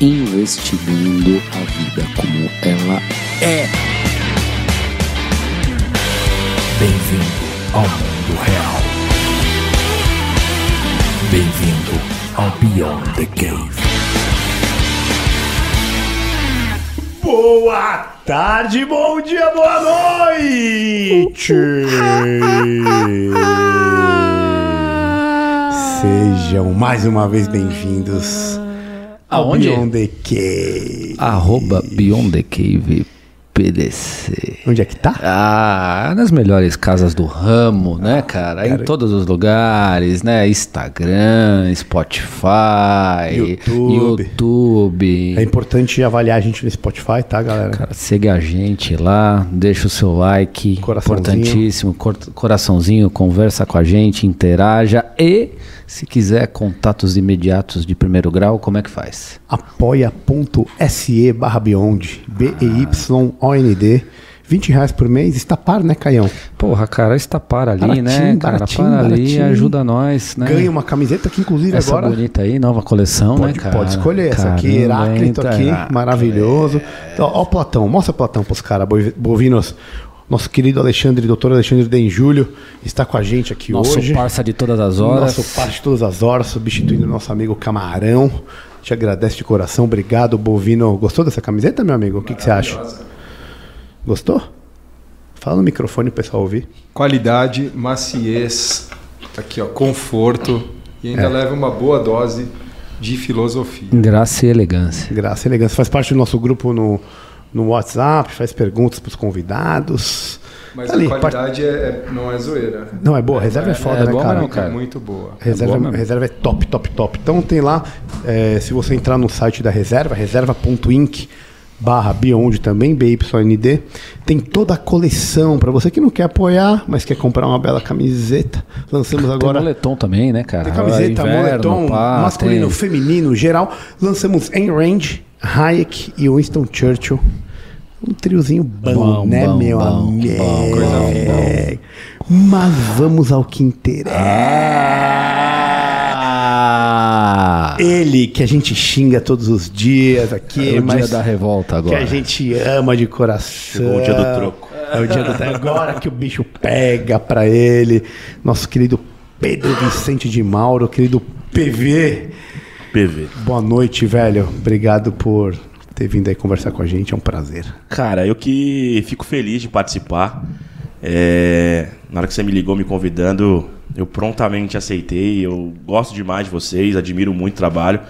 Investigando a vida como ela é. Bem-vindo ao mundo real. Bem-vindo ao Beyond the Cave. Boa tarde, bom dia, boa noite! Sejam mais uma vez bem-vindos Aonde? Beyond the Cave. Arroba Beyond the Cave PDC. Onde é que tá? Ah, nas melhores casas do ramo, né, cara? Em todos os lugares, né? Instagram, Spotify, YouTube. YouTube. É importante avaliar a gente no Spotify, tá, galera? Cara, segue a gente lá, deixa o seu like, Coraçãozinho. importantíssimo, cor- coraçãozinho, conversa com a gente, interaja e se quiser contatos imediatos de primeiro grau, como é que faz? apoia.se barra Beyond, B-E-Y-O-N-D, 20 reais por mês, está par, né, Caião? Porra, cara, estapar ali, Baratinho, né, cara? baratinho, para ali, baratinho. ajuda nós, né? Ganha uma camiseta que, inclusive, Essa agora... bonita aí, nova coleção, né, Pode, cara? pode escolher essa aqui, Caramba, Heráclito aqui, maravilhoso. Então, ó o Platão, mostra o Platão pros caras, boi- bovinos. Nosso querido Alexandre, doutor Alexandre Denjúlio, está com a gente aqui Nosso hoje. parça de todas as horas. Nosso par de todas as horas, substituindo o nosso amigo Camarão. Te agradece de coração, obrigado, Bovino. Gostou dessa camiseta, meu amigo? O que, que você acha? Gostou? Fala no microfone pro pessoal ouvir. Qualidade, maciez, aqui ó, conforto e É. ainda leva uma boa dose de filosofia. Graça e elegância. Graça e elegância. Faz parte do nosso grupo no, no WhatsApp, faz perguntas pros convidados. Mas Tá ali, a part- qualidade é- é- não é zoeira. Não, é boa, reserva é, foda, é né, boa cara? mesmo, cara. É muito boa. Reserva, É boa reserva é top, top, top. Então tem lá, é, se você entrar no site da reserva, reserva.inc barra Beyond também, BYND, tem toda a coleção para você que não quer apoiar, mas quer comprar uma bela camiseta. Lançamos Tem agora moletom também, né, cara? tem camiseta, Inverno, moletom, pá, masculino, tem- feminino, geral. Lançamos Ayn Rand, Hayek e Winston Churchill. Um triozinho bom, Bom, né, bom, meu amigo? bom, coisa Mas vamos ao que interessa. Ah! Ele que a gente xinga todos os dias aqui, É o dia da revolta agora. que a gente ama de coração. Chegou o dia do troco. É o dia do troco. Agora que o bicho pega pra ele. Nosso querido Pedro Vicente de Mauro, querido PV. PV. Boa noite, velho. Obrigado por ter vindo aí conversar com a gente. É um prazer. Cara, eu que fico feliz de participar. É, na hora que você me ligou me convidando, eu prontamente aceitei. Eu gosto demais de vocês, admiro muito o trabalho.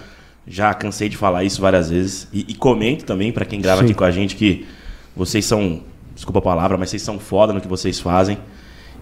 Já cansei de falar isso várias vezes. E, e comento também pra quem grava Sim. aqui com a gente que vocês são, desculpa a palavra, mas vocês são foda no que vocês fazem.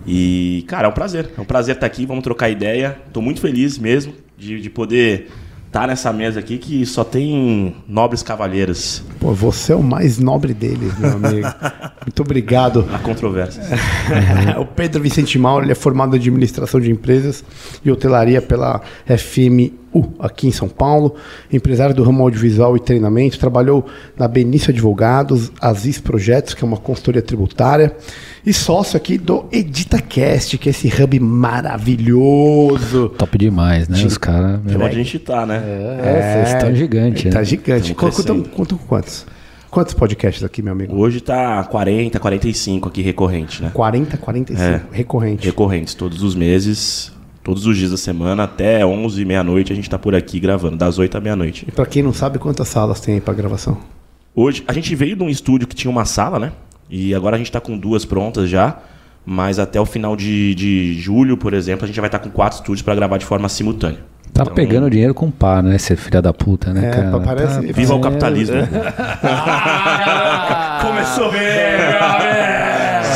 E, cara, é um prazer. É um prazer estar aqui, vamos trocar ideia. Tô muito feliz mesmo de, de poder estar nessa mesa aqui que só tem nobres cavalheiros. Pô, você é o mais nobre deles, meu amigo. Muito obrigado. Há controvérsias. o Pedro Vicente Mauro ele é formado em administração de empresas e hotelaria pela FMU aqui em São Paulo, empresário do ramo audiovisual e treinamento, trabalhou na Benício Advogados, Aziz Projetos, que é uma consultoria tributária, e sócio aqui do EditaCast, que é esse hub maravilhoso. Top demais, né? Os caras. É onde a gente tá, né? É, vocês estão gigantes, Tá né? gigante. Tamo Contam crescendo. contam quantos? Quantos podcasts aqui, meu amigo? Hoje tá 40, 45 aqui recorrente, né? 40, 45, É. recorrente. Recorrentes, todos os meses, todos os dias da semana, até 11 meia-noite a gente tá por aqui gravando, das 8 à meia-noite. E pra quem não sabe, quantas salas tem aí pra gravação? Hoje, a gente veio de um estúdio que tinha uma sala, né? E agora a gente tá com duas prontas já. Mas até o final de, de julho, por exemplo, a gente já vai estar com quatro estúdios para gravar de forma simultânea. Tá pegando dinheiro com pá, né? Ser filha da puta, né, É, cara? parece- Tá- Viva o capitalismo! Começou bem,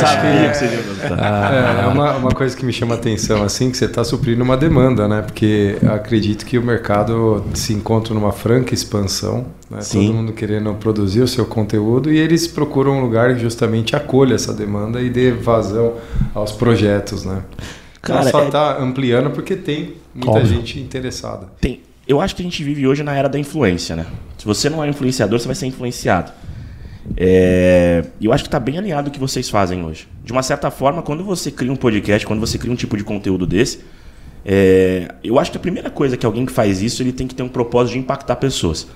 sabia que vocês iam gostar. É, é uma, uma coisa que me chama a atenção, assim, que você está suprindo uma demanda, né? Porque acredito que o mercado se encontra numa franca expansão, né? Sim. Todo mundo querendo produzir o seu conteúdo e eles procuram um lugar que justamente acolha essa demanda e dê vazão aos projetos, né? Cara, Ela só é- está ampliando porque tem muita Óbvio. gente interessada. Tem, eu acho que a gente vive hoje na era da influência, né? Se você não é influenciador, você vai ser influenciado. É, eu acho que está bem alinhado o que vocês fazem hoje. De uma certa forma, quando você cria um podcast, quando você cria um tipo de conteúdo desse, é, eu acho que a primeira coisa que alguém que faz isso, ele tem que ter um propósito de impactar pessoas.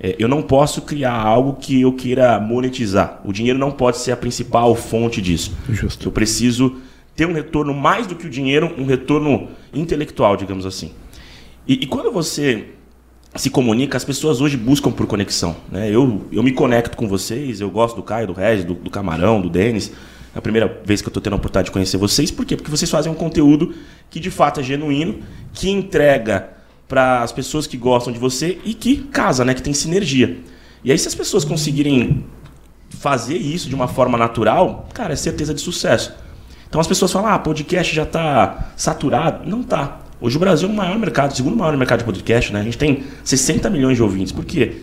É, eu não posso criar algo que eu queira monetizar. O dinheiro não pode ser a principal fonte disso. Justo. Eu preciso ter um retorno mais do que o dinheiro, um retorno intelectual, digamos assim. E, e quando você se comunica, as pessoas hoje buscam por conexão. Né? Eu, eu me conecto com vocês, eu gosto do Caio, do Regis, do, do Camarão, do Denis. É a primeira vez que eu estou tendo a oportunidade de conhecer vocês. Por quê? Porque vocês fazem um conteúdo que de fato é genuíno, que entrega para as pessoas que gostam de você e que casa, né? que tem sinergia. E aí, se as pessoas conseguirem fazer isso de uma forma natural, cara, é certeza de sucesso. Então as pessoas falam, ah, podcast já está saturado. Não tá. Hoje o Brasil é o maior mercado, o segundo maior mercado de podcast, né? A gente tem 60 milhões de ouvintes. Por quê?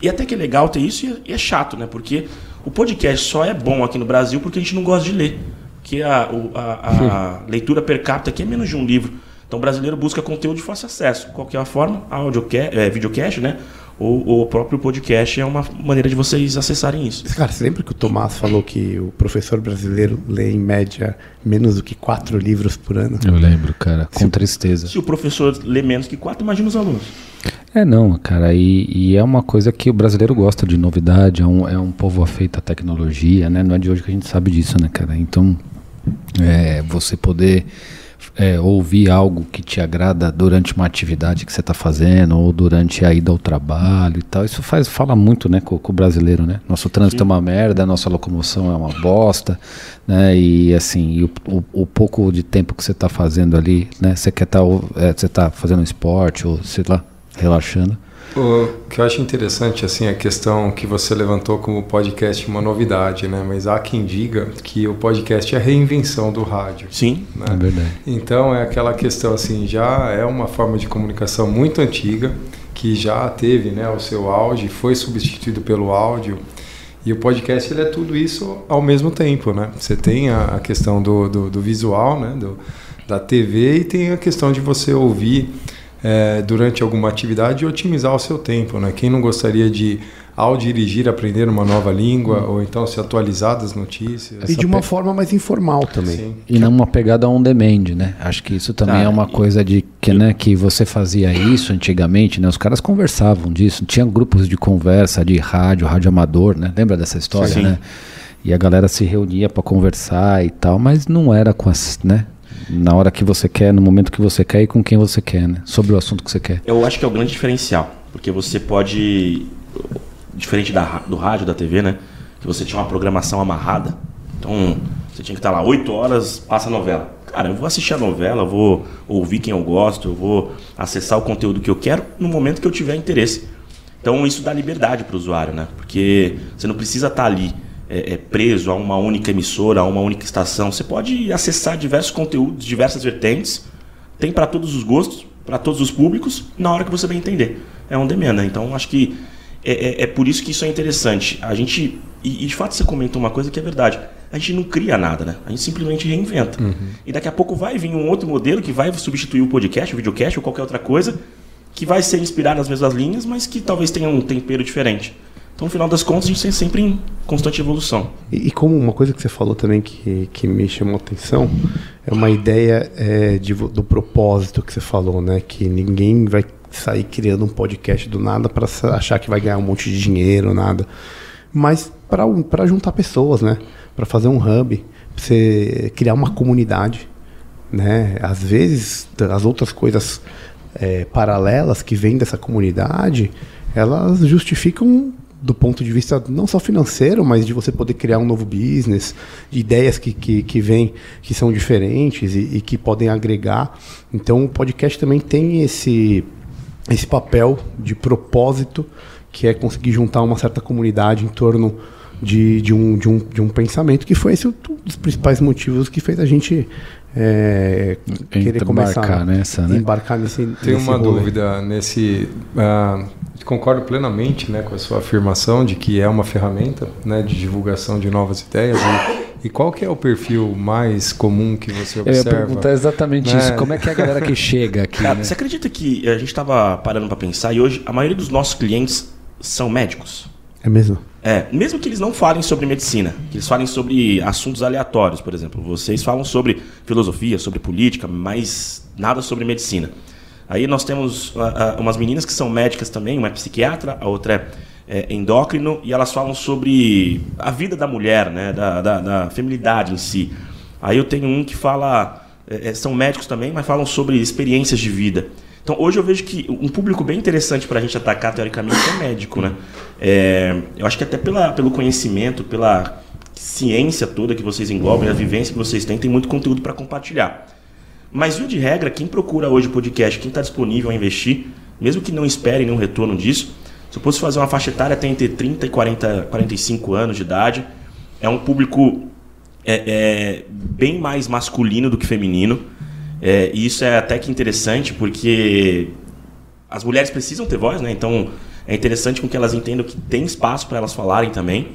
E até que é legal ter isso e é, e é chato, né? Porque o podcast só é bom aqui no Brasil porque a gente não gosta de ler. Porque a, a- a leitura per capita aqui é menos de um livro. Então o brasileiro busca conteúdo de fácil acesso. Qualquer forma, audiocast, é, videocast, né? Ou ou o próprio podcast é uma maneira de vocês acessarem isso. Cara, você lembra que o Tomás falou que o professor brasileiro lê em média menos do que quatro livros por ano? Eu lembro, cara, com tristeza. Se o professor lê menos que quatro, imagina os alunos. É, não, cara, e, e é uma coisa que o brasileiro gosta de novidade, é um, é um povo afeito à tecnologia, né? Não é de hoje que a gente sabe disso, né, cara? Então, é, você poder é, ouvir algo que te agrada durante uma atividade que você está fazendo, ou durante a ida ao trabalho e tal, isso faz, fala muito, né, com, com o brasileiro, né? Nosso trânsito é uma merda, nossa locomoção é uma bosta, né? E assim, e o, o, o pouco de tempo que você está fazendo ali, né? Você quer estar, você tá fazendo um esporte, ou sei lá, relaxando. O que eu acho interessante, assim, a questão que você levantou como podcast uma novidade, né? Mas há quem diga que o podcast é a reinvenção do rádio. Sim. né? É verdade. Então é aquela questão assim, já é uma forma de comunicação muito antiga, que já teve né, o seu auge, foi substituído pelo áudio. E o podcast ele é tudo isso ao mesmo tempo, né? Você tem a, a questão do, do, do visual, né? Do, da TV e tem a questão de você ouvir é, durante alguma atividade e otimizar o seu tempo, né? Quem não gostaria de, ao dirigir, aprender uma nova língua ou então se atualizar das notícias? E de uma forma mais informal também. Sim. E não uma pegada on demand, né? Acho que isso também Ah, é uma e- coisa de que, né, que você fazia isso antigamente, né? Os caras conversavam disso, tinha grupos de conversa de rádio, rádio amador, né? Lembra dessa história, Sim. né? E a galera se reunia para conversar e tal, mas não era com as, né? Na hora que você quer, no momento que você quer e com quem você quer, né? Sobre o assunto que você quer. Eu acho que é o grande diferencial. Porque você pode. Diferente da, do rádio, da TV, né? Que você tinha uma programação amarrada. Então, você tinha que estar lá 8 horas, passa a novela. Cara, eu vou assistir a novela, vou ouvir quem eu gosto, eu vou acessar o conteúdo que eu quero no momento que eu tiver interesse. Então, isso dá liberdade para o usuário, né? Porque você não precisa estar ali é, é, preso a uma única emissora, a uma única estação. Você pode acessar diversos conteúdos, diversas vertentes. Tem para todos os gostos, para todos os públicos, na hora que você bem entender. É um demand, né? Então, acho que é, é- é por isso que isso é interessante. A gente. E, e, de fato você comentou uma coisa que é verdade. A gente não cria nada, né? A gente simplesmente reinventa. E daqui a pouco vai vir um outro modelo que vai substituir o podcast, o videocast ou qualquer outra coisa, que vai ser inspirado nas mesmas linhas, mas que talvez tenha um tempero diferente. Então, no final das contas, a gente tem sempre em constante evolução. E, e como uma coisa que você falou também que, que me chamou a atenção é uma ideia é, de do propósito que você falou, né? Que ninguém vai sair criando um podcast do nada para achar que vai ganhar um monte de dinheiro, nada. Mas para juntar pessoas, né? Para fazer um hub, pra você criar uma comunidade, né? Às vezes as outras coisas é, paralelas que vêm dessa comunidade, elas justificam do ponto de vista não só financeiro, mas de você poder criar um novo business, de ideias que, que, que vêm, que são diferentes e, e que podem agregar. Então o podcast também tem esse, esse papel de propósito, que é conseguir juntar uma certa comunidade em torno de, de, um, de, um, de um pensamento que foi esse um dos principais motivos que fez a gente é, querer começar Embarcar nessa, né? embarcar nesse nesse uma rolê. dúvida nesse. ah, concordo plenamente né, com a sua afirmação de que é uma ferramenta né, de divulgação de novas ideias. E, e qual que é o perfil mais comum que você Eu ia observa? perguntar exatamente né? isso. Como é que é a galera que chega aqui, Cara, né? você acredita que a gente estava parando para pensar e hoje a maioria dos nossos clientes são médicos? É mesmo? É, mesmo que eles não falem sobre medicina, que eles falem sobre assuntos aleatórios, por exemplo. Vocês falam sobre filosofia, sobre política, mas nada sobre medicina. Aí nós temos ah, ah, umas meninas que são médicas também, uma é psiquiatra, a outra é, é endócrino, e elas falam sobre a vida da mulher, né, da, da, da em si. Aí eu tenho um que fala, é, é, são médicos também, mas falam sobre experiências de vida. Então hoje eu vejo que um público bem interessante para a gente atacar teoricamente é médico, né? É, eu acho que até pela, pelo conhecimento, pela ciência toda que vocês englobam, a vivência que vocês têm, tem muito conteúdo para compartilhar. Mas, via de regra, quem procura hoje o podcast, quem está disponível a investir, mesmo que não espere nenhum retorno disso, se eu fosse fazer uma faixa etária, tem entre 30 e 40, 45 anos de idade, é um público é, é, bem mais masculino do que feminino. É, e isso é até que interessante, porque as mulheres precisam ter voz, né? Então é interessante com que elas entendam que tem espaço para elas falarem também.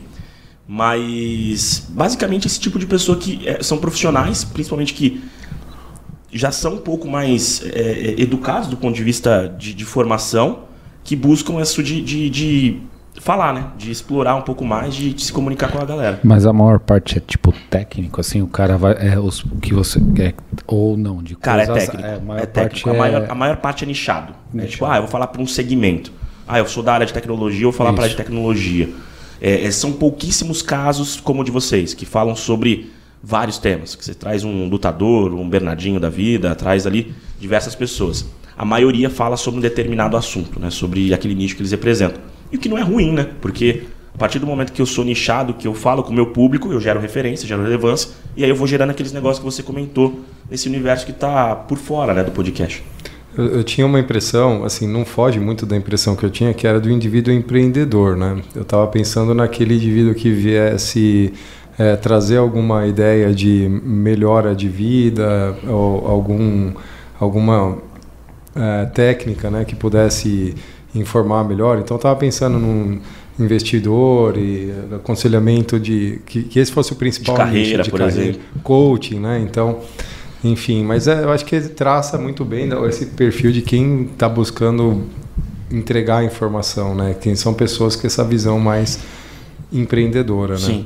Mas basicamente esse tipo de pessoa que é, são profissionais, principalmente que já são um pouco mais é, é, educados do ponto de vista de, de formação, que buscam isso de, de, de falar, né? De explorar um pouco mais, de, de se comunicar com a galera. Mas a maior parte é tipo técnico, assim, o cara vai. É os o que você quer. Ou não, de Cara, é coisas- técnico. a É, maior técnico. parte A, maior, é- a maior parte é nichado. É Nichado. tipo, ah, eu vou falar para um segmento. Ah, eu sou da área de tecnologia, eu vou falar para a área de tecnologia. É, é, são pouquíssimos casos como o de vocês, que falam sobre vários temas. Que você traz um lutador, um Bernardinho da vida, traz ali diversas pessoas. A maioria fala sobre um determinado assunto, né? sobre aquele nicho que eles representam. E o que não é ruim, né? Porque a partir do momento que eu sou nichado, que eu falo com o meu público, eu gero referência, gero relevância, e aí eu vou gerando aqueles negócios que você comentou nesse universo que está por fora né, do podcast. Eu, eu tinha uma impressão, assim, não foge muito da impressão que eu tinha, que era do indivíduo empreendedor, né? Eu estava pensando naquele indivíduo que viesse é, trazer alguma ideia de melhora de vida ou algum, alguma é, técnica, né, que pudesse informar melhor. Então, estava pensando num investidor e aconselhamento de que, que esse fosse o principal De carreira, nicho de por carreira, exemplo. coaching, né? Então, enfim, mas é, eu acho que ele traça muito bem né, esse perfil de quem está buscando entregar a informação, né? Quem são pessoas com essa visão mais empreendedora, né? Sim.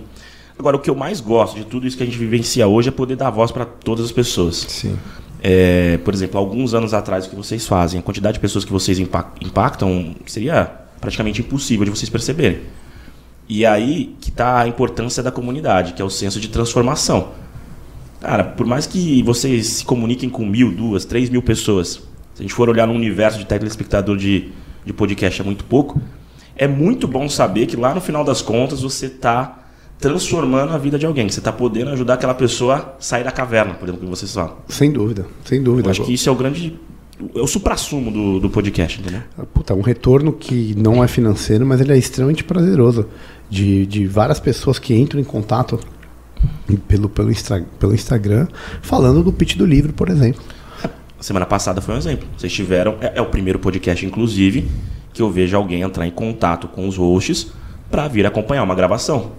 Agora, o que eu mais gosto de tudo isso que a gente vivencia hoje é poder dar voz para todas as pessoas. Sim. É, por exemplo, alguns anos atrás, o que vocês fazem, a quantidade de pessoas que vocês impa- impactam seria praticamente impossível de vocês perceberem. E aí que está a importância da comunidade, que é o senso de transformação. Cara, por mais que vocês se comuniquem com mil, duas, três mil pessoas, se a gente for olhar no universo de telespectador de, de podcast é muito pouco, é muito bom saber que lá no final das contas você está transformando a vida de alguém, que você está podendo ajudar aquela pessoa a sair da caverna, por exemplo, que vocês falam. Sem dúvida, sem dúvida. Eu acho que isso é o grande. É o suprassumo do, do podcast, entendeu? Puta, um retorno que não é financeiro, mas ele é extremamente prazeroso. De, de várias pessoas que entram em contato pelo, pelo, Instra- pelo Instagram falando do pitch do livro, por exemplo. Semana passada foi um exemplo. Vocês tiveram. É, é o primeiro podcast, inclusive, que eu vejo alguém entrar em contato com os hosts para vir acompanhar uma gravação.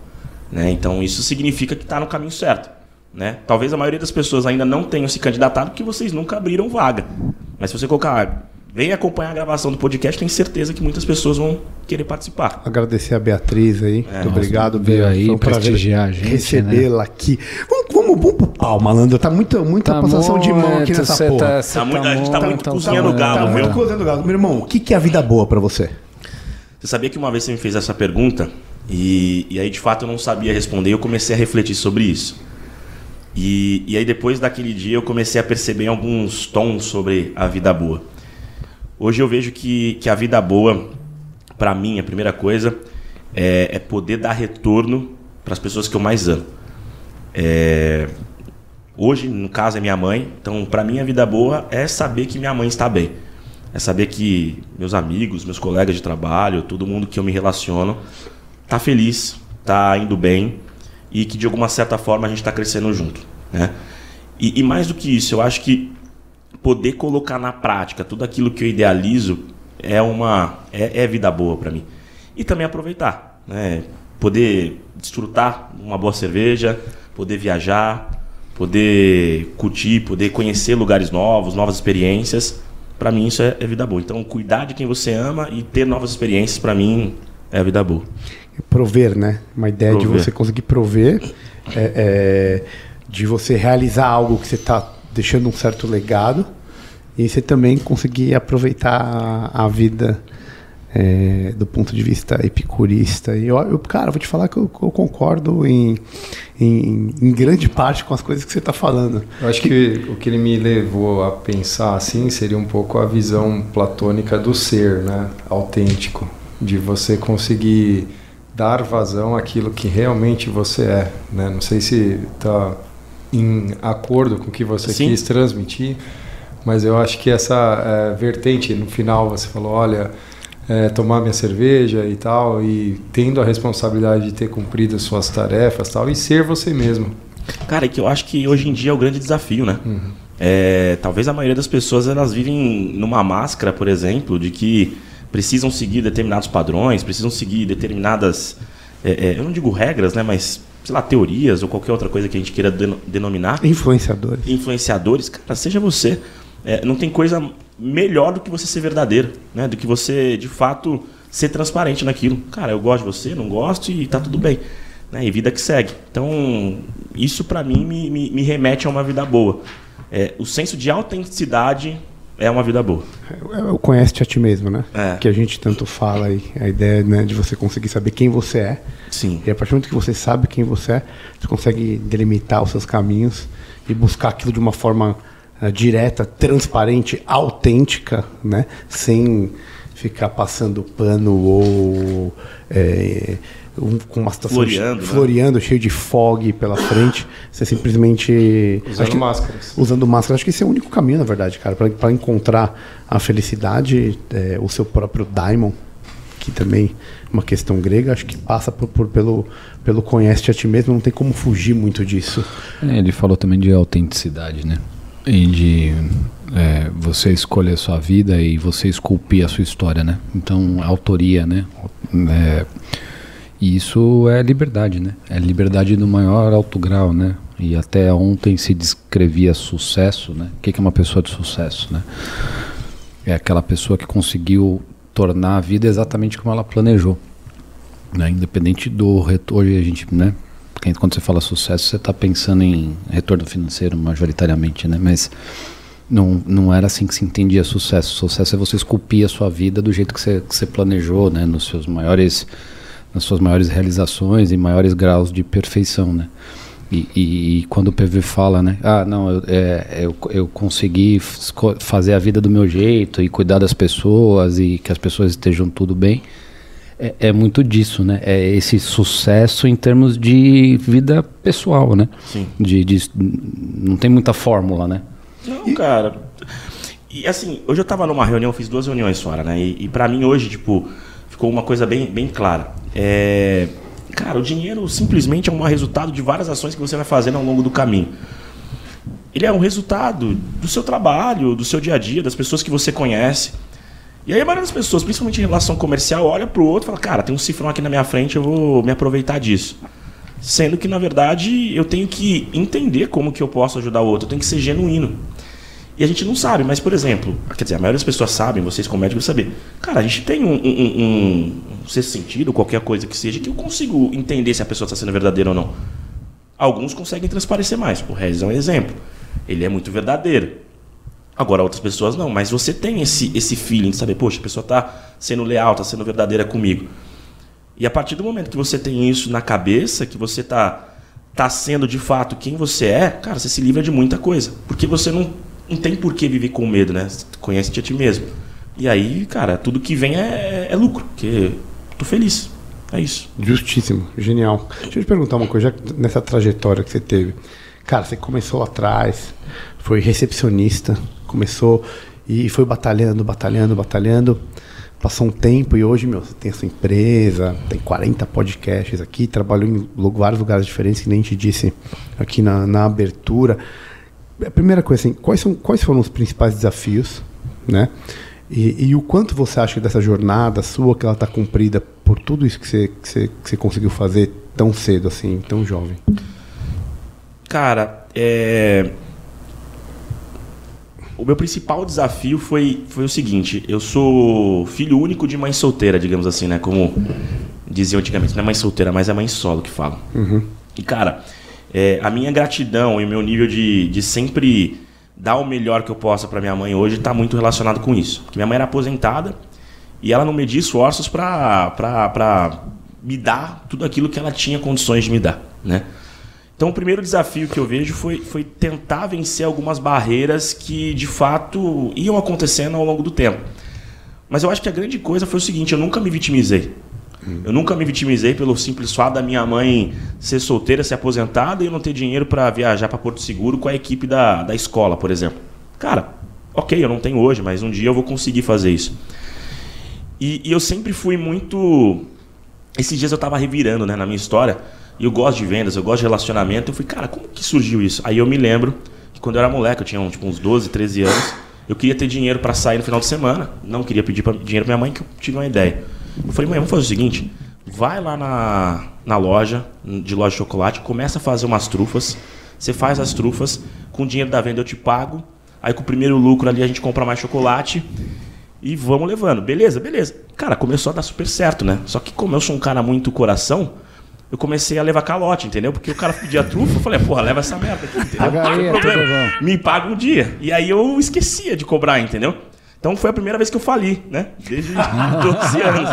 Né? Então isso significa que está no caminho certo. Né? Talvez a maioria das pessoas ainda não tenham se candidatado porque vocês nunca abriram vaga. Mas se você colocar, ah, vem acompanhar a gravação do podcast, tenho certeza que muitas pessoas vão querer participar. Agradecer a Beatriz aí. Muito obrigado, Bea. aí Foi um prazer prestigiar a gente, né? Recebê-la aqui. Vamos, vamos, vamos pro pau, malandro. Tá muita, muita passação de mão aqui nessa cê porra. Tá, cê Tá muito- a gente tá muito então cozinhando tá- galo, tá viu? muito coisando galo. Meu irmão, o que, que é a vida boa pra você? Você sabia que uma vez você me fez essa pergunta e, e aí de fato eu não sabia responder eu comecei a refletir sobre isso. E, e aí depois daquele dia eu comecei a perceber alguns tons sobre a vida boa. Hoje eu vejo que, que a vida boa, para mim, a primeira coisa é, é poder dar retorno para as pessoas que eu mais amo. É, hoje, no caso, é minha mãe. Então, para mim, a vida boa é saber que minha mãe está bem. É saber que meus amigos, meus colegas de trabalho, todo mundo que eu me relaciono, tá feliz, tá indo bem e que de alguma certa forma a gente está crescendo junto, né? E, e mais do que isso, eu acho que poder colocar na prática tudo aquilo que eu idealizo é uma é, é vida boa para mim e também aproveitar, né? Poder desfrutar uma boa cerveja, poder viajar, poder curtir, poder conhecer lugares novos, novas experiências. Para mim isso é, é, vida boa. Então cuidar de quem você ama e ter novas experiências para mim é vida boa. Prover, né? Uma ideia prover. de você conseguir prover, é, é, de você realizar algo que você está deixando um certo legado e você também conseguir aproveitar a vida é, do ponto de vista epicurista. E eu, eu, cara, vou te falar que eu, eu concordo em, em, em, grande parte com as coisas que você está falando. Eu acho que, que, o que ele me levou a pensar assim seria um pouco a visão platônica do ser, né? Autêntico, de você conseguir dar vazão àquilo que realmente você é, né? Não sei se está em acordo com o que você Sim. quis transmitir, mas eu acho que essa é, vertente no final você falou, olha é, tomar minha cerveja e tal, e tendo a responsabilidade de ter cumprido as suas tarefas tal, e ser você mesmo. Cara, é que eu acho que hoje em dia é o grande desafio, né? Uhum. É, talvez a maioria das pessoas elas vivem numa máscara, por exemplo, de que precisam seguir determinados padrões, precisam seguir determinadas, é, é, eu não digo regras, né, mas sei lá, teorias ou qualquer outra coisa que a gente queira denominar. Influenciadores. Influenciadores, cara, seja você. É, não tem coisa melhor do que você ser verdadeiro, né? Do que você, de fato, ser transparente naquilo. Cara, eu gosto de você, não gosto e tá tudo bem. Né? E vida que segue. Então, isso para mim me, me, me, remete a uma vida boa. É, o senso de autenticidade é uma vida boa. É, é conhece-te a ti mesmo, né? É. Que a gente tanto fala aí. A ideia né, de você conseguir saber quem você é. Sim. E a partir do momento que você sabe quem você é, você consegue delimitar os seus caminhos e buscar aquilo de uma forma uh, direta, transparente, autêntica, né? sem ficar passando pano ou é, um, com uma situação floreando, de, né? floreando cheio de fog pela frente. Você simplesmente. Usando máscaras. Usando máscaras. Acho que esse é o único caminho, na verdade, cara, para encontrar a felicidade, é, o seu próprio daimon, que também é uma questão grega, acho que passa por, por pelo, pelo conhece a ti mesmo, não tem como fugir muito disso. É, ele falou também de autenticidade, né? e de é, você escolher a sua vida e você esculpir a sua história, né? Então, autoria, né? É, e isso é liberdade, né? É liberdade do maior alto grau, né? E até ontem se descrevia sucesso, né? O que é uma pessoa de sucesso, né? É aquela pessoa que conseguiu tornar a vida exatamente como ela planejou, né? Independente do retorno, a gente, né? Quando você fala sucesso, você está pensando em retorno financeiro majoritariamente, né? Mas não, não era assim que se entendia sucesso. Sucesso é você esculpir a sua vida do jeito que você, que você planejou, né? Nos seus maiores, nas suas maiores realizações e maiores graus de perfeição, né? E, e, e quando o PV fala, né? Ah, não, eu, é, eu, eu consegui fazer a vida do meu jeito e cuidar das pessoas e que as pessoas estejam tudo bem é, é, muito disso, né? É esse sucesso em termos de vida pessoal, né? Sim. De, de não tem muita fórmula, né? Não, cara. E assim, hoje eu tava numa reunião, fiz duas reuniões fora, né? E, e para mim hoje, tipo, ficou uma coisa bem, bem clara. É, cara, o dinheiro simplesmente é um resultado de várias ações que você vai fazendo ao longo do caminho. Ele é um resultado do seu trabalho, do seu dia a dia, das pessoas que você conhece. E aí a maioria das pessoas, principalmente em relação comercial, olha para o outro e fala, cara, tem um cifrão aqui na minha frente, eu vou me aproveitar disso. Sendo que, na verdade, eu tenho que entender como que eu posso ajudar o outro, eu tenho que ser genuíno. E a gente não sabe, mas, por exemplo, quer dizer, a maioria das pessoas sabem, vocês como médicos saber. Cara, a gente tem um, um, um, um sexto sentido, qualquer coisa que seja, que eu consigo entender se a pessoa está sendo verdadeira ou não. Alguns conseguem transparecer mais. O Regis é um exemplo. Ele é muito verdadeiro. Agora outras pessoas não, mas você tem esse, esse feeling de saber, poxa, a pessoa está sendo leal, está sendo verdadeira comigo. E a partir do momento que você tem isso na cabeça, que você está tá sendo de fato quem você é, cara, você se livra de muita coisa. Porque você não, não tem por que viver com medo, né? Você conhece a ti mesmo. E aí, cara, tudo que vem é, é lucro, porque tô feliz. É isso. Justíssimo, genial. Deixa eu te perguntar uma coisa, nessa trajetória que você teve. Cara, você começou atrás, foi recepcionista, começou e foi batalhando, batalhando, batalhando. passou um tempo e hoje, meu, você tem a sua empresa, tem 40 podcasts aqui, trabalhou em vários lugares diferentes, que nem te disse aqui na, na abertura. A primeira coisa, assim, quais, são, quais foram os principais desafios, né? E, e o quanto você acha dessa jornada sua, que ela está cumprida por tudo isso que você, que, você, que você conseguiu fazer tão cedo, assim, tão jovem? Cara, é... o meu principal desafio foi, foi o seguinte: eu sou filho único de mãe solteira, digamos assim, né? Como diziam antigamente, não é mãe solteira, mas é mãe solo que falam. E cara, é, a minha gratidão e o meu nível de, de sempre dar o melhor que eu possa para minha mãe hoje está muito relacionado com isso. Porque minha mãe era aposentada e ela não media esforços para me dar tudo aquilo que ela tinha condições de me dar, né? Então, o primeiro desafio que eu vejo foi, foi tentar vencer algumas barreiras que, de fato, iam acontecendo ao longo do tempo. Mas eu acho que a grande coisa foi o seguinte: eu nunca me vitimizei. Eu nunca me vitimizei pelo simples fato da minha mãe ser solteira, ser aposentada e eu não ter dinheiro para viajar para Porto Seguro com a equipe da, da escola, por exemplo. Cara, ok, eu não tenho hoje, mas um dia eu vou conseguir fazer isso. E, e eu sempre fui muito. Esses dias eu tava revirando né, na minha história. E eu gosto de vendas, eu gosto de relacionamento. Eu fui, cara, como que surgiu isso? Aí eu me lembro que quando eu era moleque, eu tinha tipo, uns 12, 13 anos, eu queria ter dinheiro para sair no final de semana. Não queria pedir pra, dinheiro pra minha mãe, que eu tive uma ideia. Eu falei, mãe, vamos fazer o seguinte: vai lá na, na loja, de loja de chocolate, começa a fazer umas trufas. Você faz as trufas, com o dinheiro da venda eu te pago. Aí com o primeiro lucro ali a gente compra mais chocolate. E vamos levando. Beleza, beleza. Cara, começou a dar super certo, né? Só que como eu sou um cara muito coração, eu comecei a levar calote, entendeu? Porque o cara pedia trufa, eu falei, porra, leva essa merda aqui, entendeu? Problema. Me paga um dia. E aí eu esquecia de cobrar, entendeu? Então foi a primeira vez que eu fali, né? Desde 12 anos.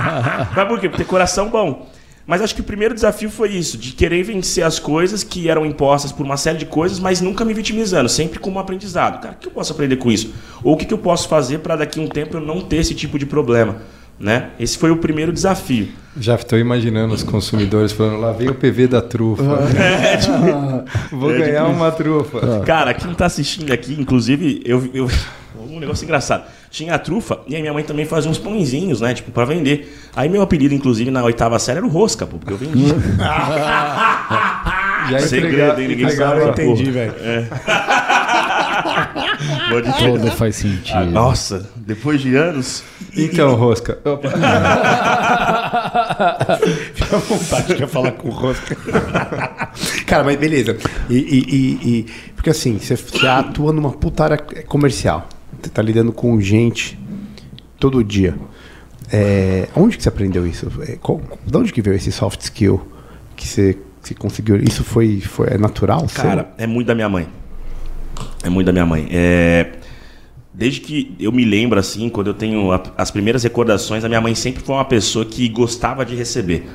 Mas por quê? Por ter coração bom. Mas acho que o primeiro desafio foi isso, de querer vencer as coisas que eram impostas por uma série de coisas, mas nunca me vitimizando, sempre como aprendizado. Cara, o que eu posso aprender com isso? Ou o que eu posso fazer para daqui a um tempo eu não ter esse tipo de problema? Né? Esse foi o primeiro desafio. Já estou imaginando os consumidores falando, lá vem o PV da trufa. É, tipo, Vou É, ganhar tipo uma trufa. Cara, quem tá assistindo aqui, inclusive, eu, eu um negócio engraçado. Tinha a trufa e aí minha mãe também fazia uns pãezinhos, né? Tipo, pra vender. Aí meu apelido, inclusive, na oitava série era o Rosca, pô, porque eu vendia. Já Segredo, hein? Ninguém sabe, porra. Entendi, velho. Pode crer. Todo faz sentido. Ah, nossa, depois de anos. Então, Rosca. Opa. Fica à vontade de falar com o Rosca. Cara, mas beleza. E, e- e- e- porque assim, você, você atua numa puta área comercial. Você tá lidando com gente todo dia. É, onde que você aprendeu isso? É, qual, de onde que veio esse soft skill que você, você conseguiu? Isso foi, foi é natural? Cara, é muito da minha mãe. É muito da minha mãe. É, Desde que eu me lembro, assim, quando eu tenho a- as primeiras recordações, a minha mãe sempre foi uma pessoa que gostava de receber.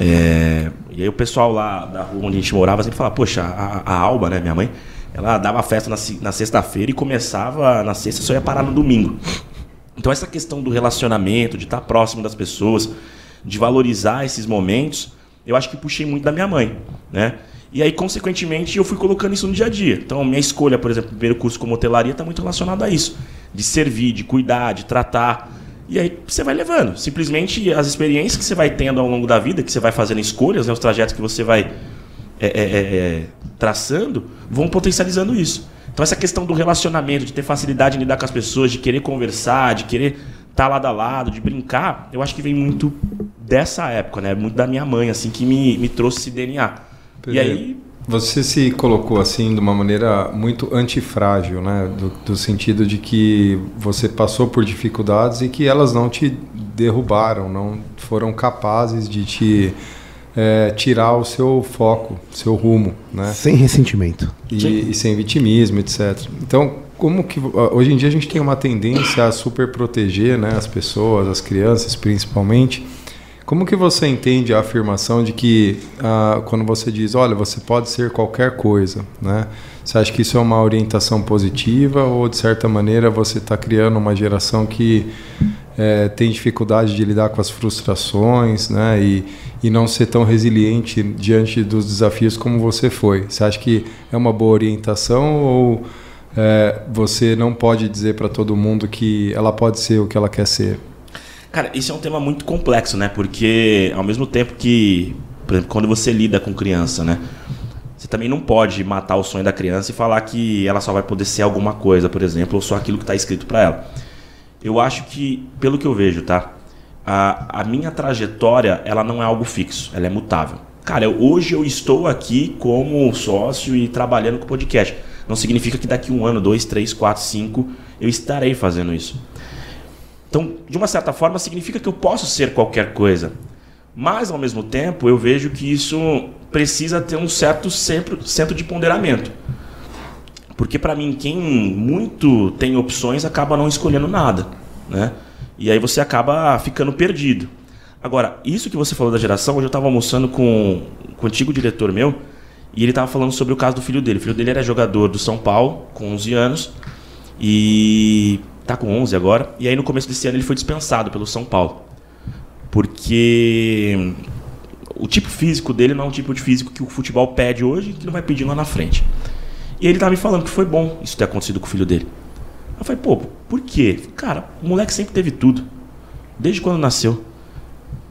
É, E aí o pessoal lá da rua onde a gente morava sempre falava, poxa, a, a Alba, né, minha mãe, ela dava festa na, na sexta-feira e começava na sexta só ia parar no domingo. Então essa questão do relacionamento, de estar próximo das pessoas, de valorizar esses momentos, eu acho que puxei muito da minha mãe, né? E aí, consequentemente, eu fui colocando isso no dia a dia. Então, minha escolha, por exemplo, primeiro curso como hotelaria está muito relacionado a isso. De servir, de cuidar, de tratar. E aí você vai levando. Simplesmente as experiências que você vai tendo ao longo da vida, que você vai fazendo escolhas, né, os trajetos que você vai é, é, é, é, traçando, vão potencializando isso. Então essa questão do relacionamento, de ter facilidade em lidar com as pessoas, de querer conversar, de querer estar lado a lado, de brincar, eu acho que vem muito dessa época, né? Muito da minha mãe, assim, que me, me trouxe esse DNA. E aí, Você se colocou assim de uma maneira muito antifrágil, né? Do, do sentido de que você passou por dificuldades e que elas não te derrubaram, não foram capazes de te é, tirar o seu foco, seu rumo, né? Sem ressentimento. e, e sem vitimismo, etc. Então, como que hoje em dia a gente tem uma tendência a super proteger, né, as pessoas, as crianças, principalmente. Como que você entende a afirmação de que ah, quando você diz, olha, você pode ser qualquer coisa, né? Você acha que isso é uma orientação positiva ou de certa maneira você está criando uma geração que eh, tem dificuldade de lidar com as frustrações, né? E, e não ser tão resiliente diante dos desafios como você foi. Você acha que é uma boa orientação ou eh, você não pode dizer para todo mundo que ela pode ser o que ela quer ser? Cara, isso é um tema muito complexo, né? Porque ao mesmo tempo que, por exemplo, quando você lida com criança, né? Você também não pode matar o sonho da criança e falar que ela só vai poder ser alguma coisa, por exemplo, ou só aquilo que está escrito para ela. Eu acho que, pelo que eu vejo, tá? A, a minha trajetória, ela não é algo fixo, ela é mutável. Cara, eu, hoje eu estou aqui como sócio e trabalhando com podcast. Não significa que daqui um ano, dois, três, quatro, cinco, eu estarei fazendo isso. Então, de uma certa forma, significa que eu posso ser qualquer coisa. Mas, ao mesmo tempo, eu vejo que isso precisa ter um certo centro, de ponderamento. Porque, para mim, quem muito tem opções acaba não escolhendo nada. Né? E aí você acaba ficando perdido. Agora, isso que você falou da geração, hoje eu estava almoçando com, com o antigo diretor meu, e ele estava falando sobre o caso do filho dele. O filho dele era jogador do São Paulo, com 11 anos, e tá com 11 agora. E aí no começo desse ano ele foi dispensado pelo São Paulo porque o tipo físico dele não é um tipo de físico que o futebol pede hoje que não vai pedir lá na frente. E ele tava me falando que foi bom isso ter acontecido com o filho dele. Eu falei, pô, por quê? Cara, o moleque sempre teve tudo. Desde quando nasceu.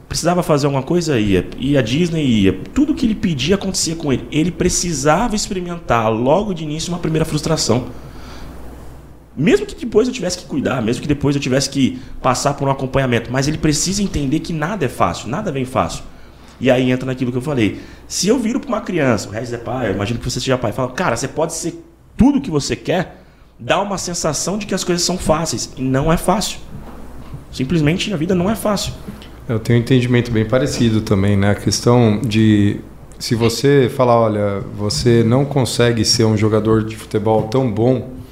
Precisava fazer alguma coisa, ia. Ia a Disney, ia. Tudo que ele pedia acontecia com ele. Ele precisava experimentar logo de início uma primeira frustração. Mesmo que depois eu tivesse que cuidar, mesmo que depois eu tivesse que passar por um acompanhamento, mas ele precisa entender que nada é fácil, nada vem fácil. E aí entra naquilo que eu falei. Se eu viro para uma criança, o Regis é pai, eu imagino que você seja pai, e fala, cara, você pode ser tudo o que você quer, dá uma sensação de que as coisas são fáceis. E não é fácil. Simplesmente a vida não é fácil. Eu tenho um entendimento bem parecido também, né? A questão de se você falar, olha, você não consegue ser um jogador de futebol tão bom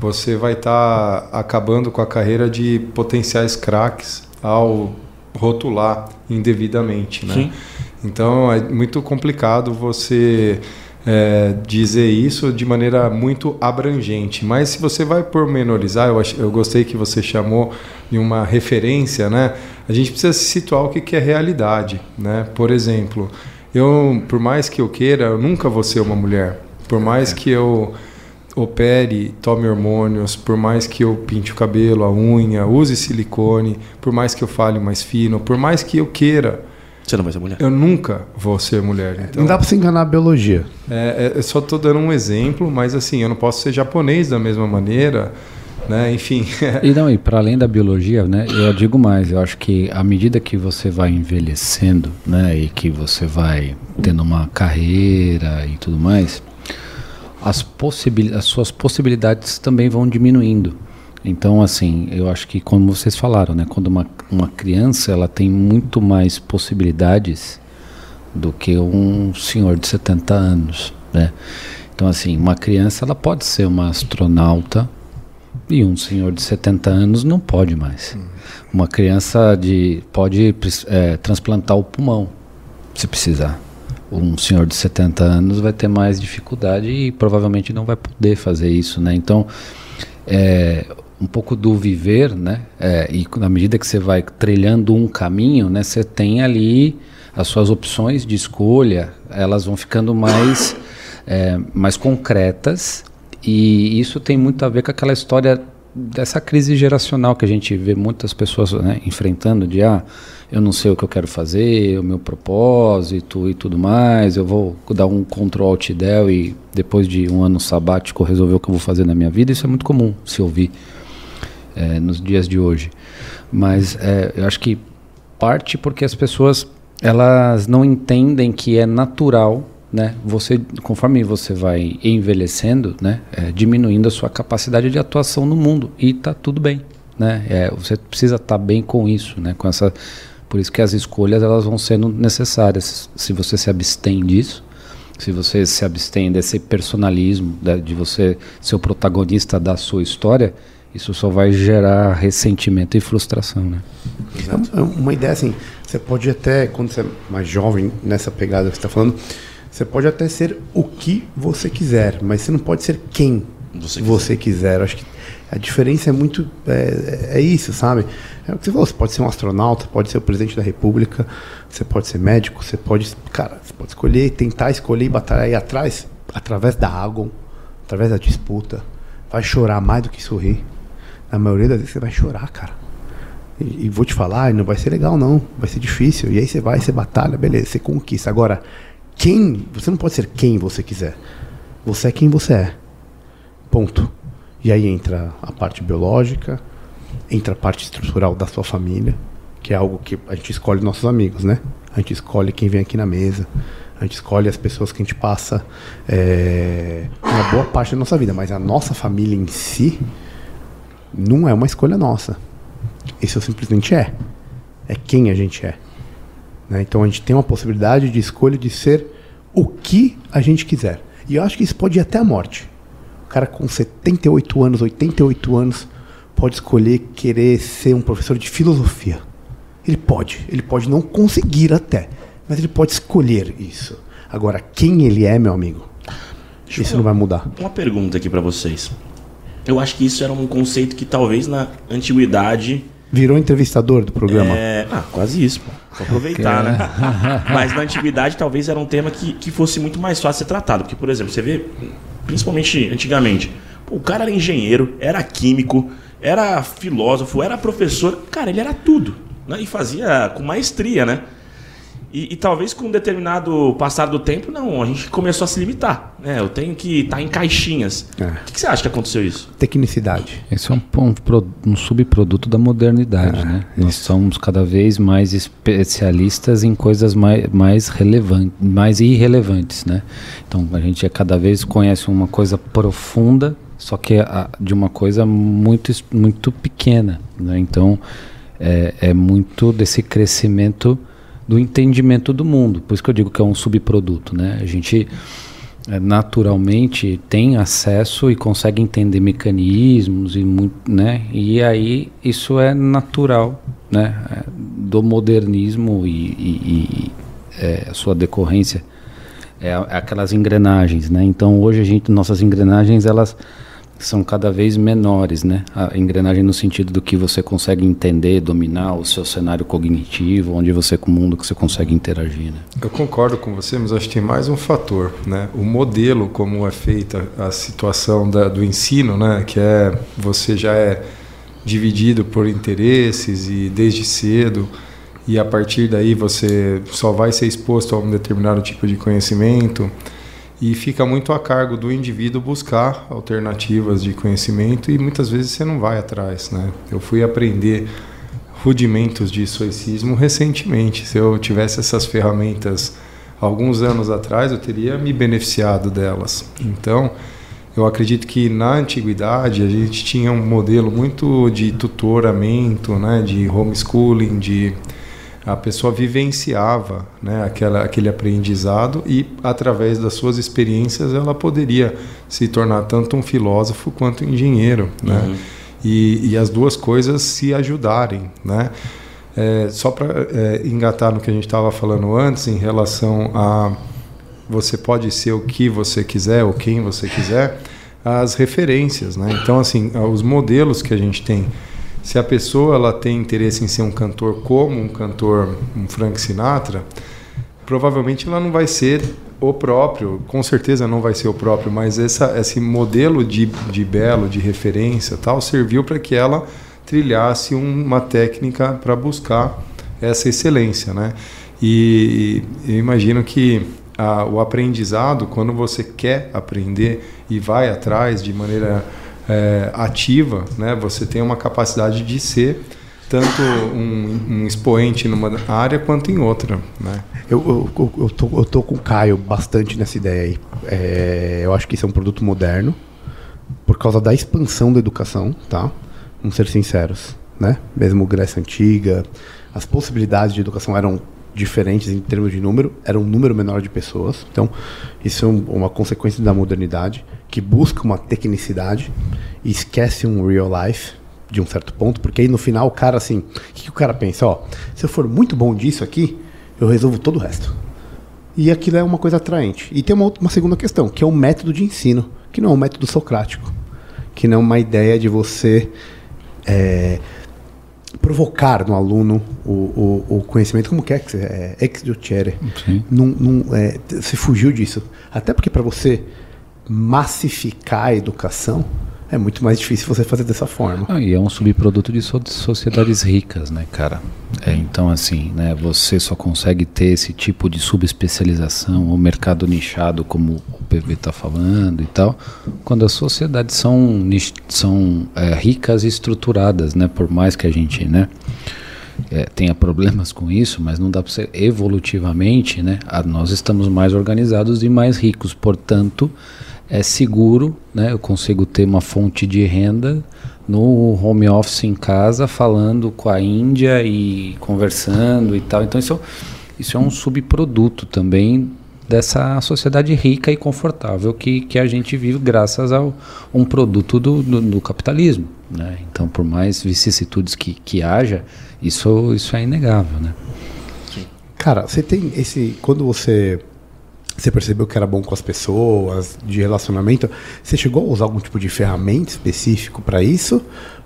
você vai estar tá acabando com a carreira de potenciais craques ao rotular indevidamente, né? Sim. Então é muito complicado você é, dizer isso de maneira muito abrangente. Mas se você vai pormenorizar, eu, ach, eu gostei que você chamou de uma referência, né? A gente precisa se situar o que, que é realidade, né? Por exemplo, eu, por mais que eu queira, eu nunca vou ser uma mulher. Por mais é. que eu opere, tome hormônios, por mais que eu pinte o cabelo, a unha, use silicone, por mais que eu fale mais fino, por mais que eu queira. Você não vai ser mulher. Eu nunca vou ser mulher. Então, não dá para se enganar a biologia. É, é, eu só estou dando um exemplo, mas assim, eu não posso ser japonês da mesma maneira. Né? Enfim. e não, e para além da biologia, né, eu digo mais, eu acho que à medida que você vai envelhecendo, né, e que você vai tendo uma carreira e tudo mais, as, possibil as suas possibilidades também vão diminuindo. Então, assim, eu acho que como vocês falaram, né, quando uma, uma criança ela tem muito mais possibilidades do que um senhor de 70 anos, né? Então, assim, uma criança ela pode ser uma astronauta e um senhor de 70 anos não pode mais. Hum. Uma criança de pode é, transplantar o pulmão, se precisar um senhor de 70 anos vai ter mais dificuldade e provavelmente não vai poder fazer isso, né? Então, é, um pouco do viver, né? É, e na medida que você vai trilhando um caminho, né? Você tem ali as suas opções de escolha, elas vão ficando mais, é, mais concretas e isso tem muito a ver com aquela história dessa crise geracional que a gente vê muitas pessoas né, enfrentando de ah, eu não sei o que eu quero fazer, o meu propósito e tudo mais, eu vou dar um Ctrl Alt Del e depois de um ano sabático resolver o que eu vou fazer na minha vida, isso é muito comum se ouvir é, nos dias de hoje. Mas é, eu acho que parte porque as pessoas elas não entendem que é natural né, você conforme você vai envelhecendo, né, é, diminuindo a sua capacidade de atuação no mundo e está tudo bem, né? É, você precisa estar tá bem com isso, né, com essa por isso que as escolhas elas vão sendo necessárias. Se você se abstém disso, se você se abstém desse personalismo, de você ser o protagonista da sua história, isso só vai gerar ressentimento e frustração, né? Exato. É uma ideia assim, você pode até, quando você é mais jovem, nessa pegada que você está falando, você pode até ser o que você quiser, mas você não pode ser quem você quiser. Você quiser. Acho que a diferença é muito. É, é, isso, sabe? É o que você falou. Você pode ser um astronauta, pode ser o presidente da república, você pode ser médico, você pode. Cara, você pode escolher, tentar escolher e batalhar aí atrás, através da água, através da disputa. Vai chorar mais do que sorrir. Na maioria das vezes você vai chorar, cara. E, e vou te falar, não vai ser legal não, vai ser difícil. E aí você vai, você batalha, beleza, você conquista. Agora, quem, você não pode ser quem você quiser. Você é quem você é. Ponto. E aí entra a parte biológica, entra a parte estrutural da sua família, que é algo que a gente escolhe nossos amigos, né? A gente escolhe quem vem aqui na mesa, a gente escolhe as pessoas que a gente passa é, uma boa parte da nossa vida, mas a nossa família em si não é uma escolha nossa. Isso simplesmente é. É quem a gente é. Né? Então a gente tem uma possibilidade de escolha de ser o que a gente quiser. E eu acho que isso pode ir até a morte. O cara com 78 anos, 88 anos, pode escolher querer ser um professor de filosofia. Ele pode. Ele pode não conseguir até. Mas ele pode escolher isso. Agora, quem ele é, meu amigo, Deixa isso não vai mudar. Uma pergunta aqui pra vocês. Eu acho que isso era um conceito que talvez na antiguidade. Virou entrevistador do programa. É... Ah, quase isso, pô. Vou aproveitar, né? Mas na antiguidade talvez era um tema que, que fosse muito mais fácil de ser tratado. Porque, por exemplo, você vê, principalmente antigamente, pô, o cara era engenheiro, era químico, era filósofo, era professor. Cara, ele era tudo. Né? E fazia com maestria, né? E, e talvez com um determinado passar do tempo, não, a gente começou a se limitar. Né? Eu tenho que estar em caixinhas. É. O que, que você acha que aconteceu isso? Tecnicidade. Esse é um, um um subproduto da modernidade, né? Nós somos cada vez mais especialistas em coisas mais, mais relevantes, mais irrelevantes, né? Então a gente é cada vez conhece uma coisa profunda, só que a- de uma coisa muito muito pequena, né? Então é, é muito desse crescimento do entendimento do mundo. Por isso que eu digo que é um subproduto, né? A gente é, naturalmente tem acesso e consegue entender mecanismos e muito, né? E aí isso é natural, né? É, Do modernismo e, e- e, é, a sua decorrência é, a- aquelas engrenagens, né? Então hoje a gente nossas engrenagens elas são cada vez menores, né? A engrenagem no sentido do que você consegue entender, dominar o seu cenário cognitivo, onde você com o mundo que você consegue interagir, né? Eu concordo com você, mas acho que tem mais um fator, né? O modelo como é feita a situação da- do ensino, né? Que é você já é dividido por interesses e desde cedo e a partir daí você só vai ser exposto a um determinado tipo de conhecimento e fica muito a cargo do indivíduo buscar alternativas de conhecimento e muitas vezes você não vai atrás, né? Eu fui aprender rudimentos de estoicismo recentemente. Se eu tivesse essas ferramentas alguns anos atrás, eu teria me beneficiado delas. Então, eu acredito que na antiguidade a gente tinha um modelo muito de tutoramento, né, de homeschooling, de a pessoa vivenciava né, aquela, aquele aprendizado e, através das suas experiências, ela poderia se tornar tanto um filósofo quanto um engenheiro. Né? E, e as duas coisas se ajudarem. Né? É, só para é, engatar no que a gente estava falando antes, em relação a você pode ser o que você quiser ou quem você quiser, as referências. Né? Então, assim, os modelos que a gente tem se a pessoa ela tem interesse em ser um cantor como um cantor, um Frank Sinatra, provavelmente ela não vai ser o próprio, com certeza não vai ser o próprio, mas essa, esse modelo de, de belo, de referência tal, serviu para que ela trilhasse uma técnica para buscar essa excelência. Né? E eu imagino que a, o aprendizado, quando você quer aprender e vai atrás de maneira é, ativa, né, você tem uma capacidade de ser tanto um, um, expoente numa área quanto em outra. Né? Eu, eu, eu, tô, eu tô com o Caio bastante nessa ideia aí. É, eu acho que isso é um produto moderno por causa da expansão da educação, tá? Vamos ser sinceros, né? Mesmo Grécia Antiga, as possibilidades de educação eram diferentes em termos de número, era um número menor de pessoas. Então, isso é um, uma consequência da modernidade que busca uma tecnicidade e esquece um real life de um certo ponto, porque aí no final o cara assim, o que, que o cara pensa? Ó, se eu for muito bom disso aqui, eu resolvo todo o resto. E aquilo é uma coisa atraente. E tem uma, uma segunda questão, que é o método de ensino, que não é um método socrático, que não é uma ideia de você é, provocar no aluno o, o, o, conhecimento, como que é que é ex docere. Não, não, é, você fugiu disso. Até porque para você massificar a educação, é muito mais difícil você fazer dessa forma. Ah, e é um subproduto de so- sociedades ricas, né, cara? É, então, assim, né, você só consegue ter esse tipo de subespecialização ou mercado nichado, como o PV está falando e tal, quando as sociedades são, são é, ricas e estruturadas, né? Por mais que a gente, né? é, tenha problemas com isso, mas não dá para ser evolutivamente, né? nós estamos mais organizados e mais ricos, portanto, é seguro, né? Eu consigo ter uma fonte de renda no home office em casa, falando com a Índia e conversando e tal. Então isso, isso é um subproduto também dessa sociedade rica e confortável que, que a gente vive graças a um produto do, do, do capitalismo. Né? Então, por mais vicissitudes que, que haja, isso, isso é inegável. Né? Cara, você tem esse. Quando você. Você percebeu que era bom com as pessoas, de relacionamento, você chegou a usar algum tipo de ferramenta específico para isso?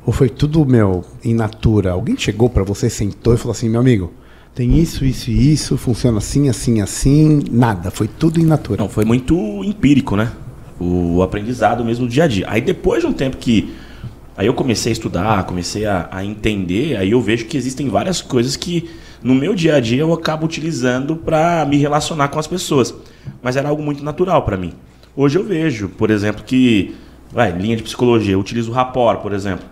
Ou foi tudo, meu, in natura? Alguém chegou para você, sentou e falou assim: meu amigo, tem isso, isso e isso, funciona assim, assim, assim? Nada, foi tudo in natura. Não, foi muito empírico, né? O aprendizado mesmo do dia a dia. Aí depois de um tempo que. Aí eu comecei a estudar, comecei a, a entender, aí eu vejo que existem várias coisas que no meu dia a dia eu acabo utilizando para me relacionar com as pessoas. Mas era algo muito natural para mim. Hoje eu vejo, por exemplo, que. Vai, linha de psicologia, eu utilizo o rapport, por exemplo.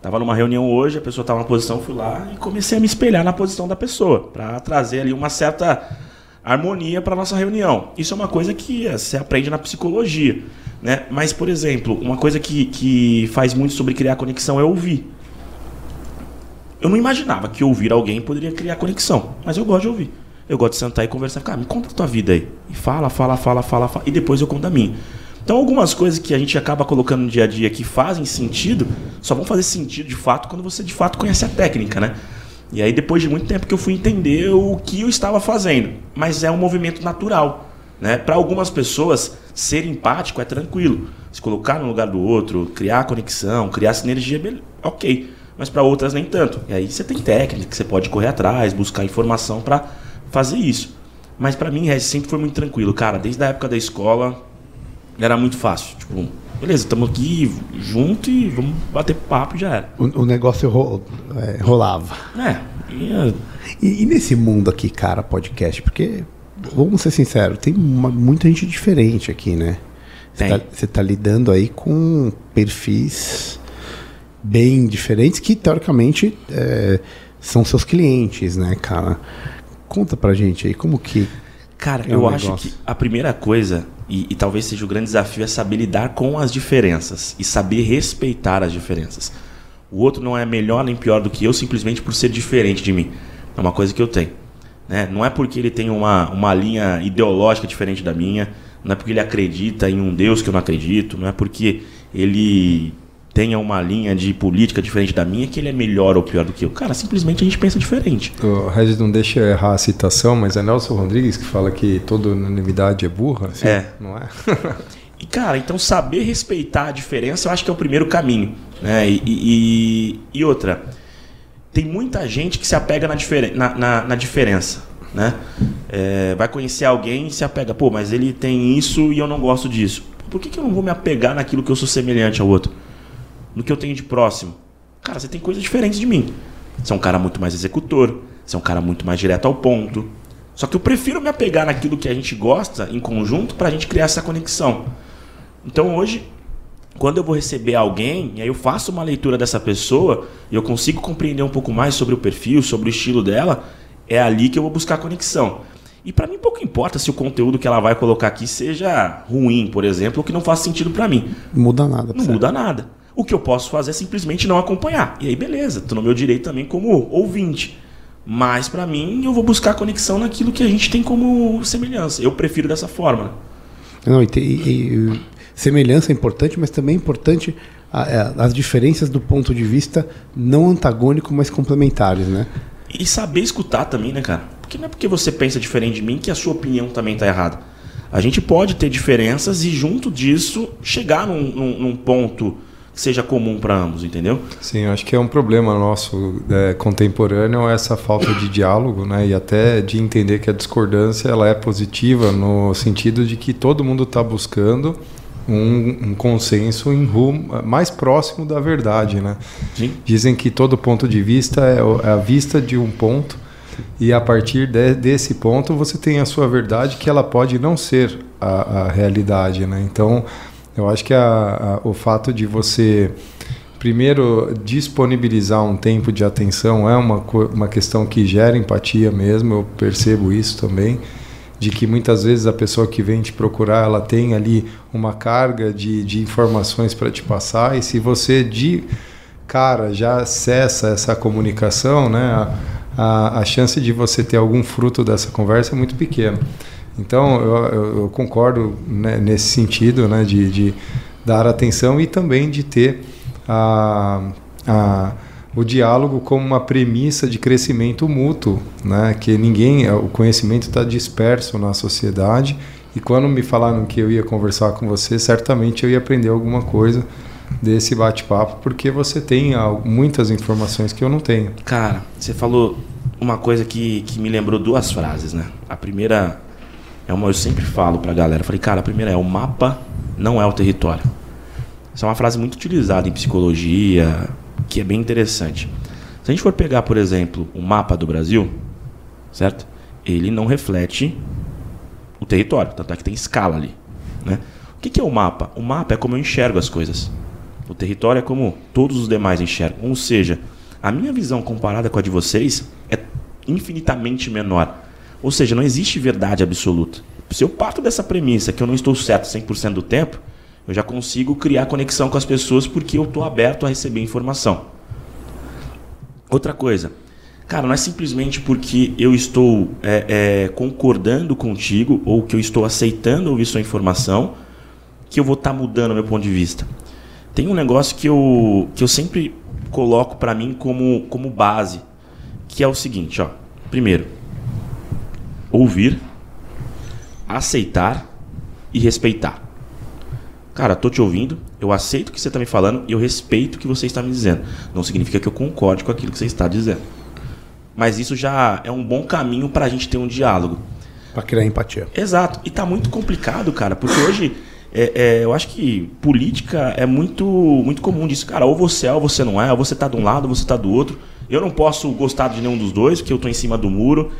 Tava numa reunião hoje, a pessoa estava numa posição, fui lá e comecei a me espelhar na posição da pessoa, para trazer ali uma certa harmonia para nossa reunião. Isso é uma coisa que eh, você aprende na psicologia, né? Mas, por exemplo, uma coisa que, que faz muito sobre criar conexão é ouvir. Eu não imaginava que ouvir alguém poderia criar conexão, mas eu gosto de ouvir. Eu gosto de sentar e conversar, cara, me conta a tua vida aí. E fala, fala, fala, fala, fala, e depois eu conto a minha. Então, algumas coisas que a gente acaba colocando no dia a dia que fazem sentido, só vão fazer sentido de fato quando você de fato conhece a técnica, né? E aí, depois de muito tempo que eu fui entender o que eu estava fazendo. Mas é um movimento natural. Né? Para algumas pessoas, ser empático é tranquilo. Se colocar no lugar do outro, criar conexão, criar sinergia, ok. Mas para outras, nem tanto. E aí você tem técnica que você pode correr atrás, buscar informação para fazer isso. Mas para mim, Regis, sempre foi muito tranquilo. Cara, desde a época da escola, era muito fácil. Tipo, beleza, estamos aqui junto e vamos bater papo e já era. O, o negócio ro- é, rolava. É, e, E, e nesse mundo aqui, cara, podcast, porque, vamos ser sinceros, tem uma- muita gente diferente aqui, né? Você tá, você tá lidando aí com perfis bem diferentes que, teoricamente, é, são seus clientes, né, cara? Conta pra gente aí, como que... Cara, É eu um acho negócio. que a primeira coisa, e, e talvez seja o grande desafio, é saber lidar com as diferenças e saber respeitar as diferenças. O outro não é melhor nem pior do que eu simplesmente por ser diferente de mim. É uma coisa que eu tenho. Né? Não é porque ele tem uma, uma linha ideológica diferente da minha, não é porque ele acredita em um Deus que eu não acredito, não é porque ele tenha uma linha de política diferente da minha que ele é melhor ou pior do que eu. Cara, simplesmente a gente pensa diferente. O Regis não deixa eu errar a citação, mas é Nelson Rodrigues que fala que toda unanimidade é burra. assim, É. Não é? E, cara, então saber respeitar a diferença eu acho que é o primeiro caminho. Né? E, e- e outra, tem muita gente que se apega na, diferen na, na- na diferença. Né? É, vai conhecer alguém e se apega, pô, mas ele tem isso e eu não gosto disso. Por que, que eu não vou me apegar naquilo que eu sou semelhante ao outro? No que eu tenho de próximo? Cara, você tem coisas diferentes de mim. Você é um cara muito mais executor, você é um cara muito mais direto ao ponto. Só que eu prefiro me apegar naquilo que a gente gosta em conjunto pra gente criar essa conexão. Então hoje, quando eu vou receber alguém, e aí eu faço uma leitura dessa pessoa e eu consigo compreender um pouco mais sobre o perfil, sobre o estilo dela, é ali que eu vou buscar conexão. E pra mim pouco importa se o conteúdo que ela vai colocar aqui seja ruim, por exemplo, ou que não faça sentido pra mim. Não muda nada. Não muda nada. O que eu posso fazer é simplesmente não acompanhar. E aí, beleza, tô no meu direito também como ouvinte. Mas pra mim, eu vou buscar conexão naquilo que a gente tem como semelhança. Eu prefiro dessa forma. Não, e, e- e semelhança é importante, mas também é importante a- a- as diferenças do ponto de vista não antagônico, mas complementares, né? E saber escutar também, né, cara? Porque não é porque você pensa diferente de mim que a sua opinião também tá errada. A gente pode ter diferenças e, junto disso, chegar num, num- num ponto seja comum para ambos, entendeu? Sim, acho que é um problema nosso é, contemporâneo essa falta de diálogo, né? E até de entender que a discordância ela é positiva no sentido de que todo mundo está buscando um, um consenso em rumo mais próximo da verdade, né? Sim. Dizem que todo ponto de vista é é a vista de um ponto e a partir de- desse ponto você tem a sua verdade que ela pode não ser a, a realidade, né? Então eu acho que a- a- o fato de você primeiro disponibilizar um tempo de atenção é uma, uma questão que gera empatia mesmo, eu percebo isso também de que muitas vezes a pessoa que vem te procurar ela tem ali uma carga de, de informações para te passar e se você de cara já cessa essa comunicação, né, a, a, a chance de você ter algum fruto dessa conversa é muito pequena. Então eu, eu, concordo né, nesse sentido, né, de, de dar atenção e também de ter a, a o diálogo como uma premissa de crescimento mútuo, né? Que ninguém, o conhecimento está disperso na sociedade e quando me falaram que eu ia conversar com você, certamente eu ia aprender alguma coisa desse bate-papo, porque você tem muitas informações que eu não tenho. Cara, você falou uma coisa que, que me lembrou duas frases, né? A primeira é uma eu sempre falo pra galera. Eu falei, cara, a primeira é o mapa não é o território. Essa é uma frase muito utilizada em psicologia, que é bem interessante. Se a gente for pegar, por exemplo, o mapa do Brasil, certo? Ele não reflete o território, tanto é que tem escala ali, né? O que é o mapa? O mapa é como eu enxergo as coisas. O território é como todos os demais enxergam. Ou seja, a minha visão comparada com a de vocês é infinitamente menor. Ou seja, não existe verdade absoluta. Se eu parto dessa premissa que eu não estou certo 100% do tempo, eu já consigo criar conexão com as pessoas porque eu estou aberto a receber informação. Outra coisa, cara, não é simplesmente porque eu estou é, é, concordando contigo ou que eu estou aceitando ouvir sua informação que eu vou estar mudando meu ponto de vista. Tem um negócio que eu, que eu sempre coloco para mim como, como base, que é o seguinte, ó. Primeiro, ouvir, aceitar e respeitar. Cara, tô te ouvindo, eu aceito o que você está me falando e eu respeito o que você está me dizendo. Não significa que eu concorde com aquilo que você está dizendo. Mas isso já é um bom caminho para a gente ter um diálogo. Para criar empatia. Exato. E tá muito complicado, cara, porque hoje é, é, eu acho que política é muito, muito comum disso. Cara, ou você é ou você não é, ou você tá de um lado ou você tá do outro. Eu não posso gostar de nenhum dos dois, porque eu tô em cima do muro.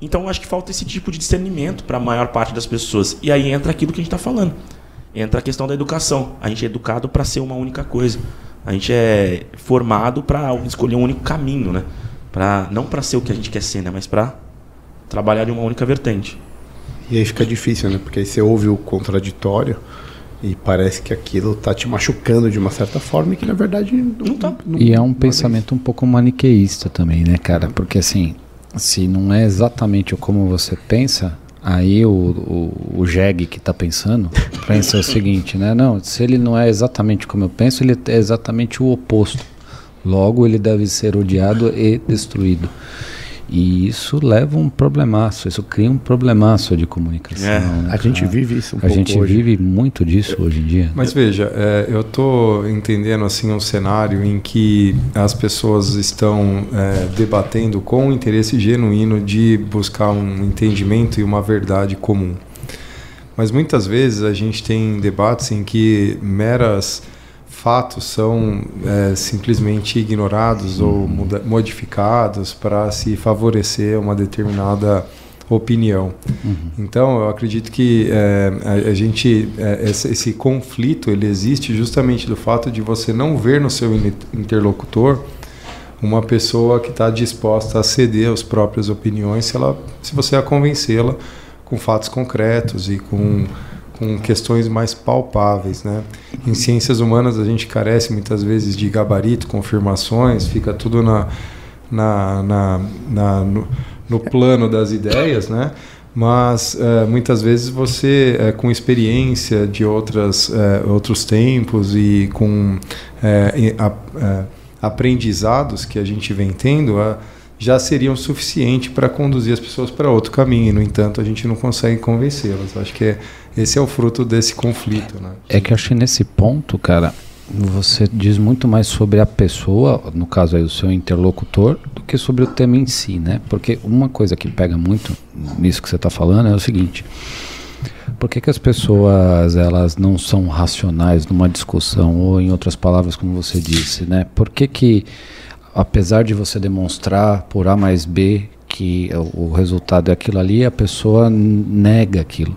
Então acho que falta esse tipo de discernimento para a maior parte das pessoas. E aí entra aquilo que a gente está falando. Entra a questão da educação. A gente é educado para ser uma única coisa. A gente é formado para escolher um único caminho, né? Pra, não para ser o que a gente quer ser, né? Mas para trabalhar em uma única vertente. E aí fica difícil, né? Porque aí você ouve o contraditório e parece que aquilo tá te machucando de uma certa forma e que na verdade não, tá. não- E é um não pensamento um pouco maniqueísta também, né, cara? Porque assim, se não é exatamente como você pensa, aí o, o, o jegue que tá pensando pensa o seguinte, né? Não, se ele não é exatamente como eu penso, ele é exatamente o oposto. Logo, ele deve ser odiado e destruído. E isso leva um problemaço, isso cria um problemaço de comunicação. É. né, A gente vive isso um A pouco gente hoje. vive muito disso hoje em dia. Mas veja, é, eu estou entendendo assim um cenário em que as pessoas estão é, debatendo com um interesse genuíno de buscar um entendimento e uma verdade comum. Mas muitas vezes a gente tem debates em que meras fatos são é, simplesmente ignorados ou muda- modificados para se favorecer uma determinada opinião. Então, eu acredito que é, a, a gente é, esse, esse conflito ele existe justamente do fato de você não ver no seu in- interlocutor uma pessoa que está disposta a ceder às próprias opiniões se, ela, se você a convencê-la com fatos concretos e com, com questões mais palpáveis. Né? Em ciências humanas a gente carece muitas vezes de gabarito, confirmações, fica tudo na, na, na, na- no, no plano das ideias, né? mas eh, muitas vezes você, eh, com experiência de outras, eh, outros tempos e com a- aprendizados que a gente vem tendo, já seriam suficiente para conduzir as pessoas para outro caminho. No entanto, a gente não consegue convencê-las. Acho que é, esse é o fruto desse conflito. Né? É que eu achei nesse ponto, cara, você diz muito mais sobre a pessoa, no caso aí o seu interlocutor, do que sobre o tema em si, né? Porque uma coisa que pega muito nisso que você está falando é o seguinte: Por que, que as pessoas elas não são racionais numa discussão ou em outras palavras como você disse, né? Por que que apesar de você demonstrar por A mais B que o resultado é aquilo ali, a pessoa nega aquilo?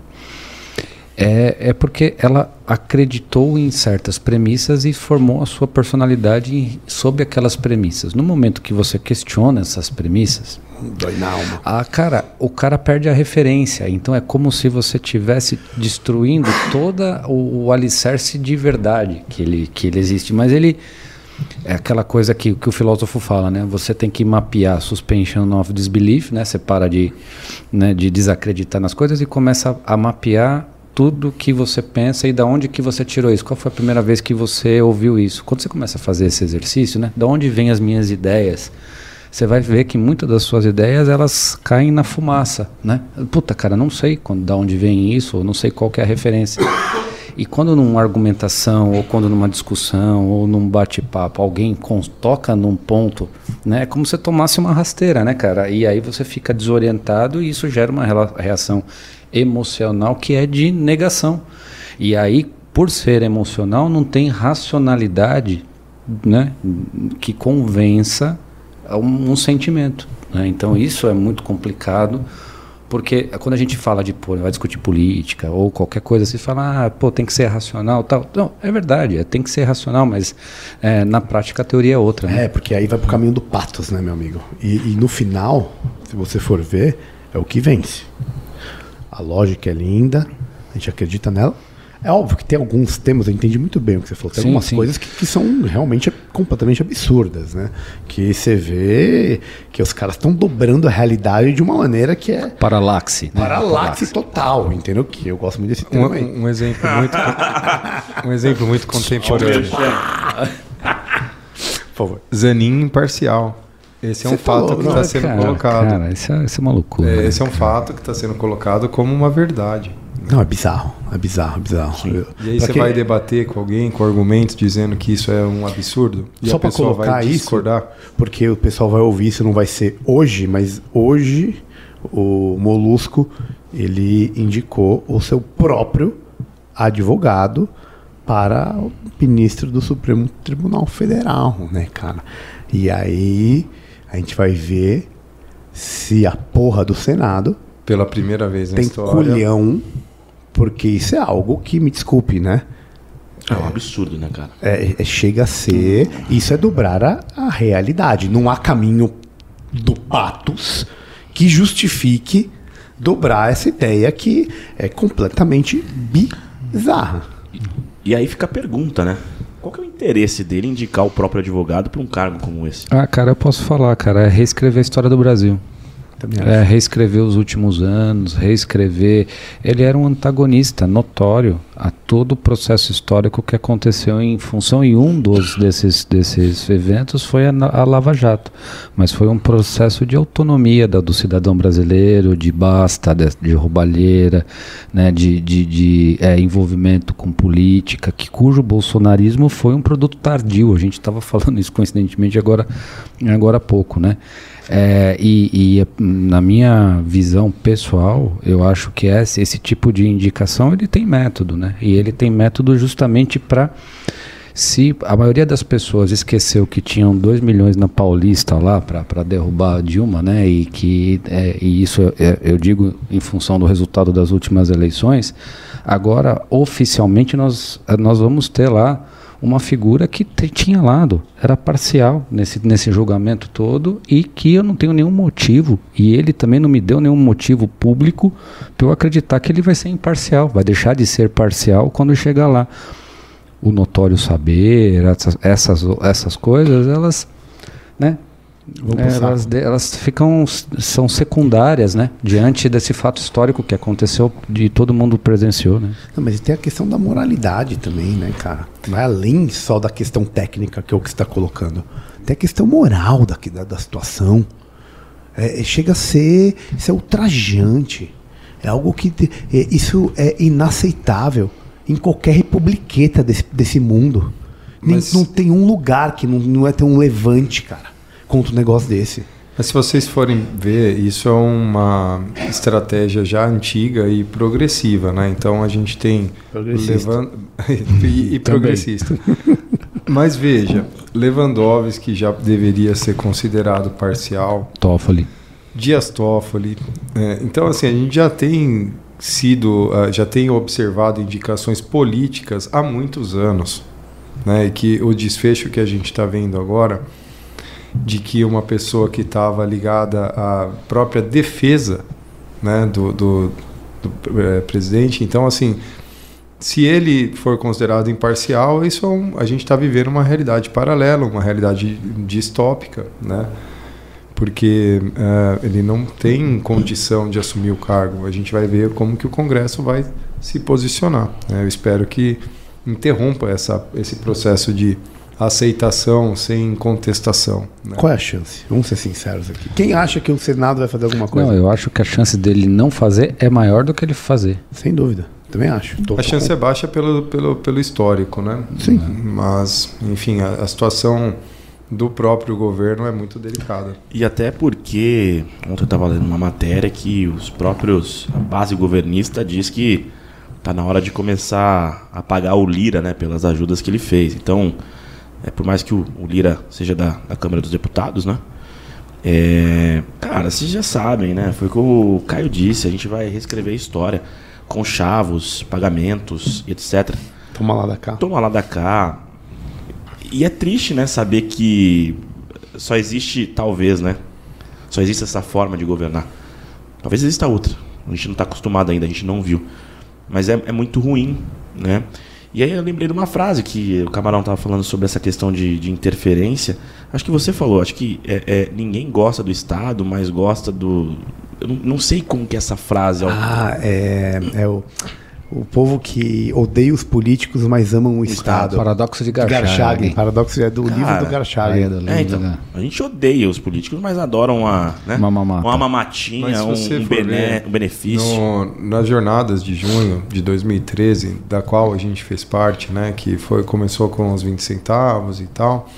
É, é porque ela acreditou em certas premissas e formou a sua personalidade sob aquelas premissas. No momento que você questiona essas premissas, Dói na alma. ah, cara, o cara perde a referência. Então é como se você tivesse destruindo toda o, o alicerce de verdade que ele, que ele existe. Mas ele é aquela coisa que, que o filósofo fala, né? Você tem que mapear suspension of disbelief, né? Você para de, né, de desacreditar nas coisas e começa a, a mapear tudo que você pensa e da onde que você tirou isso. Qual foi a primeira vez que você ouviu isso? Quando você começa a fazer esse exercício, né? Da onde vêm as minhas ideias? Você vai ver que muitas das suas ideias elas caem na fumaça, né? Puta, cara, não sei quando, da onde vem isso, não sei qual é a referência. E quando numa argumentação, ou quando numa discussão, ou num bate-papo, alguém toca num ponto, né? É como se tomasse uma rasteira, né, cara? E aí você fica desorientado e isso gera uma reação emocional que é de negação. E aí, por ser emocional, não tem racionalidade, né? Que convença um, um sentimento. né? Então isso é muito complicado, porque quando a gente fala de pô, vai discutir política ou qualquer coisa, você fala, ah, pô, tem que ser racional, tal. Não, é verdade, é, tem que ser racional, mas é, na prática a teoria é outra. né? É, porque aí vai pro caminho do patos, né, meu amigo? E, e no final, se você for ver, é o que vence. A lógica é linda, a gente acredita nela. É óbvio que tem alguns temas, eu entendi muito bem o que você falou. Tem Sim, algumas sim. coisas que, que são realmente completamente absurdas, né? Que você vê que os caras estão dobrando a realidade de uma maneira que é Paralaxe. Né? paralaxe total, entendeu? Que eu gosto muito desse tema aí. Um, um exemplo muito um exemplo muito contemporâneo. Por favor. Zanin imparcial. Esse é um fato falou, que está sendo cara, colocado. Cara, isso é, isso é uma loucura. É, né? esse é um fato que está sendo colocado como uma verdade. Não, é bizarro, é bizarro, é bizarro. Eu- E aí você quem- vai debater com alguém com argumentos dizendo que isso é um absurdo e Só para pessoa colocar vai isso, discordar. porque o pessoal vai ouvir, isso não vai ser hoje, mas hoje o Molusco ele indicou o seu próprio advogado para o ministro do Supremo Tribunal Federal, né, cara? E aí a gente vai ver se a porra do Senado Pela primeira vez na tem história. culhão, porque isso é algo que me desculpe, né? É um absurdo, né, cara? É, é- chega a ser. Isso é dobrar a, a realidade. Não há caminho do patos que justifique dobrar essa ideia que é completamente bizarra. E aí fica a pergunta, né? Qual que é o interesse dele indicar o próprio advogado para um cargo como esse? Ah, cara, eu posso falar, cara, é reescrever a história do Brasil. Também acho. É, reescrever os últimos anos, reescrever. Ele era um antagonista notório a todo o processo histórico que aconteceu em função, e um dos desses, desses eventos foi a, a Lava Jato. Mas foi um processo de autonomia da- do cidadão brasileiro, de basta, de, de roubalheira, né, de, de, de, é, envolvimento com política, que, cujo bolsonarismo foi um produto tardio. A gente estava falando isso coincidentemente agora, agora há pouco, né? É, e, e, na minha visão pessoal, eu acho que esse, esse tipo de indicação ele tem método, né? E ele tem método justamente para se a maioria das pessoas esqueceu que tinham 2 milhões na Paulista lá para derrubar a Dilma, né? E que é, e isso é, eu digo em função do resultado das últimas eleições. Agora oficialmente nós nós vamos ter lá uma figura que tinha lado, era parcial nesse, nesse julgamento todo e que eu não tenho nenhum motivo, e ele também não me deu nenhum motivo público para eu acreditar que ele vai ser imparcial, vai deixar de ser parcial quando chegar lá. O notório saber, essas, essas, essas coisas, elas, né, é, elas, elas ficam são secundárias, né, diante desse fato histórico que aconteceu de todo mundo presenciou, né? Não, mas tem a questão da moralidade também, né, cara? Vai além só da questão técnica que é o que você está colocando. Tem a questão moral da, da, da situação. É, é, chega a ser, isso é ultrajante. É algo que é, isso é inaceitável em qualquer republiqueta desse, desse mundo. Nem- Mas- Não tem um lugar que não, não é ter um levante, cara, contra um negócio desse. Mas se vocês forem ver, isso é uma estratégia já antiga e progressiva, né? Então a gente tem Progressista. Levan- e, e progressista. Mas veja, Lewandowski já deveria ser considerado parcial, Toffoli. Dias Toffoli. é, então assim a gente já tem sido, ah, já tem observado indicações políticas há muitos anos, né? E que o desfecho que a gente está vendo agora de que uma pessoa que estava ligada à própria defesa né, do, do, do, eh, presidente. Então, assim, se ele for considerado imparcial, isso é um, a gente está vivendo uma realidade paralela, uma realidade distópica, né? Porque eh, ele não tem condição de assumir o cargo. A gente vai ver como que o Congresso vai se posicionar. né? Eu espero que interrompa essa, esse processo de aceitação sem contestação. né? Qual é a chance? Vamos ser sinceros aqui. Quem acha que o Senado vai fazer alguma coisa? Não, eu acho que a chance dele não fazer é maior do que ele fazer. Sem dúvida. Também acho. Tô- A chance tô é baixa pelo, pelo, pelo histórico, né? Sim. Mas, enfim, a, a situação do próprio governo é muito delicada. E até porque ontem eu estava lendo uma matéria que os próprios a base governista diz que tá na hora de começar a pagar o Lira, né, pelas ajudas que ele fez. Então, é por mais que o, o Lira seja da, da Câmara dos Deputados, né? É, cara, vocês já sabem, né? Foi como o Caio disse, a gente vai reescrever a história com chavos, pagamentos, etc. Toma lá da cá. Toma lá da cá. E é triste, né, saber que só existe, talvez, né? Só existe essa forma de governar. Talvez exista outra. A gente não está acostumado ainda, a gente não viu. Mas é, é muito ruim, né? E aí eu lembrei de uma frase que o Camarão estava falando sobre essa questão de, de interferência. Acho que você falou, acho que é, é, ninguém gosta do Estado, mas gosta do. Eu não, não sei como que é essa frase. Ah, é, é o, o povo que odeia os políticos, mas amam o Estado. Paradoxo de Garchagin. Garchagin. Paradoxo é do livro do Ah, é Garchagin. do livro É, então, da- a gente odeia os políticos, mas adoram uma, né? Uma mamata. uma mamatinha, um, um, bene- um benefício. No- nas jornadas de junho de 2013, da qual a gente fez parte, né, que foi começou com os 20 centavos e tal,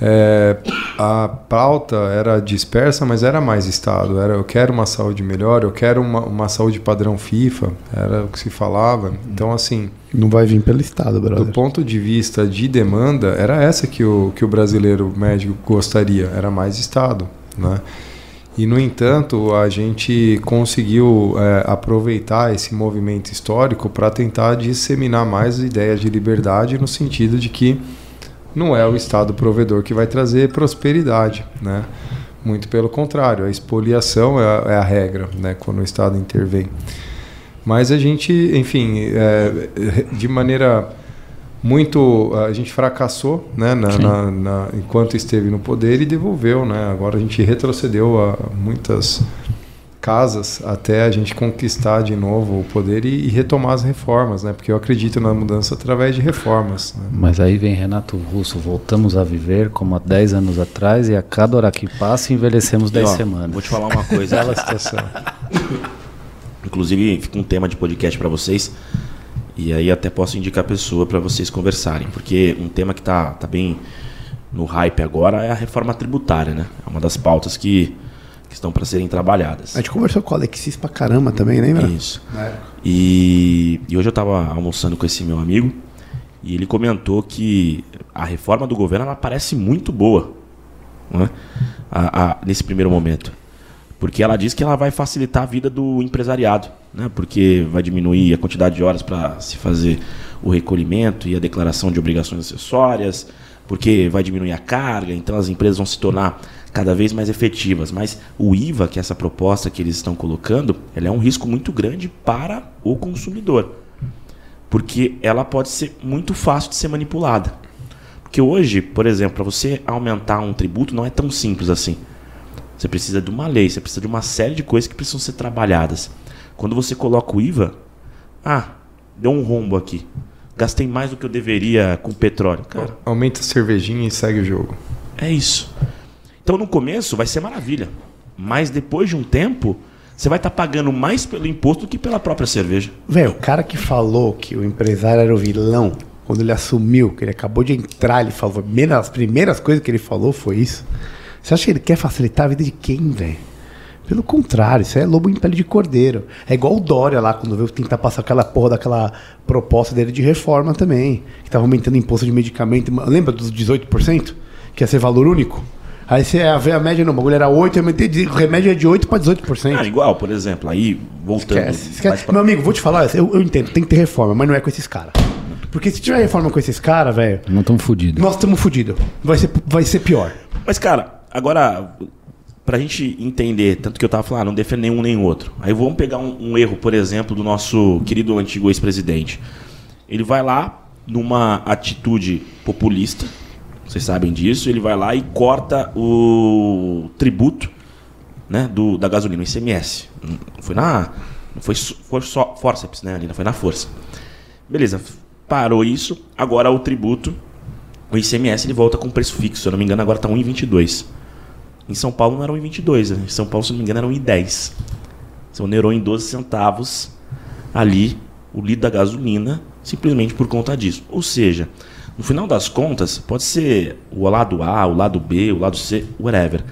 é, a pauta era dispersa, mas era mais Estado. Era eu quero uma saúde melhor, eu quero uma, uma saúde padrão FIFA, era o que se falava. Então, assim, Não vai vir pelo Estado, brother. do ponto de vista de demanda, era essa que o, que o brasileiro médico gostaria, era mais Estado. Né? E, no entanto, a gente conseguiu é, aproveitar esse movimento histórico para tentar disseminar mais ideias de liberdade no sentido de que não é o Estado provedor que vai trazer prosperidade. Né? Muito pelo contrário, a expoliação é a, é a regra né, quando o Estado intervém. Mas a gente, enfim, é, de maneira muito. A gente fracassou né, na, na- na- enquanto esteve no poder e devolveu. Né? Agora a gente retrocedeu a muitas casas até a gente conquistar de novo o poder e, e retomar as reformas, né? porque eu acredito na mudança através de reformas. né? Mas aí vem Renato Russo, voltamos a viver como há 10 anos atrás e a cada hora que passa envelhecemos E, 10 ó, semanas. Vou te falar uma coisa. Bela situação. Inclusive, fica um tema de podcast para vocês. E aí até posso indicar a pessoa para vocês conversarem. Porque um tema que tá, tá bem no hype agora é a reforma tributária, né? É uma das pautas que, que estão para serem trabalhadas. A gente conversou com o Alexis pra caramba também, lembra? Isso. E, e hoje eu estava almoçando com esse meu amigo e ele comentou que a reforma do governo ela parece muito boa né? A- a- nesse primeiro momento. Porque ela diz que ela vai facilitar a vida do empresariado, né? porque vai diminuir a quantidade de horas para se fazer o recolhimento e a declaração de obrigações acessórias, porque vai diminuir a carga, então as empresas vão se tornar cada vez mais efetivas. Mas o IVA, que é essa proposta que eles estão colocando, ela é um risco muito grande para o consumidor. Porque ela pode ser muito fácil de ser manipulada. Porque hoje, por exemplo, para você aumentar um tributo não é tão simples assim. Você precisa de uma lei, você precisa de uma série de coisas que precisam ser trabalhadas. Quando você coloca o IVA, ah, deu um rombo aqui. Gastei mais do que eu deveria com petróleo. Cara, Aumenta a cervejinha e segue o jogo. é isso. Então no começo vai ser maravilha. Mas depois de um tempo, você vai estar pagando mais pelo imposto do que pela própria cerveja. Velho, o cara que falou que o empresário era o vilão, quando ele assumiu, que ele acabou de entrar, ele falou, as primeiras coisas que ele falou foi isso. Você acha que ele quer facilitar a vida de quem, velho? Pelo contrário, isso é lobo em pele de cordeiro. É igual o Dória lá, quando veio tentar passar aquela porra daquela proposta dele de reforma também. Que tava aumentando imposto de medicamento. Lembra dos 18%? Que ia ser valor único? Aí você a média, não, o bagulho era 8, ia meter de, o remédio é de 8 para 18%. Ah, igual, por exemplo, aí voltando. Esquece, esquece. pra- Meu amigo, vou te falar, eu, eu entendo, tem que ter reforma, mas não é com esses caras. Porque se tiver reforma com esses caras, velho, Não estamos fodidos. nós estamos fodidos. Vai ser, vai ser pior. Mas, cara, agora, pra gente entender, tanto que eu tava falando, ah, não defendo nenhum nem outro. Aí vamos pegar um, um erro, por exemplo, do nosso querido antigo ex-presidente. Ele vai lá numa atitude populista, vocês sabem disso, ele vai lá e corta o tributo né, do, da gasolina, o ICMS. Não Foi na. Foi, foi só forceps, né? Ali, não foi na força. Beleza, parou isso. Agora o tributo, o ICMS, ele volta com preço fixo. Se eu não me engano, agora tá 1,22. Em São Paulo não era 1,22. Né? Em São Paulo, se eu não me engano, era 1,10. Você onerou em 12 centavos ali o litro da gasolina, simplesmente por conta disso. Ou seja, no final das contas, pode ser o lado A, o lado B, o lado C, whatever.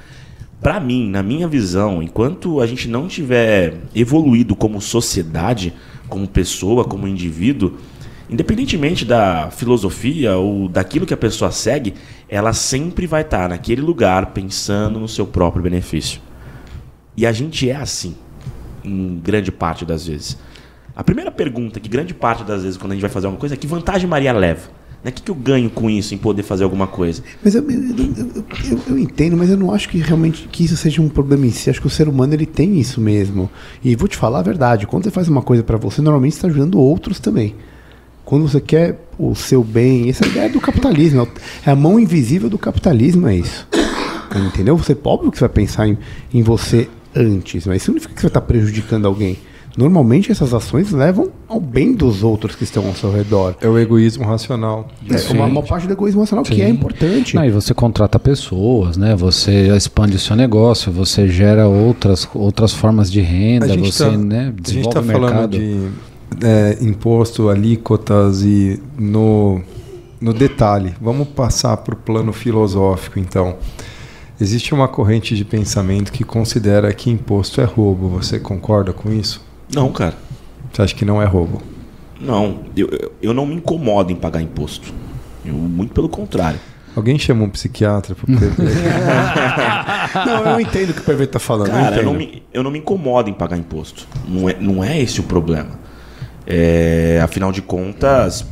Pra mim, na minha visão, enquanto a gente não tiver evoluído como sociedade, como pessoa, como indivíduo, independentemente da filosofia ou daquilo que a pessoa segue, ela sempre vai estar naquele lugar pensando no seu próprio benefício. E a gente é assim, em grande parte das vezes. A primeira pergunta que grande parte das vezes quando a gente vai fazer alguma coisa é que vantagem Maria leva? Né? O que, que eu ganho com isso em poder fazer alguma coisa? Mas eu, eu, eu- eu- entendo, mas eu não acho que realmente que isso seja um problema em si. Acho que o ser humano ele tem isso mesmo. E vou te falar a verdade, quando você faz uma coisa pra você, normalmente está ajudando outros também. Quando você quer o seu bem, essa é ideia do capitalismo. é É a mão invisível do capitalismo, é isso. Entendeu? Você óbvio que você vai pensar em, em você antes, mas isso não significa que você vai estar prejudicando alguém. Normalmente essas ações levam ao bem dos outros que estão ao seu redor. É o egoísmo racional. É uma, uma parte do egoísmo nacional que é importante. Não, e você contrata pessoas, né? Você expande o seu negócio, você gera outras, outras formas de renda, você tá- né, a gente desenvolve está o falando mercado. de é, imposto, alíquotas e no, no detalhe. Vamos passar para o plano filosófico, então. Existe uma corrente de pensamento que considera que imposto é roubo. Você concorda com isso? Não, cara. Você acha que não é roubo? Não, eu, eu- não me incomodo em pagar imposto. Eu, muito pelo contrário. Alguém chama um psiquiatra para Não, eu entendo o que o PV está falando. Cara, eu eu não, me, eu não me incomodo em pagar imposto. Não é, não é esse o problema. É, afinal de contas,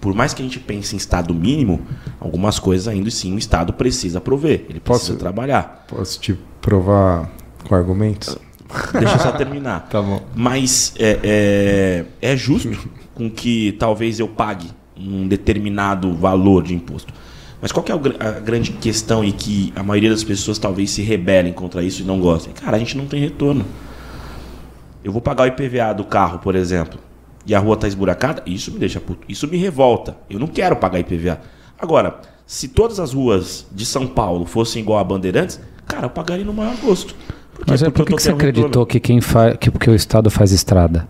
por mais que a gente pense em Estado mínimo, algumas coisas ainda sim o Estado precisa prover. Ele precisa Posso- trabalhar. Posso te provar com argumentos? Deixa eu só terminar. Tá bom. Mas é, é, é justo com que talvez eu pague um determinado valor de imposto. Mas qual que é a grande questão e que a maioria das pessoas talvez se rebelem contra isso e não gostem? Cara, a gente não tem retorno. Eu vou pagar o IPVA do carro, por exemplo, e a rua está esburacada, isso me deixa puto. Isso me revolta. Eu não quero pagar IPVA. Agora, se todas as ruas de São Paulo fossem igual a Bandeirantes, cara, eu pagaria no maior gosto. Por quê? Mas é Porque por eu que, você acreditou que quem faz que porque o Estado faz estrada?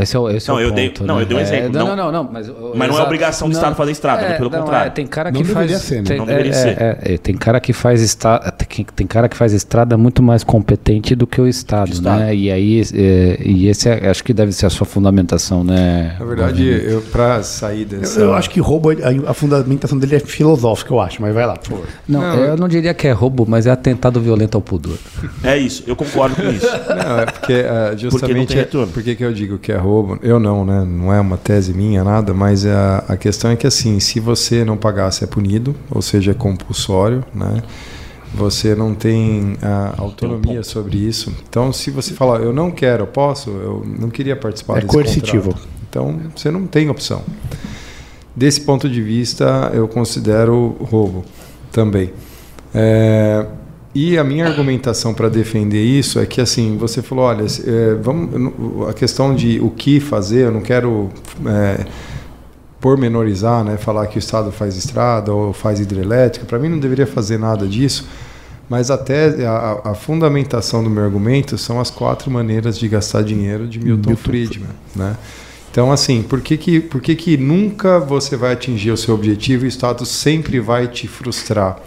Esse é o, esse Não, é o eu dei- ponto, não, né? eu dei um É, exemplo, não, não. não, não, mas, Mas não é obrigação do Estado fazer estrada, é, pelo não, contrário. é, tem cara Não que deveria faz, ser, né? tem, Não deveria é, ser. é, é, tem cara que faz estrada, tem, tem cara que faz estrada muito mais competente do que o Estado, Que o Estado. né? E aí é, e esse é- acho que deve ser a sua fundamentação, né? Na verdade, eu para sair dessa. Eu, eu acho que roubo, a, a fundamentação dele é filosófica, eu acho, mas vai lá, por favor. não, Não, eu não diria que é roubo, mas é atentado violento ao pudor. É isso, eu concordo com isso. Não, é porque ah, justamente. tem retorno. Por que que eu digo que é roubo? Eu não, né? Não é uma tese minha, nada, mas a, a questão é que assim, se você não pagar, você é punido, ou seja, é compulsório, né? Você não tem a autonomia sobre isso. Então, se você falar, eu não quero, eu posso, eu não queria participar É desse coercitivo. contrato. Então, você não tem opção. Desse ponto de vista, eu considero roubo também. É, e a minha argumentação para defender isso é que assim você falou, olha, é, vamos, a questão de o que fazer, eu não quero é, pormenorizar, né, falar que o Estado faz estrada ou faz hidrelétrica. Para mim não deveria fazer nada disso. Mas até a, a fundamentação do meu argumento são as quatro maneiras de gastar dinheiro de Milton, Friedman, né? Então, assim, por que que, por que que nunca você vai atingir o seu objetivo e o Estado sempre vai te frustrar?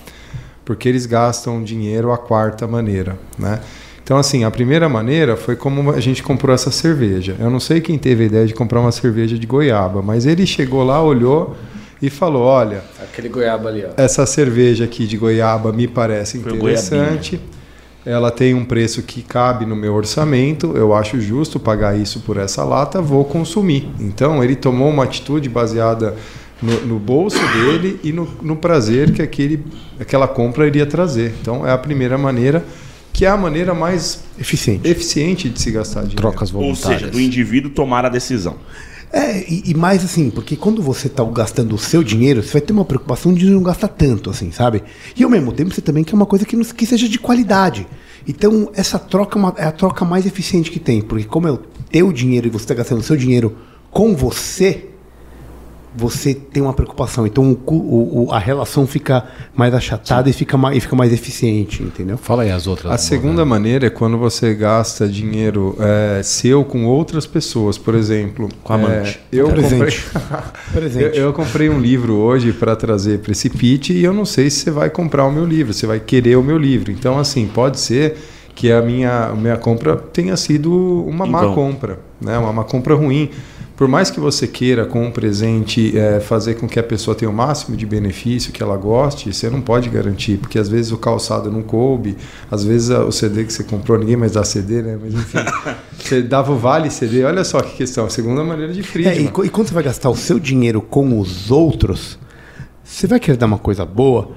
Porque eles gastam dinheiro a quarta maneira, né? Então, assim, a primeira maneira foi como a gente comprou essa cerveja. Eu não sei quem teve a ideia de comprar uma cerveja de goiaba, mas ele chegou lá, olhou e falou: Olha, Aquele goiaba ali, ó. essa cerveja aqui de goiaba me parece interessante. Ela tem um preço que cabe no meu orçamento. Eu acho justo pagar isso por essa lata. Vou consumir. Então ele tomou uma atitude baseada no, no bolso dele e no, no prazer que aquele, aquela compra iria trazer. Então é a primeira maneira, que é a maneira mais Eficiente. eficiente de se gastar dinheiro. Trocas Ou voluntárias. seja, do indivíduo tomar a decisão. É, e, e mais assim, porque quando você tá gastando o seu dinheiro, você vai ter uma preocupação de não gastar tanto, assim, sabe? E ao mesmo tempo você também quer uma coisa que, não, que seja de qualidade. Então, essa troca é uma- é a troca mais eficiente que tem, porque como é o teu dinheiro e você está gastando o seu dinheiro com você, você tem uma preocupação. Então, o o- a relação fica mais achatada e fica mais, e fica mais eficiente, entendeu? Fala aí as outras. A segunda maneira é quando você gasta dinheiro é, seu com outras pessoas, por exemplo. Com amante. é, eu, comprei, Presente. Presente. eu, eu comprei um livro hoje para trazer para esse pitch e eu não sei se você vai comprar o meu livro, você vai querer o meu livro. Então, assim, pode ser que a minha, a minha compra tenha sido uma Em má compra, né? uma, uma compra ruim. Por mais que você queira com um presente é, fazer com que a pessoa tenha o máximo de benefício, que ela goste, você não pode garantir, porque às vezes o calçado não coube, às vezes a- o CD que você comprou, ninguém mais dá CD, né? Mas enfim, você dava o vale CD, olha só que questão, segunda maneira de É, Friedman. e, e quando você vai gastar o seu dinheiro com os outros, você vai querer dar uma coisa boa,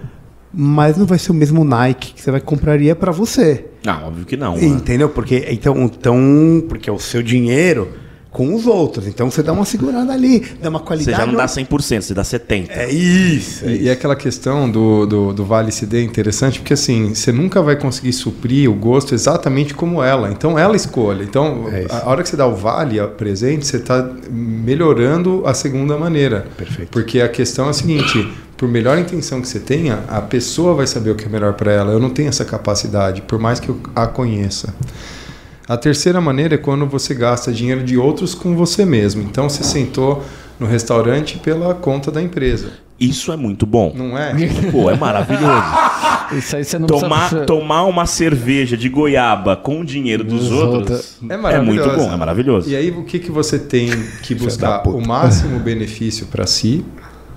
mas não vai ser o mesmo Nike que você vai compraria para você. Não, óbvio que não. né? Entendeu? Porque então, então, porque é o seu dinheiro com os outros. Então você dá uma segurada ali, dá uma Você qualidade. já não dá 100%, você dá 70%. É isso. é E, e aquela questão do, do, do Vale CD é interessante porque assim, você nunca vai conseguir suprir o gosto exatamente como ela. Então ela escolhe. Então, É isso. a a hora que você dá o Vale a presente, você está melhorando a segunda maneira. Perfeito. Porque a questão é a seguinte: por melhor intenção que você tenha, a pessoa vai saber o que é melhor para ela. Eu não tenho essa capacidade, por mais que eu a conheça. A terceira maneira é quando você gasta dinheiro de outros com você mesmo. Então você sentou no restaurante pela conta da empresa. Isso é muito bom. Não é? Pô, é maravilhoso. Isso aí você não Tomar, precisa... tomar uma cerveja de goiaba com o dinheiro dos Dos outros É é muito bom, é maravilhoso. E aí o que, que você tem que buscar? O máximo benefício para si,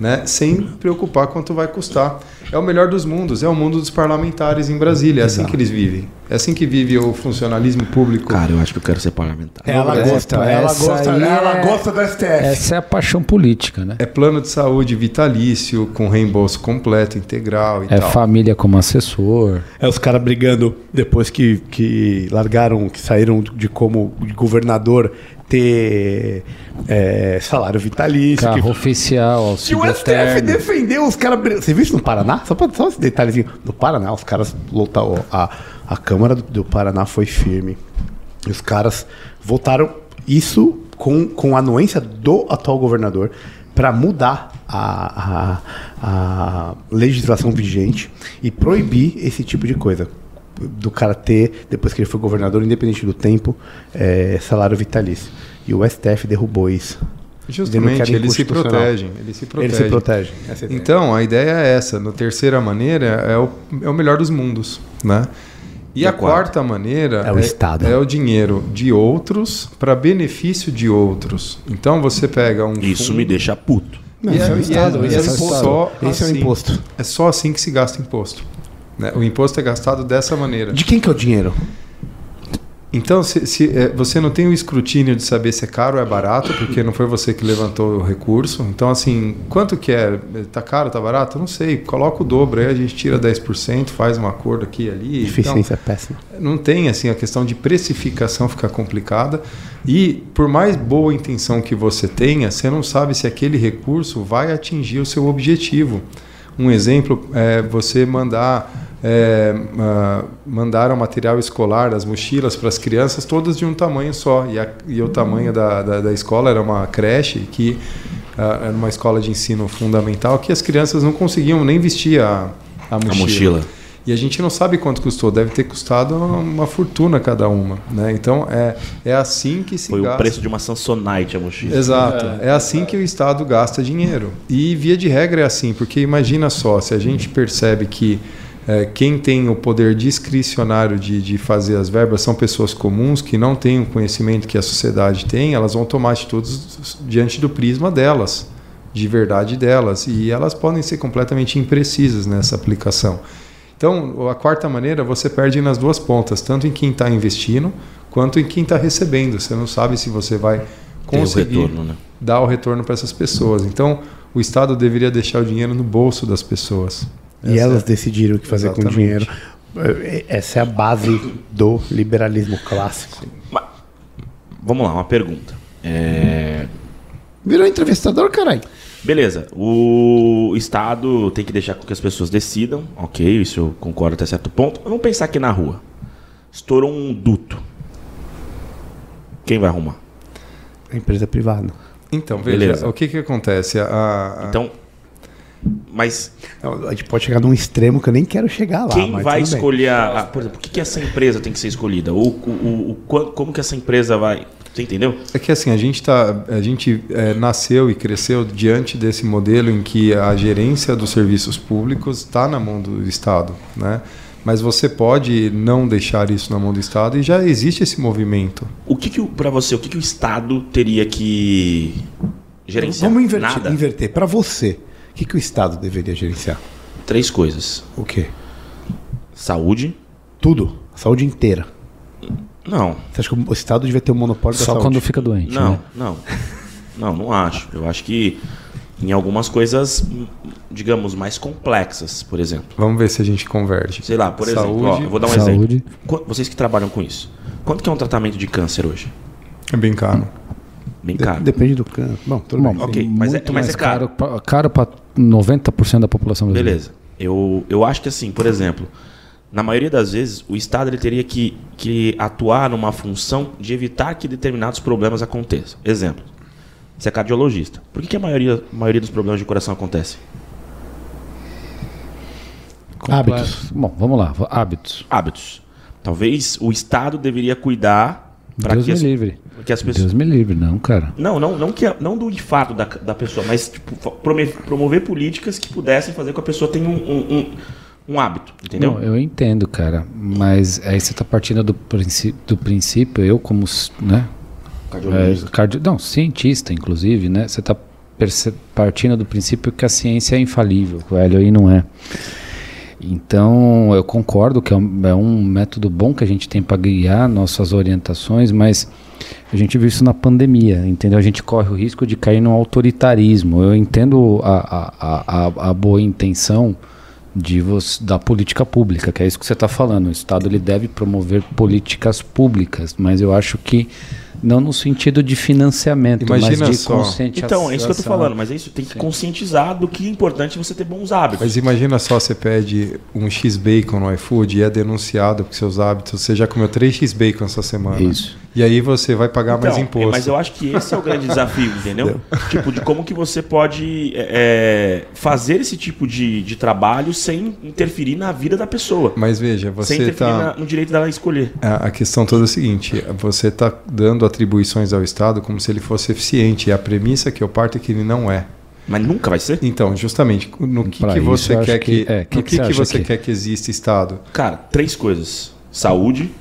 né? sem preocupar quanto vai custar. É o melhor dos mundos, é o mundo dos parlamentares em Brasília, é assim que eles vivem. É assim que vive o funcionalismo público. Cara, eu acho que eu quero ser parlamentar. Ela É, gosta, ela gosta, aí ela é- gosta do STF. Essa é a paixão política, né? É plano de saúde vitalício, com reembolso completo, integral e É tal. família como assessor. É os caras brigando depois que, que largaram, que saíram de como de governador ter é, salário vitalício. Carro que- oficial, E o STF eterno. defendeu os caras. Você viu isso no Paraná? Só, pra, só esse detalhezinho. No Paraná, os caras lotaram. A, a Câmara do, do Paraná foi firme. E os caras votaram isso com, com a anuência do atual governador para mudar a, a, a legislação vigente e proibir esse tipo de coisa. Do cara ter, depois que ele foi governador, independente do tempo, é, salário vitalício. E o STF derrubou isso. Justamente, eles se protegem. Eles se Ele protegem. se é. Então, a ideia é essa. Na terceira maneira, é o, é o melhor dos mundos, né? E, E a quarta? quarta maneira É o Estado. é o dinheiro de outros para benefício de outros. Então você pega um Isso fundo- me deixa puto. Não, E esse é o é- e Estado. é- esse é é o imposto. só Esse é o assim. imposto. É só assim que se gasta imposto. Né? O imposto é gastado dessa maneira. De quem que é o dinheiro? Então, se, se, é, você não tem o escrutínio de saber se é caro ou é barato, porque não foi você que levantou o recurso. Então, assim, quanto que é? Tá caro, tá barato? Não sei. Coloca o dobro aí, a gente tira 10%, faz um acordo aqui e ali. Eficiência é péssima. Então, não tem, assim, a questão de precificação fica complicada. E, por mais boa intenção que você tenha, você não sabe se aquele recurso vai atingir o seu objetivo. Um exemplo é você mandar é, ah, mandaram material escolar, as mochilas para as crianças, todas de um tamanho só. E, a- e o tamanho da, da, da escola era uma creche que ah, era uma escola de ensino fundamental que as crianças não conseguiam nem vestir a, a mochila. A mochila. E a gente não sabe quanto custou, deve ter custado uma fortuna cada uma. Né? Então é, é assim que se Foi gasta. o preço de uma Samsonite a mochila. Exato. É assim que o Estado gasta dinheiro. E via de regra é assim, porque imagina só, se a gente percebe que é, quem tem o poder discricionário de, de fazer as verbas são pessoas comuns que não têm o conhecimento que a sociedade tem, elas vão tomar atitudes diante do prisma delas, de verdade delas, e elas podem ser completamente imprecisas nessa aplicação. Então, a quarta maneira, você perde nas duas pontas, tanto em quem está investindo quanto em quem está recebendo. Você não sabe se você vai conseguir o retorno, né? dar o retorno para essas pessoas. Então, o Estado deveria deixar o dinheiro no bolso das pessoas. E Essa elas é- decidiram o que fazer com o Exatamente. dinheiro. É, Essa é a base do liberalismo clássico. Vamos lá, uma pergunta. É, Virou entrevistador, caralho. Beleza, o Estado tem que deixar com que as pessoas decidam, ok, isso eu concordo até certo ponto. Mas Vamos pensar aqui na rua. Estourou um duto. Quem vai arrumar? A empresa privada. Então, veja, Beleza. o que, que acontece? A- a- Então, mas A gente pode chegar num extremo que eu nem quero chegar lá. quem mas vai escolher, a, por exemplo, o que, que essa empresa tem que ser escolhida? Ou, o- o- o como que essa empresa vai... Você entendeu? É que assim, a gente, tá, a gente é, nasceu e cresceu diante desse modelo em que a gerência dos serviços públicos está na mão do Estado. Né? Mas você pode não deixar isso na mão do Estado e já existe esse movimento. O que, que para você, o que, que o Estado teria que gerenciar? Vamos inverter. Nada. inverter. Para você, o que, que o Estado deveria gerenciar? Três coisas: O quê? saúde. Tudo. Saúde inteira. Não, Você acha que o Estado devia ter o monopólio da Só saúde? quando fica doente. não, né? não, não, não acho. Eu acho que em algumas coisas, digamos, mais complexas, por exemplo. Vamos ver se a gente converge. Sei lá, por exemplo, ó, Saúde eu vou dar um Saúde. exemplo. Vocês que trabalham com isso, quanto que é um tratamento de câncer hoje? é bem caro. Bem De- caro. Depende do câncer. Bom, tudo Bom, bem. ok, mas é- mas mais é caro. pra- Caro para 90% da população brasileira. Beleza. Eu, eu acho que assim, por exemplo, na maioria das vezes, o Estado ele teria que, que atuar numa função de evitar que determinados problemas aconteçam. Exemplo, você é cardiologista. Por que, que a maioria, a maioria dos problemas de coração acontece? Hábitos. Bom, vamos lá. Hábitos. Hábitos. Talvez o Estado deveria cuidar para Deus que, me as- livre. que as pessoas. Deus me livre, não, cara. Não, não, não, que, não do infarto da, da pessoa, mas tipo, prome- promover políticas que pudessem fazer com que a pessoa tenha um, um, um- um hábito, entendeu? Não, eu entendo, cara. Mas aí você tá partindo do, princípio, do princípio, eu como, né? Cardiologista. É, cardio, não, cientista, inclusive, né? Você tá perce- partindo do princípio que a ciência é infalível, que o hélio aí não é. Então, eu concordo que é um, é um método bom que a gente tem para guiar nossas orientações, mas a gente viu isso na pandemia, entendeu? A gente corre o risco de cair no autoritarismo. Eu entendo a, a, a- a boa intenção de você, da política pública, que é isso que você está falando. O Estado ele deve promover políticas públicas, mas eu acho que não no sentido de financiamento, Imagina mas de só. conscientização. Então, é isso que eu tô falando, mas é isso, tem que conscientizar do que é importante você ter bons hábitos. Mas imagina só, você pede um X-Bacon no iFood e é denunciado por seus hábitos. Você já comeu 3 X-Bacon essa semana. Isso. E aí você vai pagar mais Então, imposto. é, Mas eu acho que esse é o grande desafio, entendeu? tipo, de como que você pode é, é, fazer esse tipo de, de trabalho sem interferir na vida da pessoa. Mas veja, sem você interferir está... na- no direito dela escolher. A a questão toda é a seguinte: você está dando atribuições ao Estado como se ele fosse eficiente. E a premissa que eu parto é que ele não é. Mas nunca vai ser. Então, justamente, no que, que você quer que, que- é, que no que que, você que você que- quer que exista Estado? Cara, três coisas: saúde.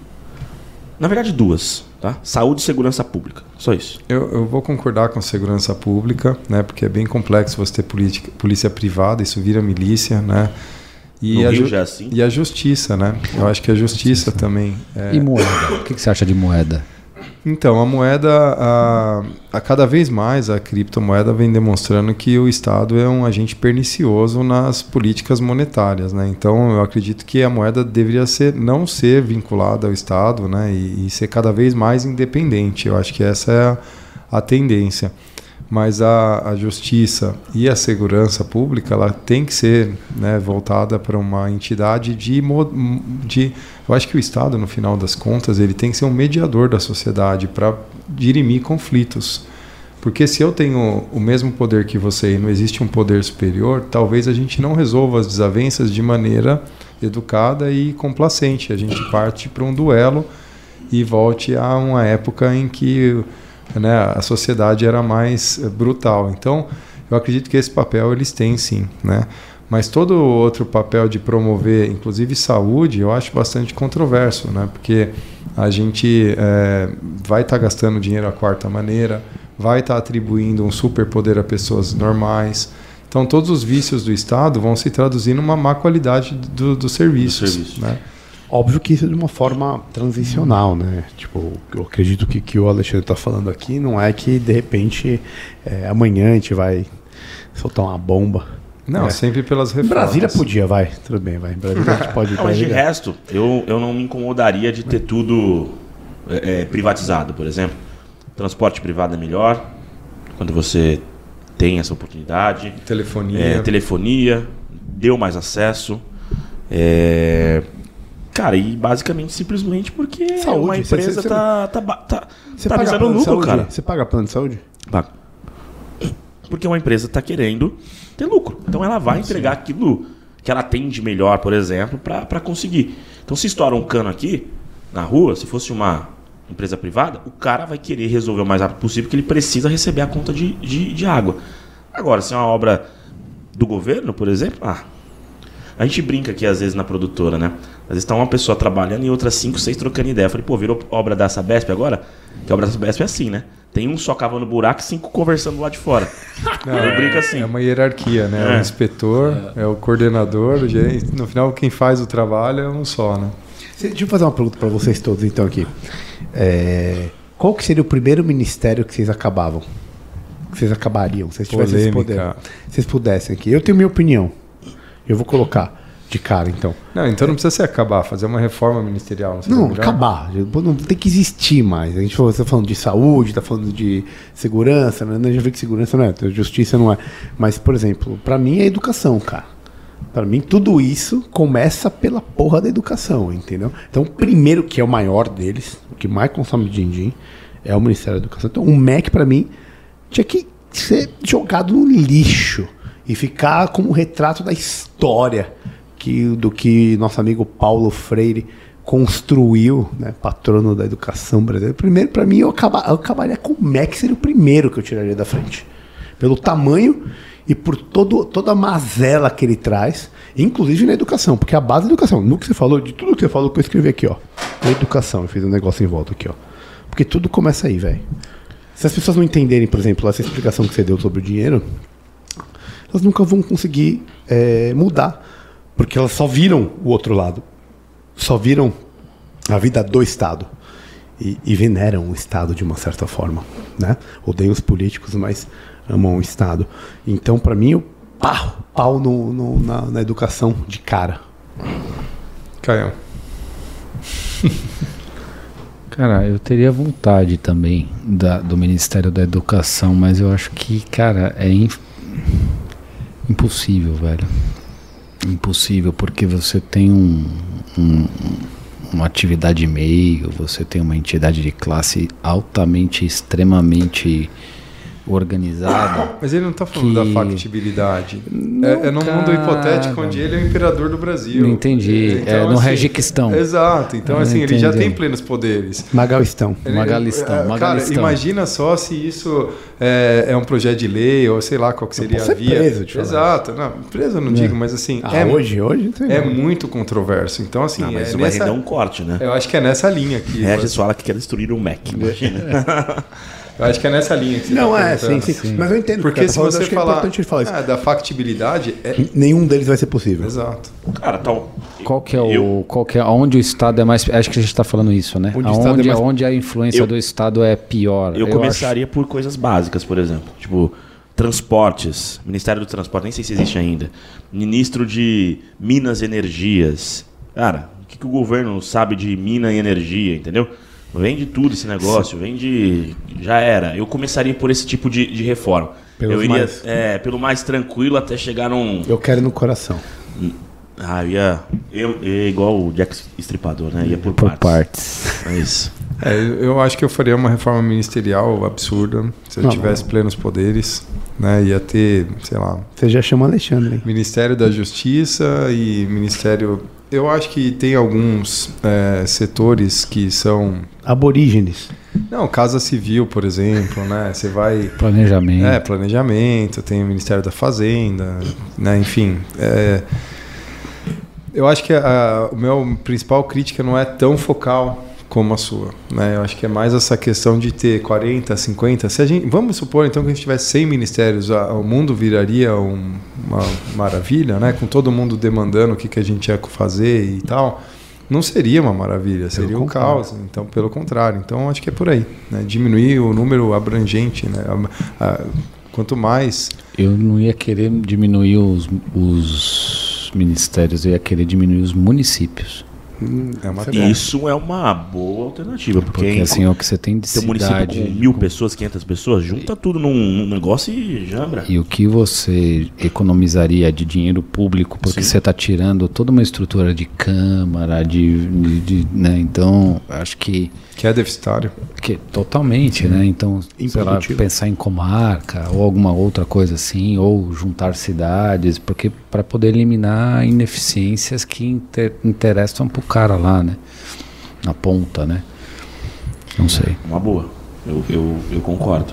Na verdade, duas. Tá? Saúde e segurança pública. Só isso. Eu, eu vou concordar com segurança pública, né? Porque é bem complexo você ter política, polícia privada, isso vira milícia, né? E No a, Rio ju- já é assim. e a justiça, né? Eu acho que a justiça também. é- E moeda? O que, que você acha de moeda? Então, a moeda, a, a cada vez mais a criptomoeda vem demonstrando que o Estado é um agente pernicioso nas políticas monetárias, né? Então, eu acredito que a moeda deveria ser não ser vinculada ao Estado, né? E, e ser cada vez mais independente. Eu acho que essa é a, a tendência. Mas a, a justiça e a segurança pública, ela tem que ser né, voltada para uma entidade de, de eu acho que o Estado, no final das contas, ele tem que ser um mediador da sociedade para dirimir conflitos. Porque se eu tenho o mesmo poder que você e não existe um poder superior, talvez a gente não resolva as desavenças de maneira educada e complacente. A gente parte para um duelo e volte a uma época em que né, a sociedade era mais eh, brutal. Então, eu acredito que esse papel eles têm sim, né? Mas todo o outro papel de promover, inclusive saúde, eu acho bastante controverso, né? Porque a gente é, vai estar gastando dinheiro à quarta maneira, vai estar atribuindo um superpoder a pessoas normais. Então, todos os vícios do Estado vão se traduzir numa má qualidade do, dos serviços. Do serviço. Né? Óbvio que isso é de uma forma transicional, né? Tipo, eu acredito que o que o Alexandre está falando aqui não é que de repente é, amanhã a gente vai soltar uma bomba. Não, É. sempre pelas Em reformas. Brasília podia, vai, tudo bem, vai. Em Brasília a gente pode. Não, mas de resto, eu, eu não me incomodaria de ter tudo é, é, privatizado, por exemplo. Transporte privado é melhor, quando você tem essa oportunidade. Telefonia. É, telefonia, deu mais acesso. É, Cara, e basicamente simplesmente porque Saúde, uma empresa você- tá, tá, tá, Você tá paga visando plano de lucro, saúde? cara. Você paga plano de saúde? Paga. Porque uma empresa está querendo ter lucro. Então ela vai entregar aquilo que ela tem de melhor, por exemplo, para conseguir. Então se estoura um cano aqui na rua, se fosse uma empresa privada, o cara vai querer resolver o mais rápido possível porque ele precisa receber a conta de, de, de água. Agora, se é uma obra do governo, por exemplo, ah, a gente brinca aqui às vezes na produtora, né? Às vezes tá uma pessoa trabalhando e outras cinco, seis trocando ideia. Eu falei, pô, virou obra da Sabesp agora? Que a obra da Sabesp é assim, né? Tem um só cavando buraco e cinco conversando lá de fora. Não, eu brinco assim. É uma hierarquia, né? É. É. O inspetor, é. o coordenador, o gerente. No final, quem faz o trabalho é um só, né? Deixa eu fazer uma pergunta para vocês todos, então, aqui. É, qual que seria o primeiro ministério que vocês acabavam? Que vocês acabariam, se vocês tivessem esse poder? Vocês pudessem aqui. Eu tenho minha opinião. Eu vou colocar de cara, então. Não, então não precisa se acabar, fazer uma reforma ministerial. Não, Não, acabar. Não tem que existir mais. A gente falou, você tá falando de saúde, tá falando de segurança, né? A gente já vê que segurança não é, justiça não é. Mas, por exemplo, para mim é educação, cara. Para mim, tudo isso começa pela porra da educação, entendeu? Então, o primeiro, que é o maior deles, o que mais consome din-din, é o Ministério da Educação. Então, o MEC, para mim, tinha que ser jogado no lixo e ficar como um retrato da história que, do que nosso amigo Paulo Freire construiu, né, patrono da educação brasileira. Primeiro, para mim, eu, acaba, eu acabaria com o MEC, seria o primeiro que eu tiraria da frente. Pelo tamanho e por todo, toda a mazela que ele traz, inclusive na educação, porque a base da educação, no que você falou, de tudo que você falou, que eu escrevi aqui, ó. Na educação, eu fiz um negócio em volta aqui, ó. Porque tudo começa aí, velho. Se as pessoas não entenderem, por exemplo, essa explicação que você deu sobre o dinheiro, elas nunca vão conseguir é, mudar. Porque elas só viram o outro lado. Só viram a vida do Estado. E, e veneram o Estado de uma certa forma. Né? Odeiam os políticos, mas amam o Estado. Então, para mim, eu pau, pau no, no- na, na educação de cara. Caião. Cara, eu teria vontade também da- do Ministério da Educação, mas eu acho que, cara, é in- impossível, velho. Impossível, porque você tem um, um- uma atividade meio, você tem uma entidade de classe altamente, extremamente organizada. Mas ele não tá falando Que- da factibilidade. é, é num mundo cara. hipotético onde ele é o imperador do Brasil. Não entendi. É no Regiquistão. Exato. Então, Ah, assim, ele já tem plenos poderes. Magalistão. Ele- Magalistão, é, Cara, Magalistão. imagina só se isso é, é um projeto de lei ou sei lá qual que seria posso a via. preso, te Exato. Não, preso eu não digo, mas assim, Ah, é, hoje, hoje, não é não. muito controverso. Então, assim, Ah, mas é isso vai nessa, render um corte, né? eu acho que é nessa linha aqui. Regis fala que quer destruir o Mac. Imagina. Eu acho que é nessa linha que você Não, tá é, sim, perguntando. sim, Mas eu entendo. Porque se falando, você acho que é falar importante ele falar isso. ah, da factibilidade, é... Nenhum deles vai ser possível. Exato. Cara, tal. Qual que é o. Eu- Qual que é, onde o Estado é mais. Acho que a gente está falando isso, né? Onde o Aonde, é mais- aonde a influência Eu- do Estado é pior. Eu acho- começaria por coisas básicas, por exemplo. Tipo, transportes. Ministério do Transporte, nem sei se existe ainda. Ministro de Minas e Energias. Cara, o que, que o governo sabe de mina e energia, entendeu? Vende tudo esse negócio, vende. Já era. Eu começaria por esse tipo de, de reforma. Pelos eu iria mais- é, pelo mais tranquilo até chegar num. Eu quero ir no coração. Ah, eu ia. Eu, eu igual o Jack Estripador, né? Ia por, Por partes. partes. É isso. É, eu acho que eu faria uma reforma ministerial absurda se eu Não, tivesse plenos poderes. Né? Ia ter, sei lá, Você já chama Alexandre, hein? Ministério da Justiça e Ministério. Eu acho que tem alguns é, setores que são. Aborígenes. Não, Casa Civil, por exemplo, né? Você vai. Planejamento. É, planejamento, tem o Ministério da Fazenda, né? enfim. é, eu acho que a, o meu principal crítica não é tão focal como a sua. Né? Eu acho que é mais essa questão de ter 40, 50. Se a gente, vamos supor então que a gente tivesse 100 ministérios, a- o mundo viraria um- uma maravilha, né? com todo mundo demandando o que, que a gente ia fazer e tal. Não seria uma maravilha, seria um contrário. caos. Então, pelo contrário. Então, acho que é por aí. Né? Diminuir o número abrangente. Né? A- a- quanto mais Eu não ia querer diminuir os, os ministérios, eu ia querer diminuir os municípios. É uma Isso é uma boa alternativa, porque, Porque assim, é o que você tem de tem um município cidade. com mil pessoas, 500 pessoas, junta tudo num, num negócio e jambra. E o que você economizaria de dinheiro público, porque Sim. você está tirando toda uma estrutura de câmara, de, de- de- né? Então, acho que, que é deficitário. que totalmente, né? Então, sei lá, Improdutivo. pensar em comarca ou alguma outra coisa assim, ou juntar cidades, porque para poder eliminar ineficiências que inter- interessam pro cara lá, né? Na ponta, né? Não sei. Uma boa. Eu, eu, eu concordo.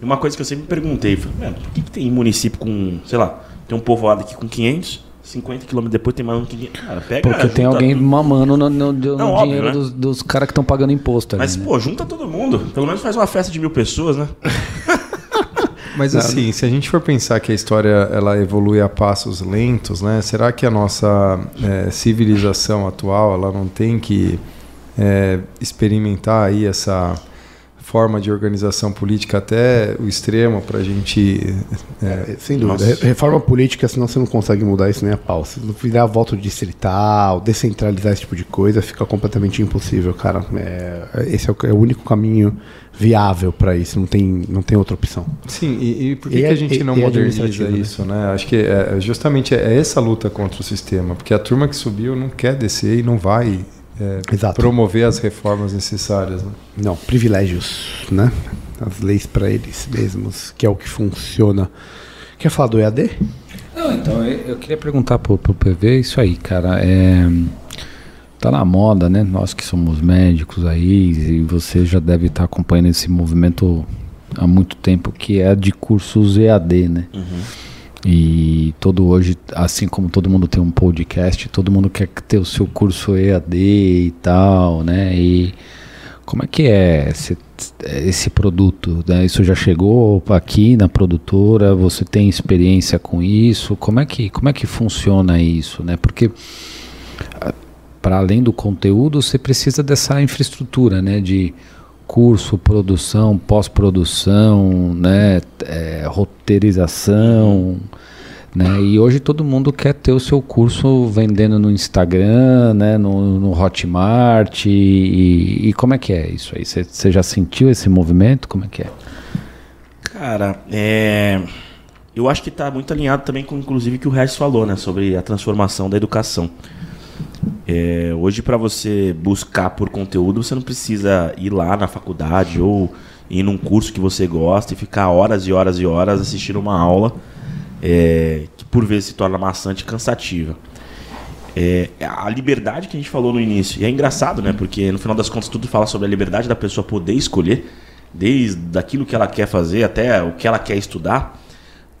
E uma coisa que eu sempre me perguntei, falei, "Mano, por que, que tem município com, sei lá, tem um povoado aqui com 500, 50 quilômetros depois tem mais um 500. Cara, pega, Porque tem alguém tudo. mamando no, no- no Não, óbvio, dinheiro né? dos, dos caras que estão pagando imposto. ali, Mas, né? pô, junta todo mundo. Pelo menos faz uma festa de mil pessoas, né? Mas assim, se a gente for pensar que a história ela evolui a passos lentos, né? Será que a nossa é, civilização atual ela não tem que é, experimentar aí essa forma de organização política até o extremo para a gente é, É, sem dúvida. Nossa. Re- Reforma política, senão você não consegue mudar isso nem a pau. Se não virar voto distrital, descentralizar esse tipo de coisa, fica completamente impossível, cara. É, esse é o, é o único caminho viável para isso. Não tem, não tem outra opção. Sim, e, e por que, E que é- a gente e- não é moderniza né? isso, né? Acho que é, justamente é essa luta contra o sistema, porque a turma que subiu não quer descer e não vai é, promover as reformas necessárias. Né? Não, privilégios, né? As leis para eles mesmos, que é o que funciona. Quer falar do EAD? Não, então, eu, eu queria perguntar pro, pro PV isso aí, cara. É, tá na moda, né? Nós que somos médicos aí, e você já deve estar acompanhando esse movimento há muito tempo, que é de cursos EAD, né? E todo hoje, assim como todo mundo tem um podcast, todo mundo quer ter o seu curso EAD e tal, né? E como é que é esse, esse produto? Né? Isso já chegou aqui na produtora? Você tem experiência com isso? Como é que, como é que funciona isso? Né? Porque para além do conteúdo, você precisa dessa infraestrutura, né? De curso, produção, pós-produção, né? é, roteirização, né? E hoje todo mundo quer ter o seu curso vendendo no Instagram, né? No, no Hotmart e, e como é que é isso aí? Você já sentiu esse movimento? Como é que é? Cara, é. Eu acho que está muito alinhado também com, inclusive, o que o Regis falou, né? Sobre a transformação da educação. É, hoje, para você buscar por conteúdo, você não precisa ir lá na faculdade ou ir num curso que você gosta e ficar horas e horas e horas assistindo uma aula é, que, por vezes, se torna maçante e cansativa. É, a liberdade que a gente falou no início. E é engraçado, né? Porque no final das contas tudo fala sobre a liberdade da pessoa poder escolher, desde aquilo que ela quer fazer até o que ela quer estudar,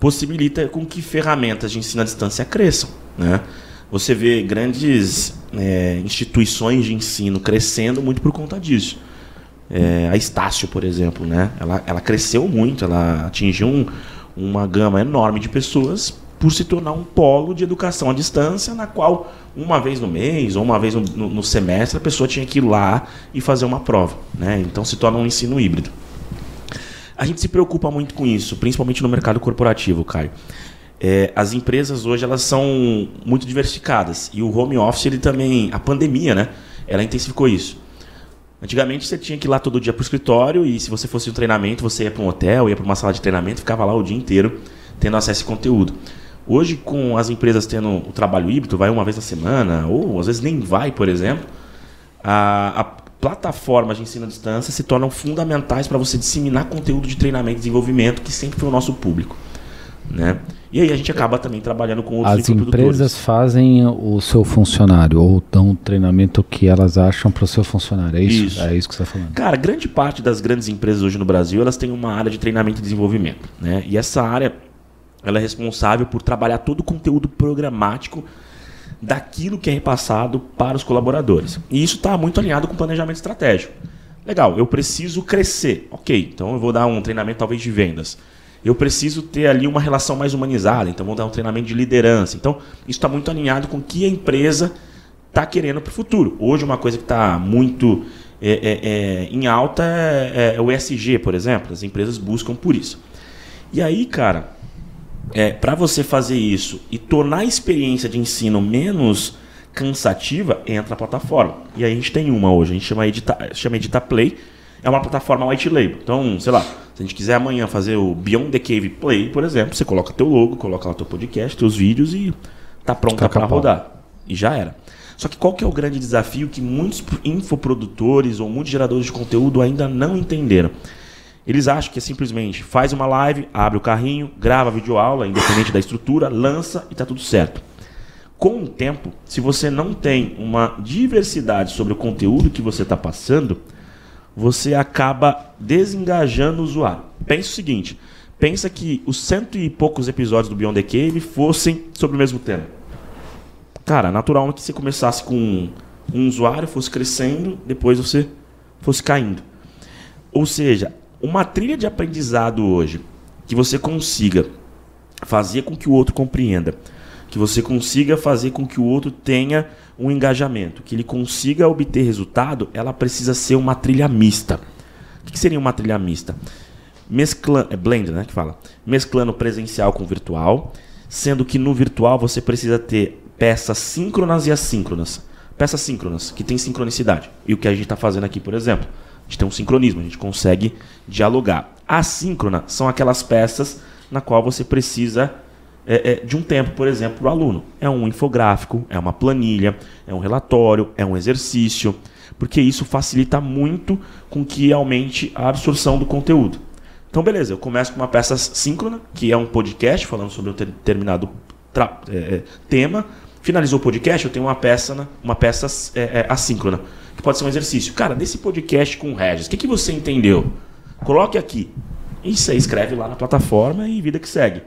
possibilita com que ferramentas de ensino à distância cresçam, né? Você vê grandes é, instituições de ensino crescendo muito por conta disso. É, a Estácio, por exemplo, né? Ela, ela cresceu muito, ela atingiu um- uma gama enorme de pessoas por se tornar um polo de educação à distância, na qual uma vez no mês ou uma vez no, no- semestre a pessoa tinha que ir lá e fazer uma prova, né? Então se torna um ensino híbrido. A gente se preocupa muito com isso, principalmente no mercado corporativo, Caio. É, as empresas hoje elas são muito diversificadas e o home office ele também, a pandemia, né? Ela intensificou isso. Antigamente você tinha que ir lá todo dia para o escritório e se você fosse um treinamento, você ia para um hotel, ia para uma sala de treinamento, ficava lá o dia inteiro tendo acesso a conteúdo. Hoje, com as empresas tendo o trabalho híbrido, vai uma vez na semana, ou às vezes nem vai, por exemplo, a, a plataforma de ensino à distância se tornam fundamentais para você disseminar conteúdo de treinamento e desenvolvimento, que sempre foi o nosso público. Né? E aí a gente acaba também trabalhando com outros As empresas fazem o seu funcionário ou dão o treinamento que elas acham para o seu funcionário. É isso? Isso. É isso que você está falando. Cara, grande parte das grandes empresas hoje no Brasil, elas têm uma área de treinamento e desenvolvimento, né? E essa área, ela é responsável por trabalhar todo o conteúdo programático daquilo que é repassado para os colaboradores. E isso está muito alinhado com o planejamento estratégico. Legal, eu preciso crescer. Ok, então eu vou dar um treinamento talvez de vendas. Eu preciso ter ali uma relação mais humanizada, então vou dar um treinamento de liderança. Então, isso está muito alinhado com o que a empresa está querendo para o futuro. Hoje, uma coisa que está muito é, é, é, em alta é, é o ESG, por exemplo. As empresas buscam por isso. E aí, cara, é, para você fazer isso e tornar a experiência de ensino menos cansativa, entra a plataforma. E aí a gente tem uma hoje, a gente chama Edita, chama Edita Play, é uma plataforma white label. Então, sei lá, se a gente quiser amanhã fazer o Beyond the Cave Play, por exemplo, você coloca teu logo, coloca lá teu podcast, teus vídeos e tá pronta para rodar. E já era. Só que qual que é o grande desafio que muitos infoprodutores ou muitos geradores de conteúdo ainda não entenderam? Eles acham que é simplesmente faz uma live, abre o carrinho, grava a videoaula, independente da estrutura, lança e tá tudo certo. Com o tempo, se você não tem uma diversidade sobre o conteúdo que você está passando, você acaba desengajando o usuário. Pensa o seguinte: pensa que os cento e poucos episódios do Beyond the Cave fossem sobre o mesmo tema. Cara, natural que você começasse com um usuário, fosse crescendo, depois você fosse caindo. Ou seja, uma trilha de aprendizado hoje que você consiga fazer com que o outro compreenda, que você consiga fazer com que o outro tenha um engajamento, que ele consiga obter resultado, ela precisa ser uma trilha mista. O que seria uma trilha mista? Mesclando, é blend, né, que fala. Mesclando presencial com virtual, sendo que no virtual você precisa ter peças síncronas e assíncronas. Peças síncronas, que tem sincronicidade. E o que a gente está fazendo aqui, por exemplo, a gente tem um sincronismo, a gente consegue dialogar. Assíncrona são aquelas peças na qual você precisa é, é, de um tempo, por exemplo, para o aluno. É um infográfico, é uma planilha, é um relatório, é um exercício, porque isso facilita muito com que aumente a absorção do conteúdo. Então, beleza, eu começo com uma peça síncrona, que é um podcast falando sobre um determinado é, é, tema. Finalizou o podcast, eu tenho uma peça, na- uma peça é, é, assíncrona, que pode ser um exercício. Cara, nesse podcast com o Regis, o que, que você entendeu? Coloque aqui. Isso aí escreve lá na plataforma e vida que segue.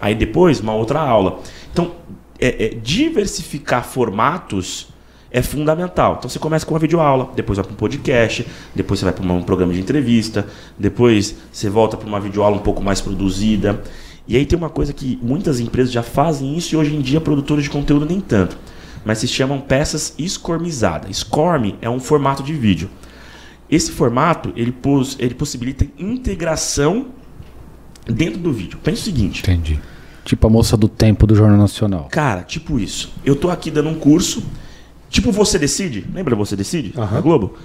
Aí depois, uma outra aula. Então, é, é, diversificar formatos é fundamental. Então você começa com uma videoaula, depois vai para um podcast, depois você vai para um programa de entrevista, depois você volta para uma videoaula um pouco mais produzida. E aí tem uma coisa que muitas empresas já fazem isso e hoje em dia produtores de conteúdo nem tanto. Mas se chamam peças escormizadas. Scorm é um formato de vídeo. Esse formato ele, pos, ele possibilita integração dentro do vídeo. Pensa o seguinte. Entendi. Tipo a moça do tempo do Jornal Nacional. Cara, tipo isso. Eu tô aqui dando um curso. Tipo Você Decide. Lembra Você Decide? Na Globo?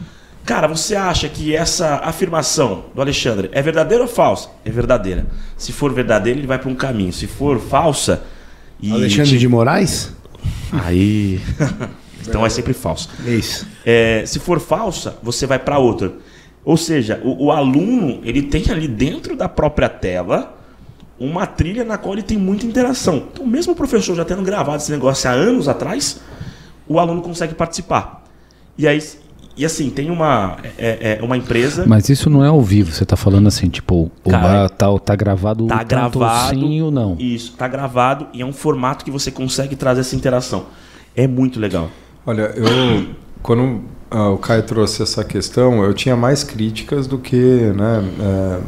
Cara, você acha que essa afirmação do Alexandre é verdadeira ou falsa? É verdadeira. Se for verdadeira, ele vai para um caminho. Se for falsa. E Alexandre de Moraes? Aí. então é sempre falso. É isso. É, se for falsa, você vai para outra. Ou seja, o, o aluno ele tem ali dentro da própria tela uma trilha na qual ele tem muita interação. Então, mesmo o professor já tendo gravado esse negócio há anos atrás, o aluno consegue participar. E aí, e assim, tem uma, é, é uma empresa. Mas isso não é ao vivo, você tá falando assim, tipo, o Cara, bar tá, tá gravado Tá gravado. sim ou não. Isso, tá gravado e é um formato que você consegue trazer essa interação. É muito legal. Olha, eu quando ah, o Caio trouxe essa questão, eu tinha mais críticas do que, né? é,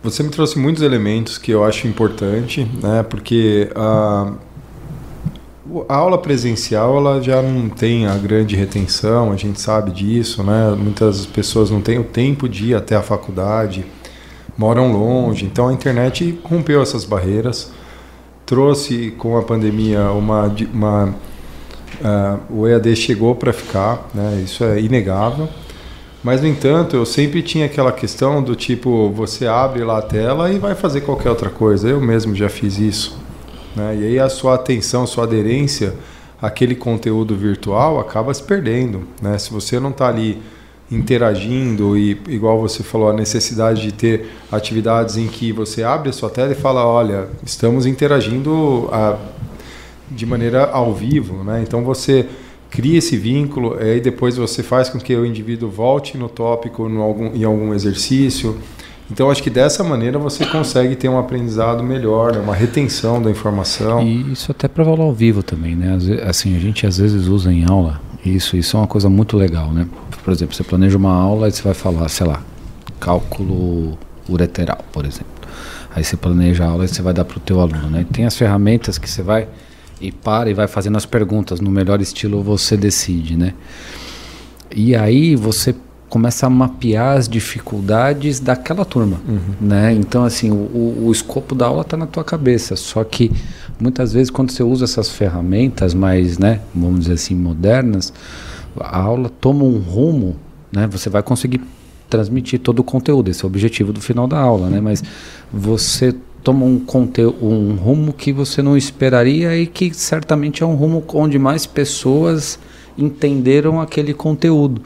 você me trouxe muitos elementos que eu acho importante, né? Porque a, a aula presencial ela já não tem a grande retenção, a gente sabe disso, né? Muitas pessoas não têm o tempo de ir até a faculdade, moram longe, então a internet rompeu essas barreiras, trouxe com a pandemia uma, uma ah, o EAD chegou para ficar, né? Isso é inegável. Mas no entanto, eu sempre tinha aquela questão do tipo, você abre lá a tela e vai fazer qualquer outra coisa. Eu mesmo já fiz isso. Né? E aí a sua atenção, sua aderência àquele conteúdo virtual acaba se perdendo. Né? Se você não está ali interagindo e igual você falou a necessidade de ter atividades em que você abre a sua tela e fala olha estamos interagindo a, de maneira ao vivo né então você cria esse vínculo aí depois você faz com que o indivíduo volte no tópico no algum, em algum exercício então acho que dessa maneira você consegue ter um aprendizado melhor né? uma retenção da informação E isso até para aula ao vivo também, né? Assim, a gente às vezes usa em aula isso, isso é uma coisa muito legal, né? Por exemplo, você planeja uma aula e você vai falar, sei lá, cálculo ureteral, por exemplo. Aí você planeja a aula e você vai dar para o teu aluno, né? E tem as ferramentas que você vai e para e vai fazendo as perguntas no melhor estilo você decide, né? E aí você começa a mapear as dificuldades daquela turma, né? Então assim, o, o, o escopo da aula está na tua cabeça, só que muitas vezes quando você usa essas ferramentas mais, né, vamos dizer assim, modernas, a aula toma um rumo, né? Você vai conseguir transmitir todo o conteúdo, esse é o objetivo do final da aula, né? Mas você toma um conteúdo, um rumo que você não esperaria e que certamente é um rumo onde mais pessoas entenderam aquele conteúdo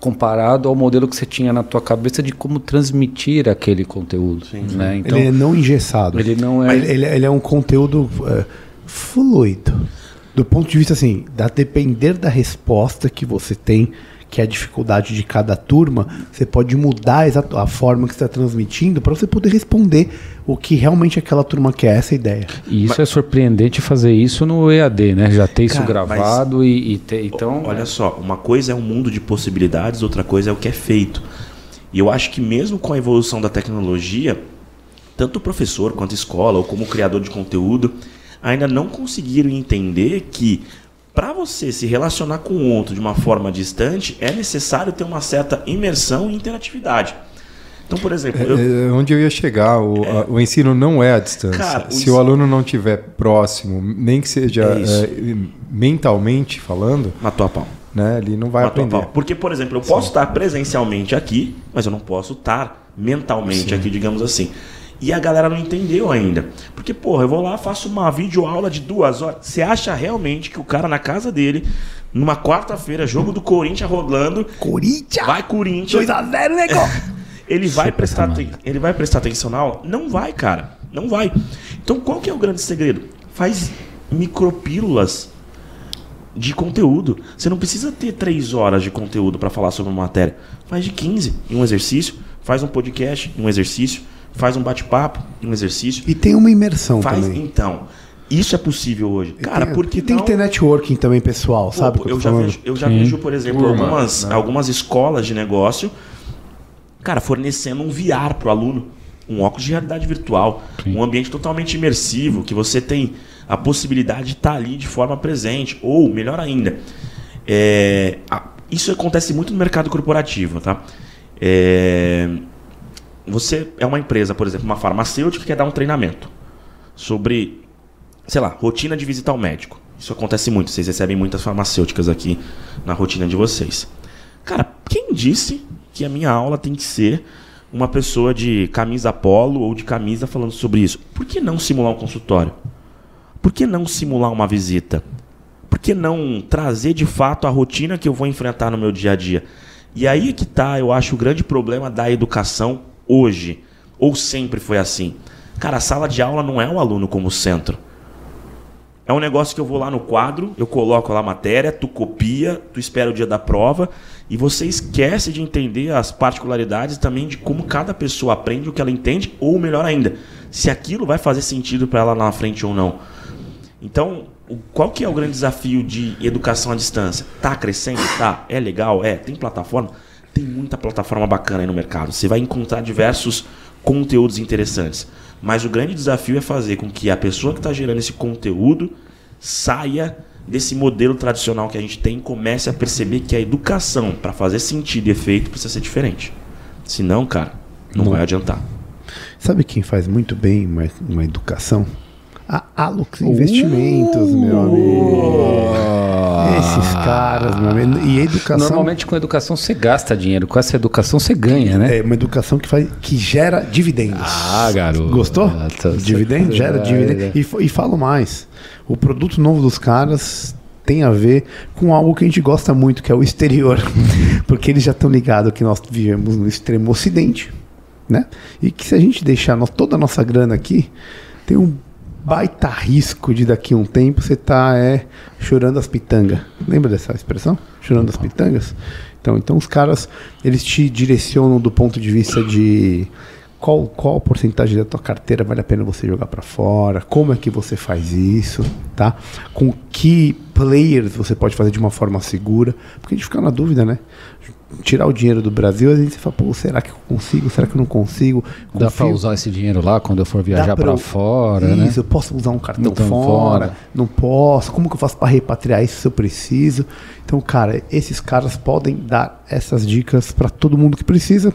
comparado ao modelo que você tinha na tua cabeça de como transmitir aquele conteúdo, né? Então ele é não engessado. ele não é Mas ele, ele é um conteúdo é, fluido. Do ponto de vista assim, da depender da resposta que você tem, que é a dificuldade de cada turma, você pode mudar a forma que você está transmitindo para você poder responder o que realmente aquela turma quer, essa é ideia. E isso é surpreendente fazer isso no EAD, né? Já ter isso Cara, gravado e, e ter, então Olha só, uma coisa é um mundo de possibilidades, outra coisa é o que é feito. E eu acho que mesmo com a evolução da tecnologia, tanto o professor quanto a escola, ou como criador de conteúdo, ainda não conseguiram entender que para você se relacionar com o outro de uma forma distante, é necessário ter uma certa imersão e interatividade. Então, por exemplo, eu, É, onde eu ia chegar, o, a- o ensino não é à distância. Cara, o Se ensino- o aluno não estiver próximo, nem que seja É é, mentalmente falando, matou a pau. né, ele não vai Matou a aprender. Porque, por exemplo, eu posso estar presencialmente aqui, mas eu não posso estar mentalmente aqui, digamos assim. E a galera não entendeu ainda. Porque, porra, eu vou lá, faço uma videoaula de duas horas. Você acha realmente que o cara na casa dele, numa quarta-feira, jogo do Corinthians rolando, Corinthians! vai Corinthians, 2x0, negócio! ele vai prestar ele vai prestar atenção na aula? Não vai, cara. Não vai. Então qual que é o grande segredo? Faz micropílulas de conteúdo. Você não precisa ter três horas de conteúdo para falar sobre uma matéria. Faz de 15 em um exercício, faz um podcast em um exercício, faz um bate-papo um exercício. E tem uma imersão Faz também. então. Isso é possível hoje. Cara, tem, porque e tem não... que ter networking também, pessoal, Pô, sabe? o que eu, tô já vejo, eu já Sim. vejo, por exemplo, Turma, algumas, né? algumas escolas de negócio, cara, fornecendo um VR pro aluno, um óculos de realidade virtual, Sim. um ambiente totalmente imersivo, que você tem a possibilidade de estar ali de forma presente, ou melhor ainda, é, a- isso acontece muito no mercado corporativo, tá? É, você é uma empresa, por exemplo, uma farmacêutica que quer dar um treinamento sobre, sei lá, rotina de visita ao médico. Isso acontece muito. Vocês recebem muitas farmacêuticas aqui na rotina de vocês. Cara, quem disse que a minha aula tem que ser uma pessoa de camisa polo ou de camisa falando sobre isso? Por que não simular um consultório? Por que não simular uma visita? Por que não trazer de fato a rotina que eu vou enfrentar no meu dia a dia? E aí é que tá, eu acho, o grande problema da educação hoje. Ou sempre foi assim. Cara, a sala de aula não é o aluno como centro. É um negócio que eu vou lá no quadro, eu coloco lá a matéria, tu copia, tu espera o dia da prova e você esquece de entender as particularidades também de como cada pessoa aprende o que ela entende, ou melhor ainda, se aquilo vai fazer sentido para ela lá na frente ou não. Então, qual que é o grande desafio de educação à distância? Tá crescendo? Tá. É legal? É. Tem plataforma? Tem muita plataforma bacana aí no mercado. Você vai encontrar diversos conteúdos interessantes. Mas o grande desafio é fazer com que a pessoa que está gerando esse conteúdo saia desse modelo tradicional que a gente tem e comece a perceber que a educação, para fazer sentido e efeito, precisa ser diferente. Senão, cara, não, vai adiantar. Sabe quem faz muito bem uma, uma educação? A Alux Investimentos, meu amigo. Esses caras, meu amigo. E a educação Normalmente com educação você gasta dinheiro, com essa educação você ganha, né? é uma educação que, faz, que gera dividendos. Ah, garoto. Gostou? Ah, tá- Dividendo? Gera Ah, dividendo. é. E, e falo mais. O produto novo dos caras tem a ver com algo que a gente gosta muito, que é o exterior. Porque eles já estão ligados que nós vivemos no extremo ocidente, né? E que se a gente deixar nós- toda a nossa grana aqui, tem um baita risco de daqui a um tempo você tá é, chorando as pitangas. Lembra dessa expressão? Chorando as pitangas? Então, então os caras, eles te direcionam do ponto de vista de qual, qual porcentagem da tua carteira vale a pena você jogar para fora, como é que você faz isso, tá? Com que players você pode fazer de uma forma segura, porque a gente fica na dúvida, né? Tirar o dinheiro do Brasil, às vezes você fala, pô, será que eu consigo? Será que eu não consigo? Dá pra Confio- usar esse dinheiro lá quando eu for Dá viajar eu- fora, isso, né? eu posso usar um cartão Então, fora, fora. Não posso. Como que eu faço para repatriar isso se eu preciso? Então, cara, esses caras podem dar essas dicas para todo mundo que precisa.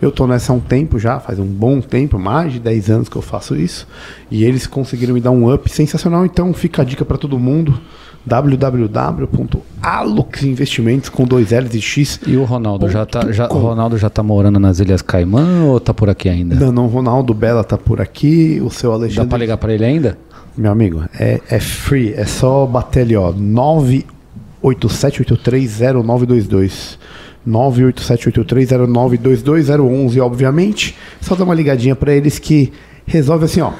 Eu tô nessa há um tempo já, faz um bom tempo, mais de 10 anos que eu faço isso. E eles conseguiram me dar um up sensacional. Então, fica a dica para todo mundo. www.aluxinvestimentos com dois L's e X. E o Ronaldo já tá, já, Com. Ronaldo já tá morando nas Ilhas Caimã ou tá por aqui ainda? Não, não, Ronaldo Bela tá por aqui, o seu Dá Alexandre pra ligar pra ele ainda? Meu amigo, é, é free, é só bater ali, ó, 987830922. 987830922 obviamente. Só dá uma ligadinha pra eles que resolve assim, ó.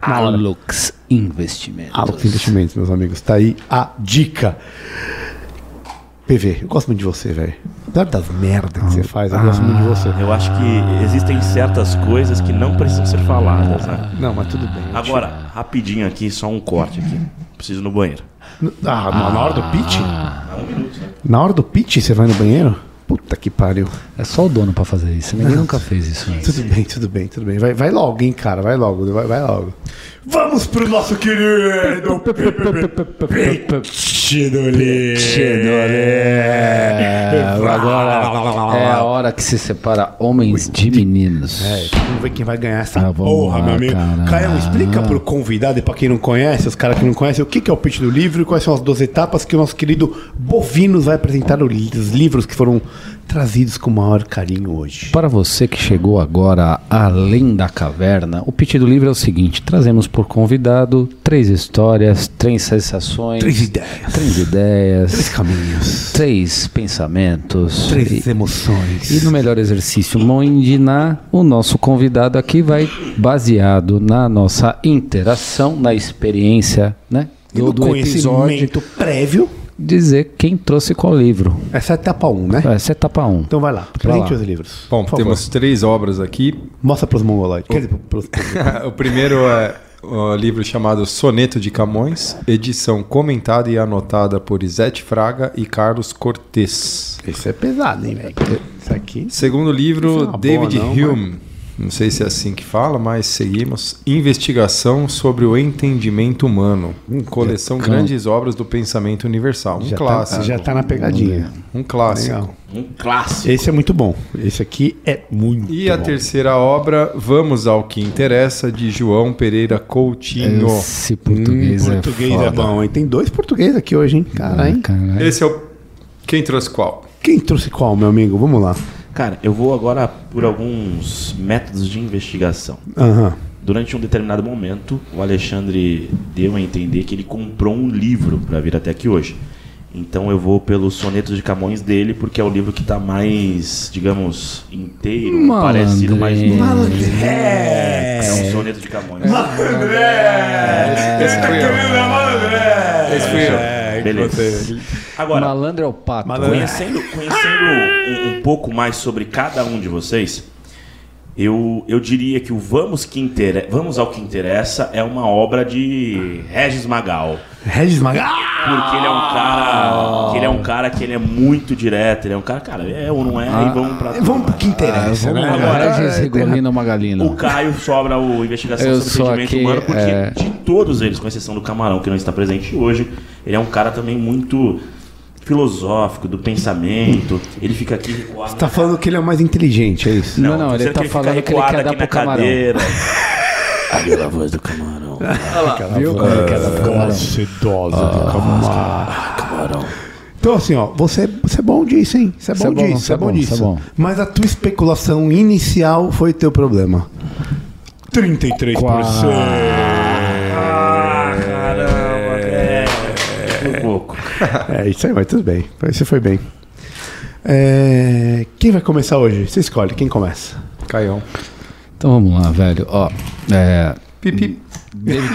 Alux Investimentos. Alux Investimentos, meus amigos. Tá aí a dica. PV, eu gosto muito de você, velho. Apesar das merdas que você faz, eu gosto muito de você. Eu acho que existem certas coisas que não precisam ser faladas, né? Não, mas tudo bem. Agora, rapidinho aqui, só um corte aqui. Preciso ir no banheiro. Te- Ah, na- na hora do pitch? Na hora do pitch você vai no banheiro? Puta que pariu. É só o dono pra fazer isso. Ninguém nunca fez isso antes. Tudo bem, tudo bem, tudo bem. Vai, vai logo, hein, cara. Vai logo, vai, vai logo. Vamos pro nosso querido Pitch do Agora é a hora que se separa homens de meninos. É, vamos ver quem vai ganhar essa Ah, porra, lá, meu amigo. cara. Caião, explica pro convidado e pra quem não conhece, os caras que não conhecem, o que que é o pitch do livro e quais são as duas etapas que o nosso querido Bovinos vai apresentar os livros que foram trazidos com o maior carinho hoje. Para você que chegou agora além da caverna, o pitch do livro é o seguinte: trazemos por convidado três histórias, três sensações, Três ideias. três ideias, Três caminhos. três pensamentos. Três E- emoções. E no melhor exercício Mondiná, o nosso convidado aqui vai, baseado na nossa interação, na experiência, né? E no conhecimento prévio. Dizer quem trouxe qual livro. Essa é a etapa 1, né? Essa é a etapa 1. Então vai lá, Vai presente lá. os livros. Bom, por favor. temos três obras aqui. Mostra pros mongoloides. Quer dizer, pros, pros- o primeiro é o livro chamado Soneto de Camões, edição comentada e anotada por Isete Fraga e Carlos Cortez. Esse é pesado, hein, velho? Isso aqui. Segundo Isso é livro, uma David boa, não, Hume. Não sei se é assim que fala, mas seguimos. Investigação sobre o entendimento humano. Coleção Bacana. Grandes Obras do Pensamento Universal. Um Já clássico. Tá, já tá na pegadinha. Um clássico. Legal. Um clássico. Esse é muito bom. Esse aqui é muito E a bom. terceira obra, Vamos ao que interessa, de João Pereira Coutinho. Esse português, Hum, português é, é, bom, hein? Tem dois portugueses aqui hoje, hein? Cara, hein? Caralho. Esse é o. Quem trouxe qual? Quem trouxe qual, meu amigo? Vamos lá. Cara, eu vou agora por alguns métodos de investigação. Aham. Durante um determinado momento, o Alexandre deu a entender que ele comprou um livro para vir até aqui hoje. Então eu vou pelo Sonetos de Camões dele, porque é o livro que está mais, digamos, inteiro, Malandro. parecido mais novo. Malandro. É, um soneto de Camões. Esse fui eu. Esse fui eu. Beleza. Agora, Malandro é o pato. Conhecendo, conhecendo um, um pouco mais sobre cada um de vocês, eu, eu diria que o Vamos, que Intere- Vamos ao que Interessa é uma obra de Regis Magal. Regis Magal. Porque ele é um cara. que ele é um cara que ele é muito direto. Ele é um cara, cara, é ou não é, e vamos pra. Vamos pro que interessa, Vamos né? Agora, Regis é, Rigolino Magalino. O Caio sobra o investigação Eu sobre o entendimento aqui, humano, porque é. de todos eles, com exceção do Camarão, que não está presente hoje, ele é um cara também muito filosófico, do pensamento. Ele fica aqui recuado. Você tá falando que ele é o mais inteligente, é isso? Não, não, tô ele tá fica falando que ele quer dar pro Camarão. cadeira. Aquela voz do Camarão. Viu como ele quer dar pro camarão? Sedosa do camarão. Então, assim, ó, você, você é bom disso, hein? Você é bom Você é bom, disso, você é é bom disso. é bom. Mas a tua especulação inicial foi teu problema. 33%. Ah, caramba, é. isso aí, mas tudo bem. Você foi bem. É, Quem vai começar hoje? Você escolhe, quem começa? Caião. Então vamos lá, velho. Ó, é, Pipi. David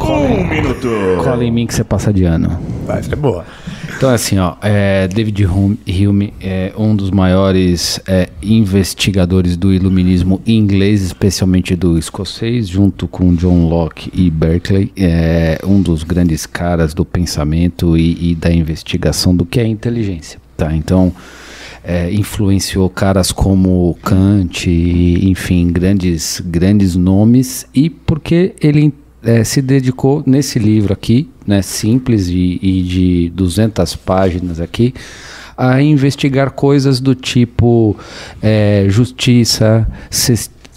Um minuto. cola em mim que você passa de ano. Vai, é boa. Então, assim, ó, é, David Hume, é um dos maiores é, investigadores do iluminismo inglês, especialmente do escocês, junto com John Locke e Berkeley, é um dos grandes caras do pensamento e, e da investigação do que é inteligência. Tá? Então, é, influenciou caras como Kant, enfim, grandes, grandes nomes, e porque ele é, se dedicou nesse livro aqui, né, simples e, e de 200 páginas aqui, a investigar coisas do tipo é, justiça,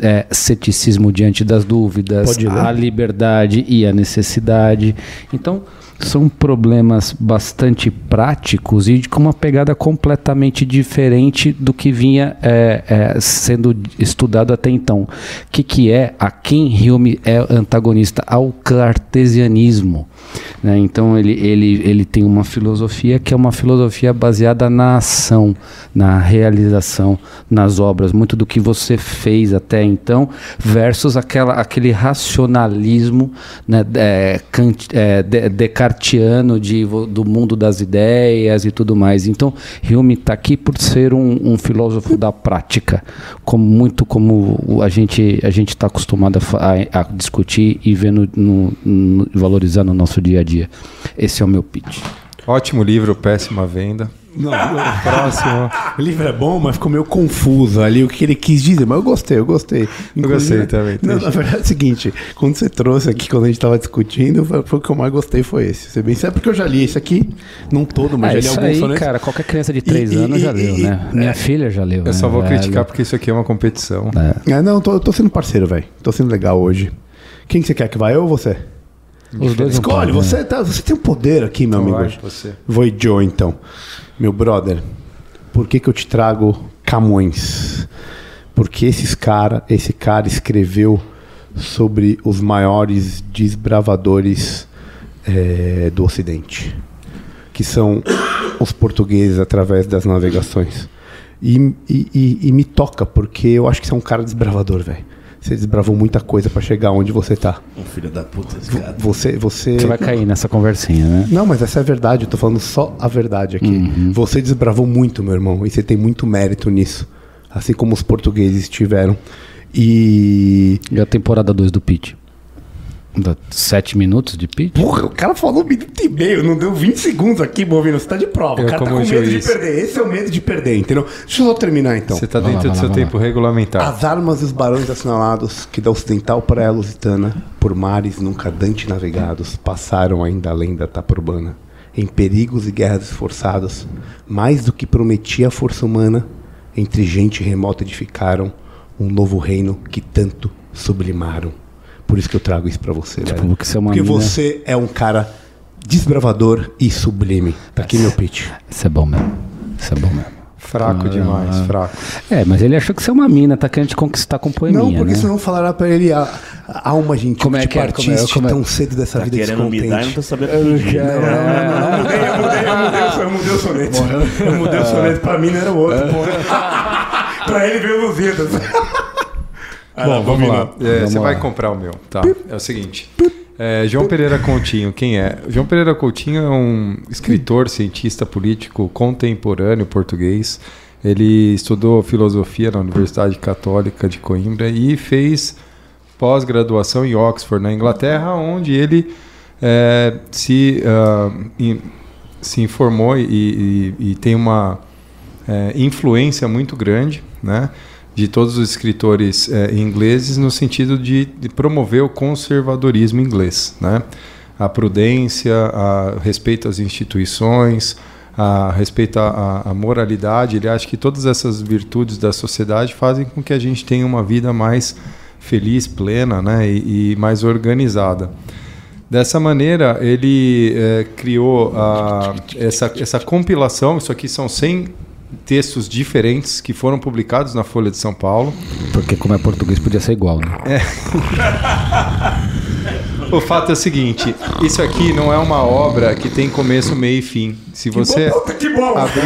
é, ceticismo diante das dúvidas, a liberdade e a necessidade. Então, são problemas bastante práticos e com uma pegada completamente diferente do que vinha é, é, sendo estudado até então. O que, que é? A quem Hume é antagonista ao cartesianismo. né? Então ele, ele, ele tem uma filosofia que é uma filosofia baseada na ação, na realização, nas obras, muito do que você fez até então, versus aquela, aquele racionalismo né, é, é, de- descartiano de, do mundo das ideias e tudo mais. Então, Hume está aqui por ser um, um filósofo da prática, como, muito como a gente a gente está acostumado a, a- discutir e ver no, no- no- valorizar no nosso dia a dia. Esse é o meu pitch. Ótimo livro, péssima venda. Não, Próximo. o livro é bom, mas ficou meio confuso ali o que ele quis dizer. Mas eu gostei, eu gostei. gostei também, Não, na verdade é o seguinte: quando você trouxe aqui, quando a gente estava discutindo, foi, foi o que eu mais gostei foi esse. Você bem sabe porque eu já li esse aqui, não todo, mas É, já li isso alguns aí, sonetos. cara, qualquer criança de 3 E- anos e- já leu, e- né? Minha filha já leu. Eu só né, vou velho? criticar porque isso aqui é uma competição. É, não, eu tô, eu tô sendo parceiro, velho. Tô sendo legal hoje. Quem que você quer que vai, eu ou você? Os dois Escolhe, podem, né? você, tá, você tem um poder aqui, meu Então amigo. vai, você. Vou e Joe, então. Meu brother, por que, que eu te trago Camões? Porque esses cara, esse cara escreveu sobre os maiores desbravadores eh, do Ocidente, que são os portugueses através das navegações. E, e- e- e me toca, porque eu acho que você é um cara desbravador, velho. Você desbravou muita coisa pra chegar onde você tá. Um filho da puta, esse cara. Você, você, Você vai cair nessa conversinha, né? não, mas essa é a verdade, eu tô falando só a verdade aqui. Uhum. Você desbravou muito, meu irmão, e você tem muito mérito nisso. Assim como os portugueses tiveram. E. E a temporada 2 do pitch? Dá 7 minutos de pitch? Porra, o cara falou um minuto e meio, não deu 20 segundos aqui, Bovino. Você tá de prova. Eu o cara tá com medo de juiz. perder. Esse é o medo de perder, entendeu? Deixa eu só terminar então. Você tá Vai lá, dentro do seu lá, tempo regulamentar. As armas dos barões assinalados que da ocidental praia lusitana, por mares nunca dante navegados, passaram ainda além da tapa urbana, em perigos e guerras esforçadas, mais do que prometia a força humana, entre gente remota edificaram um novo reino que tanto sublimaram. Por isso que eu trago isso pra você, Tipo, velho. que você é uma Porque mina- você é um cara desbravador e sublime. Tá aqui meu pitch. Isso é bom mesmo. Isso é bom mesmo. Fraco Ah, demais, ah. fraco. É, mas ele achou que você é uma mina, tá querendo te conquistar com poeminha, Não, porque né? senão falará pra ele a, a alma gentil Como é que que é? Como é? partiste Como é? tão cedo dessa Tá vida querendo me dar não descontente. tá sabendo fingir. Não, não, não, não, não, mudei, eu mudei, eu mudei, o- eu mudei o soneto. Eu mudei o soneto, pra mim não era o outro. pra ele veio Lusíadas. Bom, vamos lá. É, Vamos você lá. vai comprar o meu. Tá. É o seguinte. É, João Pereira Coutinho, quem é? João Pereira Coutinho é um escritor, cientista político contemporâneo português. Ele estudou filosofia na Universidade Católica de Coimbra e fez pós-graduação em Oxford, na Inglaterra, onde ele é, se, ah, in- se informou e, e- e tem uma é, influência muito grande, né? De todos os escritores eh, ingleses no sentido de, de promover o conservadorismo inglês, né? A prudência, a respeito às instituições, a respeito à, à- moralidade. Ele acha que todas essas virtudes da sociedade fazem com que a gente tenha uma vida mais feliz, plena, né? E, e mais organizada. Dessa maneira, ele eh, criou a- essa, essa compilação. Isso aqui são 100 textos diferentes que foram publicados na Folha de São Paulo. Porque como é português podia ser igual, né? o fato é o seguinte: isso aqui não é uma obra que tem começo, meio e fim. Se você abrir.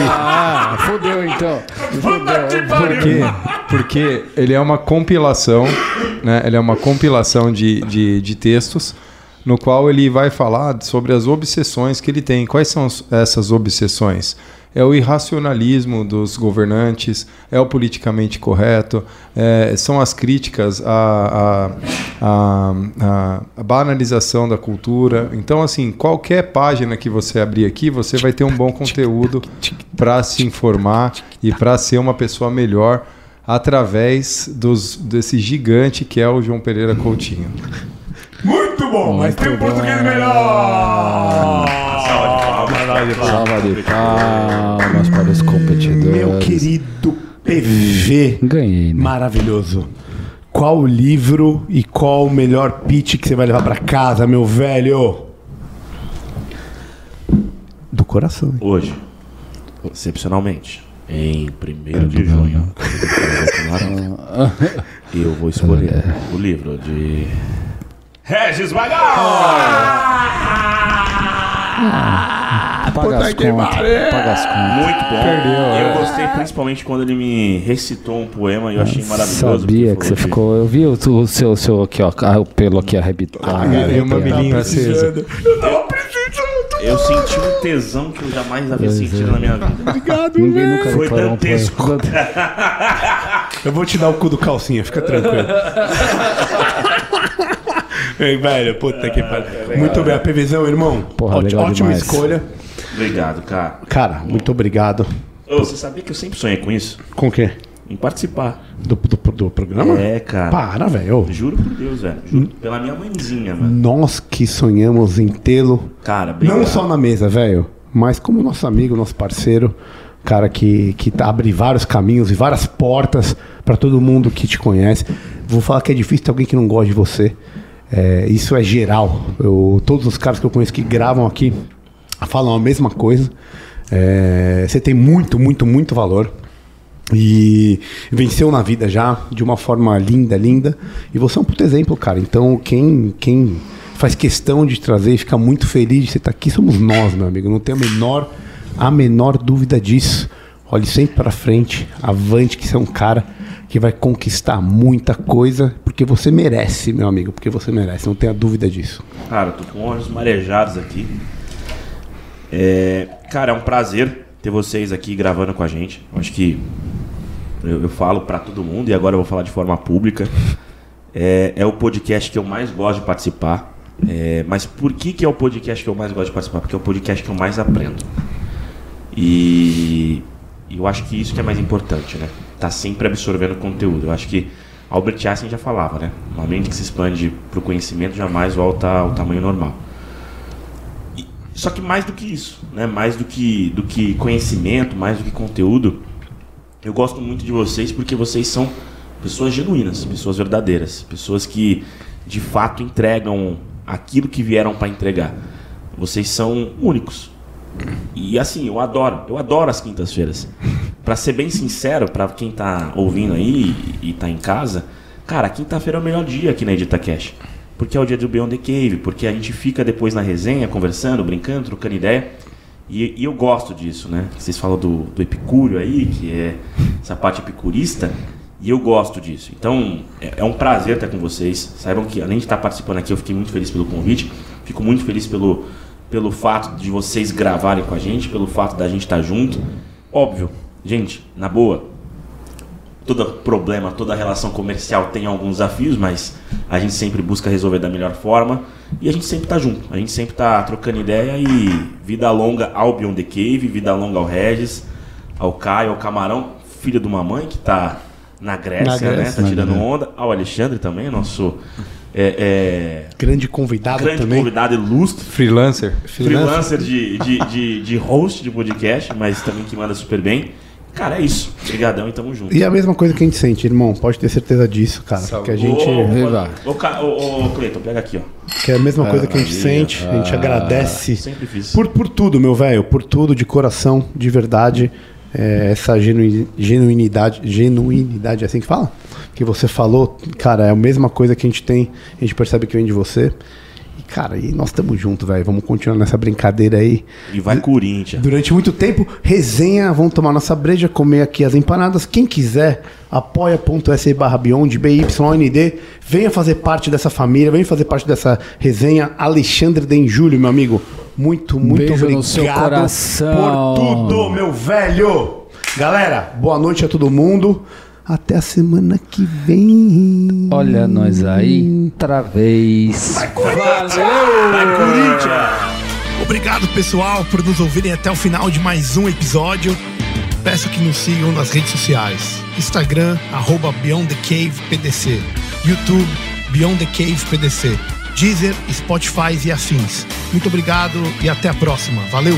Ah, fodeu então. Por quê? Porque ele é uma compilação, né? Ele é uma compilação de, de, de textos no qual ele vai falar sobre as obsessões que ele tem. Quais são as- essas obsessões? É o irracionalismo dos governantes, é o politicamente correto, é, são as críticas à, à, à- à- à banalização da cultura. Então, assim, qualquer página que você abrir aqui, você vai ter um bom conteúdo para se informar e para ser uma pessoa melhor através dos, desse gigante que é o João Pereira Coutinho. Muito bom, mas tem um português melhor. Salva de palmas para os competidores. Meu querido PV. Ganhei, né? Maravilhoso. Qual o livro e qual o melhor pitch que você vai levar pra casa, meu velho? Do coração. hein? Hoje, excepcionalmente, em 1 de junho, eu vou escolher o livro de Regis Magal! Paga as contas. Paga as contas. Muito bom. Eu gostei principalmente quando ele me recitou um poema e eu achei maravilhoso. Sabia que você ficou. Eu vi o, o seu, seu aqui, ó, ah, o pelo aqui arrebitado. E o mamilinho aceso. Eu senti um tesão que eu jamais havia sentido na minha vida. Ninguém nunca Foi um dantesco. Eu vou te dar o cu do calcinha, fica tranquilo. Velho, puta que pariu. Muito bem, a PVzão, irmão. Porra, ótima demais. escolha. Obrigado, cara. Cara, muito obrigado. Ô, você sabia que eu sempre sonhei com isso? Com o quê? Em participar. Do, do, do programa? É, cara. Para, velho. Juro por Deus, velho. Juro pela minha mãezinha, mano. Nós que sonhamos em tê-lo, Cara, obrigado. não só na mesa, velho, mas como nosso amigo, nosso parceiro, cara que, que tá, abre vários caminhos e várias portas pra todo mundo que te conhece. Vou falar que é difícil ter alguém que não gosta de você. É, isso é geral. Eu- todos os caras que eu conheço que gravam aqui falam a mesma coisa. É, você tem muito, muito, muito valor. E venceu na vida já, de uma forma linda, linda. E você é um puto exemplo, cara. Então, quem, quem faz questão de trazer e fica muito feliz de você estar aqui somos nós, meu amigo. Não tenho a menor, a menor dúvida disso. Olhe sempre para frente, avante, que você é um cara que vai conquistar muita coisa, porque você merece, meu amigo, porque você merece, não tenha dúvida disso. Cara, tô com olhos marejados aqui. É, cara, é um prazer ter vocês aqui gravando com a gente. Acho que eu, eu falo pra todo mundo e agora eu vou falar de forma pública. É, é o podcast que eu mais gosto de participar. É, mas por que, que é o podcast que eu mais gosto de participar? Porque é o podcast que eu mais aprendo. E e eu acho que isso que é mais importante, né? Tá sempre absorvendo conteúdo. Eu acho que Albert Einstein já falava, né? Uma mente que se expande para o conhecimento jamais volta ao tamanho normal. E- só que mais do que isso, né? Mais do que do que conhecimento, mais do que conteúdo, eu gosto muito de vocês porque vocês são pessoas genuínas, pessoas verdadeiras, pessoas que de fato entregam aquilo que vieram para entregar. Vocês são únicos. E assim, eu adoro, eu adoro as quintas-feiras. Pra ser bem sincero, pra quem tá ouvindo aí e tá em casa, cara, quinta-feira é o melhor dia aqui na Edita Cash. Porque é o dia do Beyond the Cave, porque a gente fica depois na resenha, conversando, brincando, trocando ideia. E, e eu gosto disso, né? Vocês falam do, do epicúrio aí, que é essa parte epicurista, e eu gosto disso. Então, é, é um prazer estar com vocês. Saibam que, além de estar participando aqui, eu fiquei muito feliz pelo convite. Fico muito feliz pelo, pelo fato de vocês gravarem com a gente, pelo fato da gente estar junto. Óbvio, gente, na boa, todo problema, toda relação comercial tem alguns desafios, mas a gente sempre busca resolver da melhor forma e a gente sempre tá junto. A gente sempre tá trocando ideia e vida longa ao Beyond the Cave, vida longa ao Regis, ao Caio, ao Camarão, filho de uma mãe que tá na Grécia, Na Grécia. né? Tá tirando onda, ao Alexandre também, nosso é, Grande é, convidado grande também. convidado ilustre, Freelancer. freelancer de, de, de, de host de podcast, mas também que manda super bem. Cara, é isso. Obrigadão e tamo junto. E é a mesma coisa que a gente sente, irmão. Pode ter certeza disso, cara. Salve. Que a gente. Ô, ô, ô, ô, Cleiton, pega aqui, ó. Que é a mesma coisa que a gente maravilha. sente. A gente agradece. Sempre fiz. Por, por tudo, meu velho. Por tudo, de coração, de verdade. É, essa genuinidade. Genuinidade, é assim que fala? Que você falou, cara, é a mesma coisa que a gente tem. A gente percebe que vem de você. E, cara, e nós estamos juntos, velho. Vamos continuar nessa brincadeira aí. E vai Corinthians. Durante muito tempo, resenha, vamos tomar nossa breja, comer aqui as empanadas. Quem quiser, apoia.se barra Beyond, BYND, venha fazer parte dessa família, venha fazer parte dessa resenha. Alexandre Denjúlio, meu amigo, muito, muito Beijo obrigado no seu coração. por tudo, meu velho. Galera, boa noite a todo mundo. Até a semana que vem. Olha nós aí, outra vez. Obrigado, pessoal, por nos ouvirem até o final de mais um episódio. Peço que nos sigam nas redes sociais. Instagram, arroba Beyond the Cave PDC. YouTube, Beyond the Cave PDC. Deezer, Spotify e afins. Muito obrigado e até a próxima. Valeu!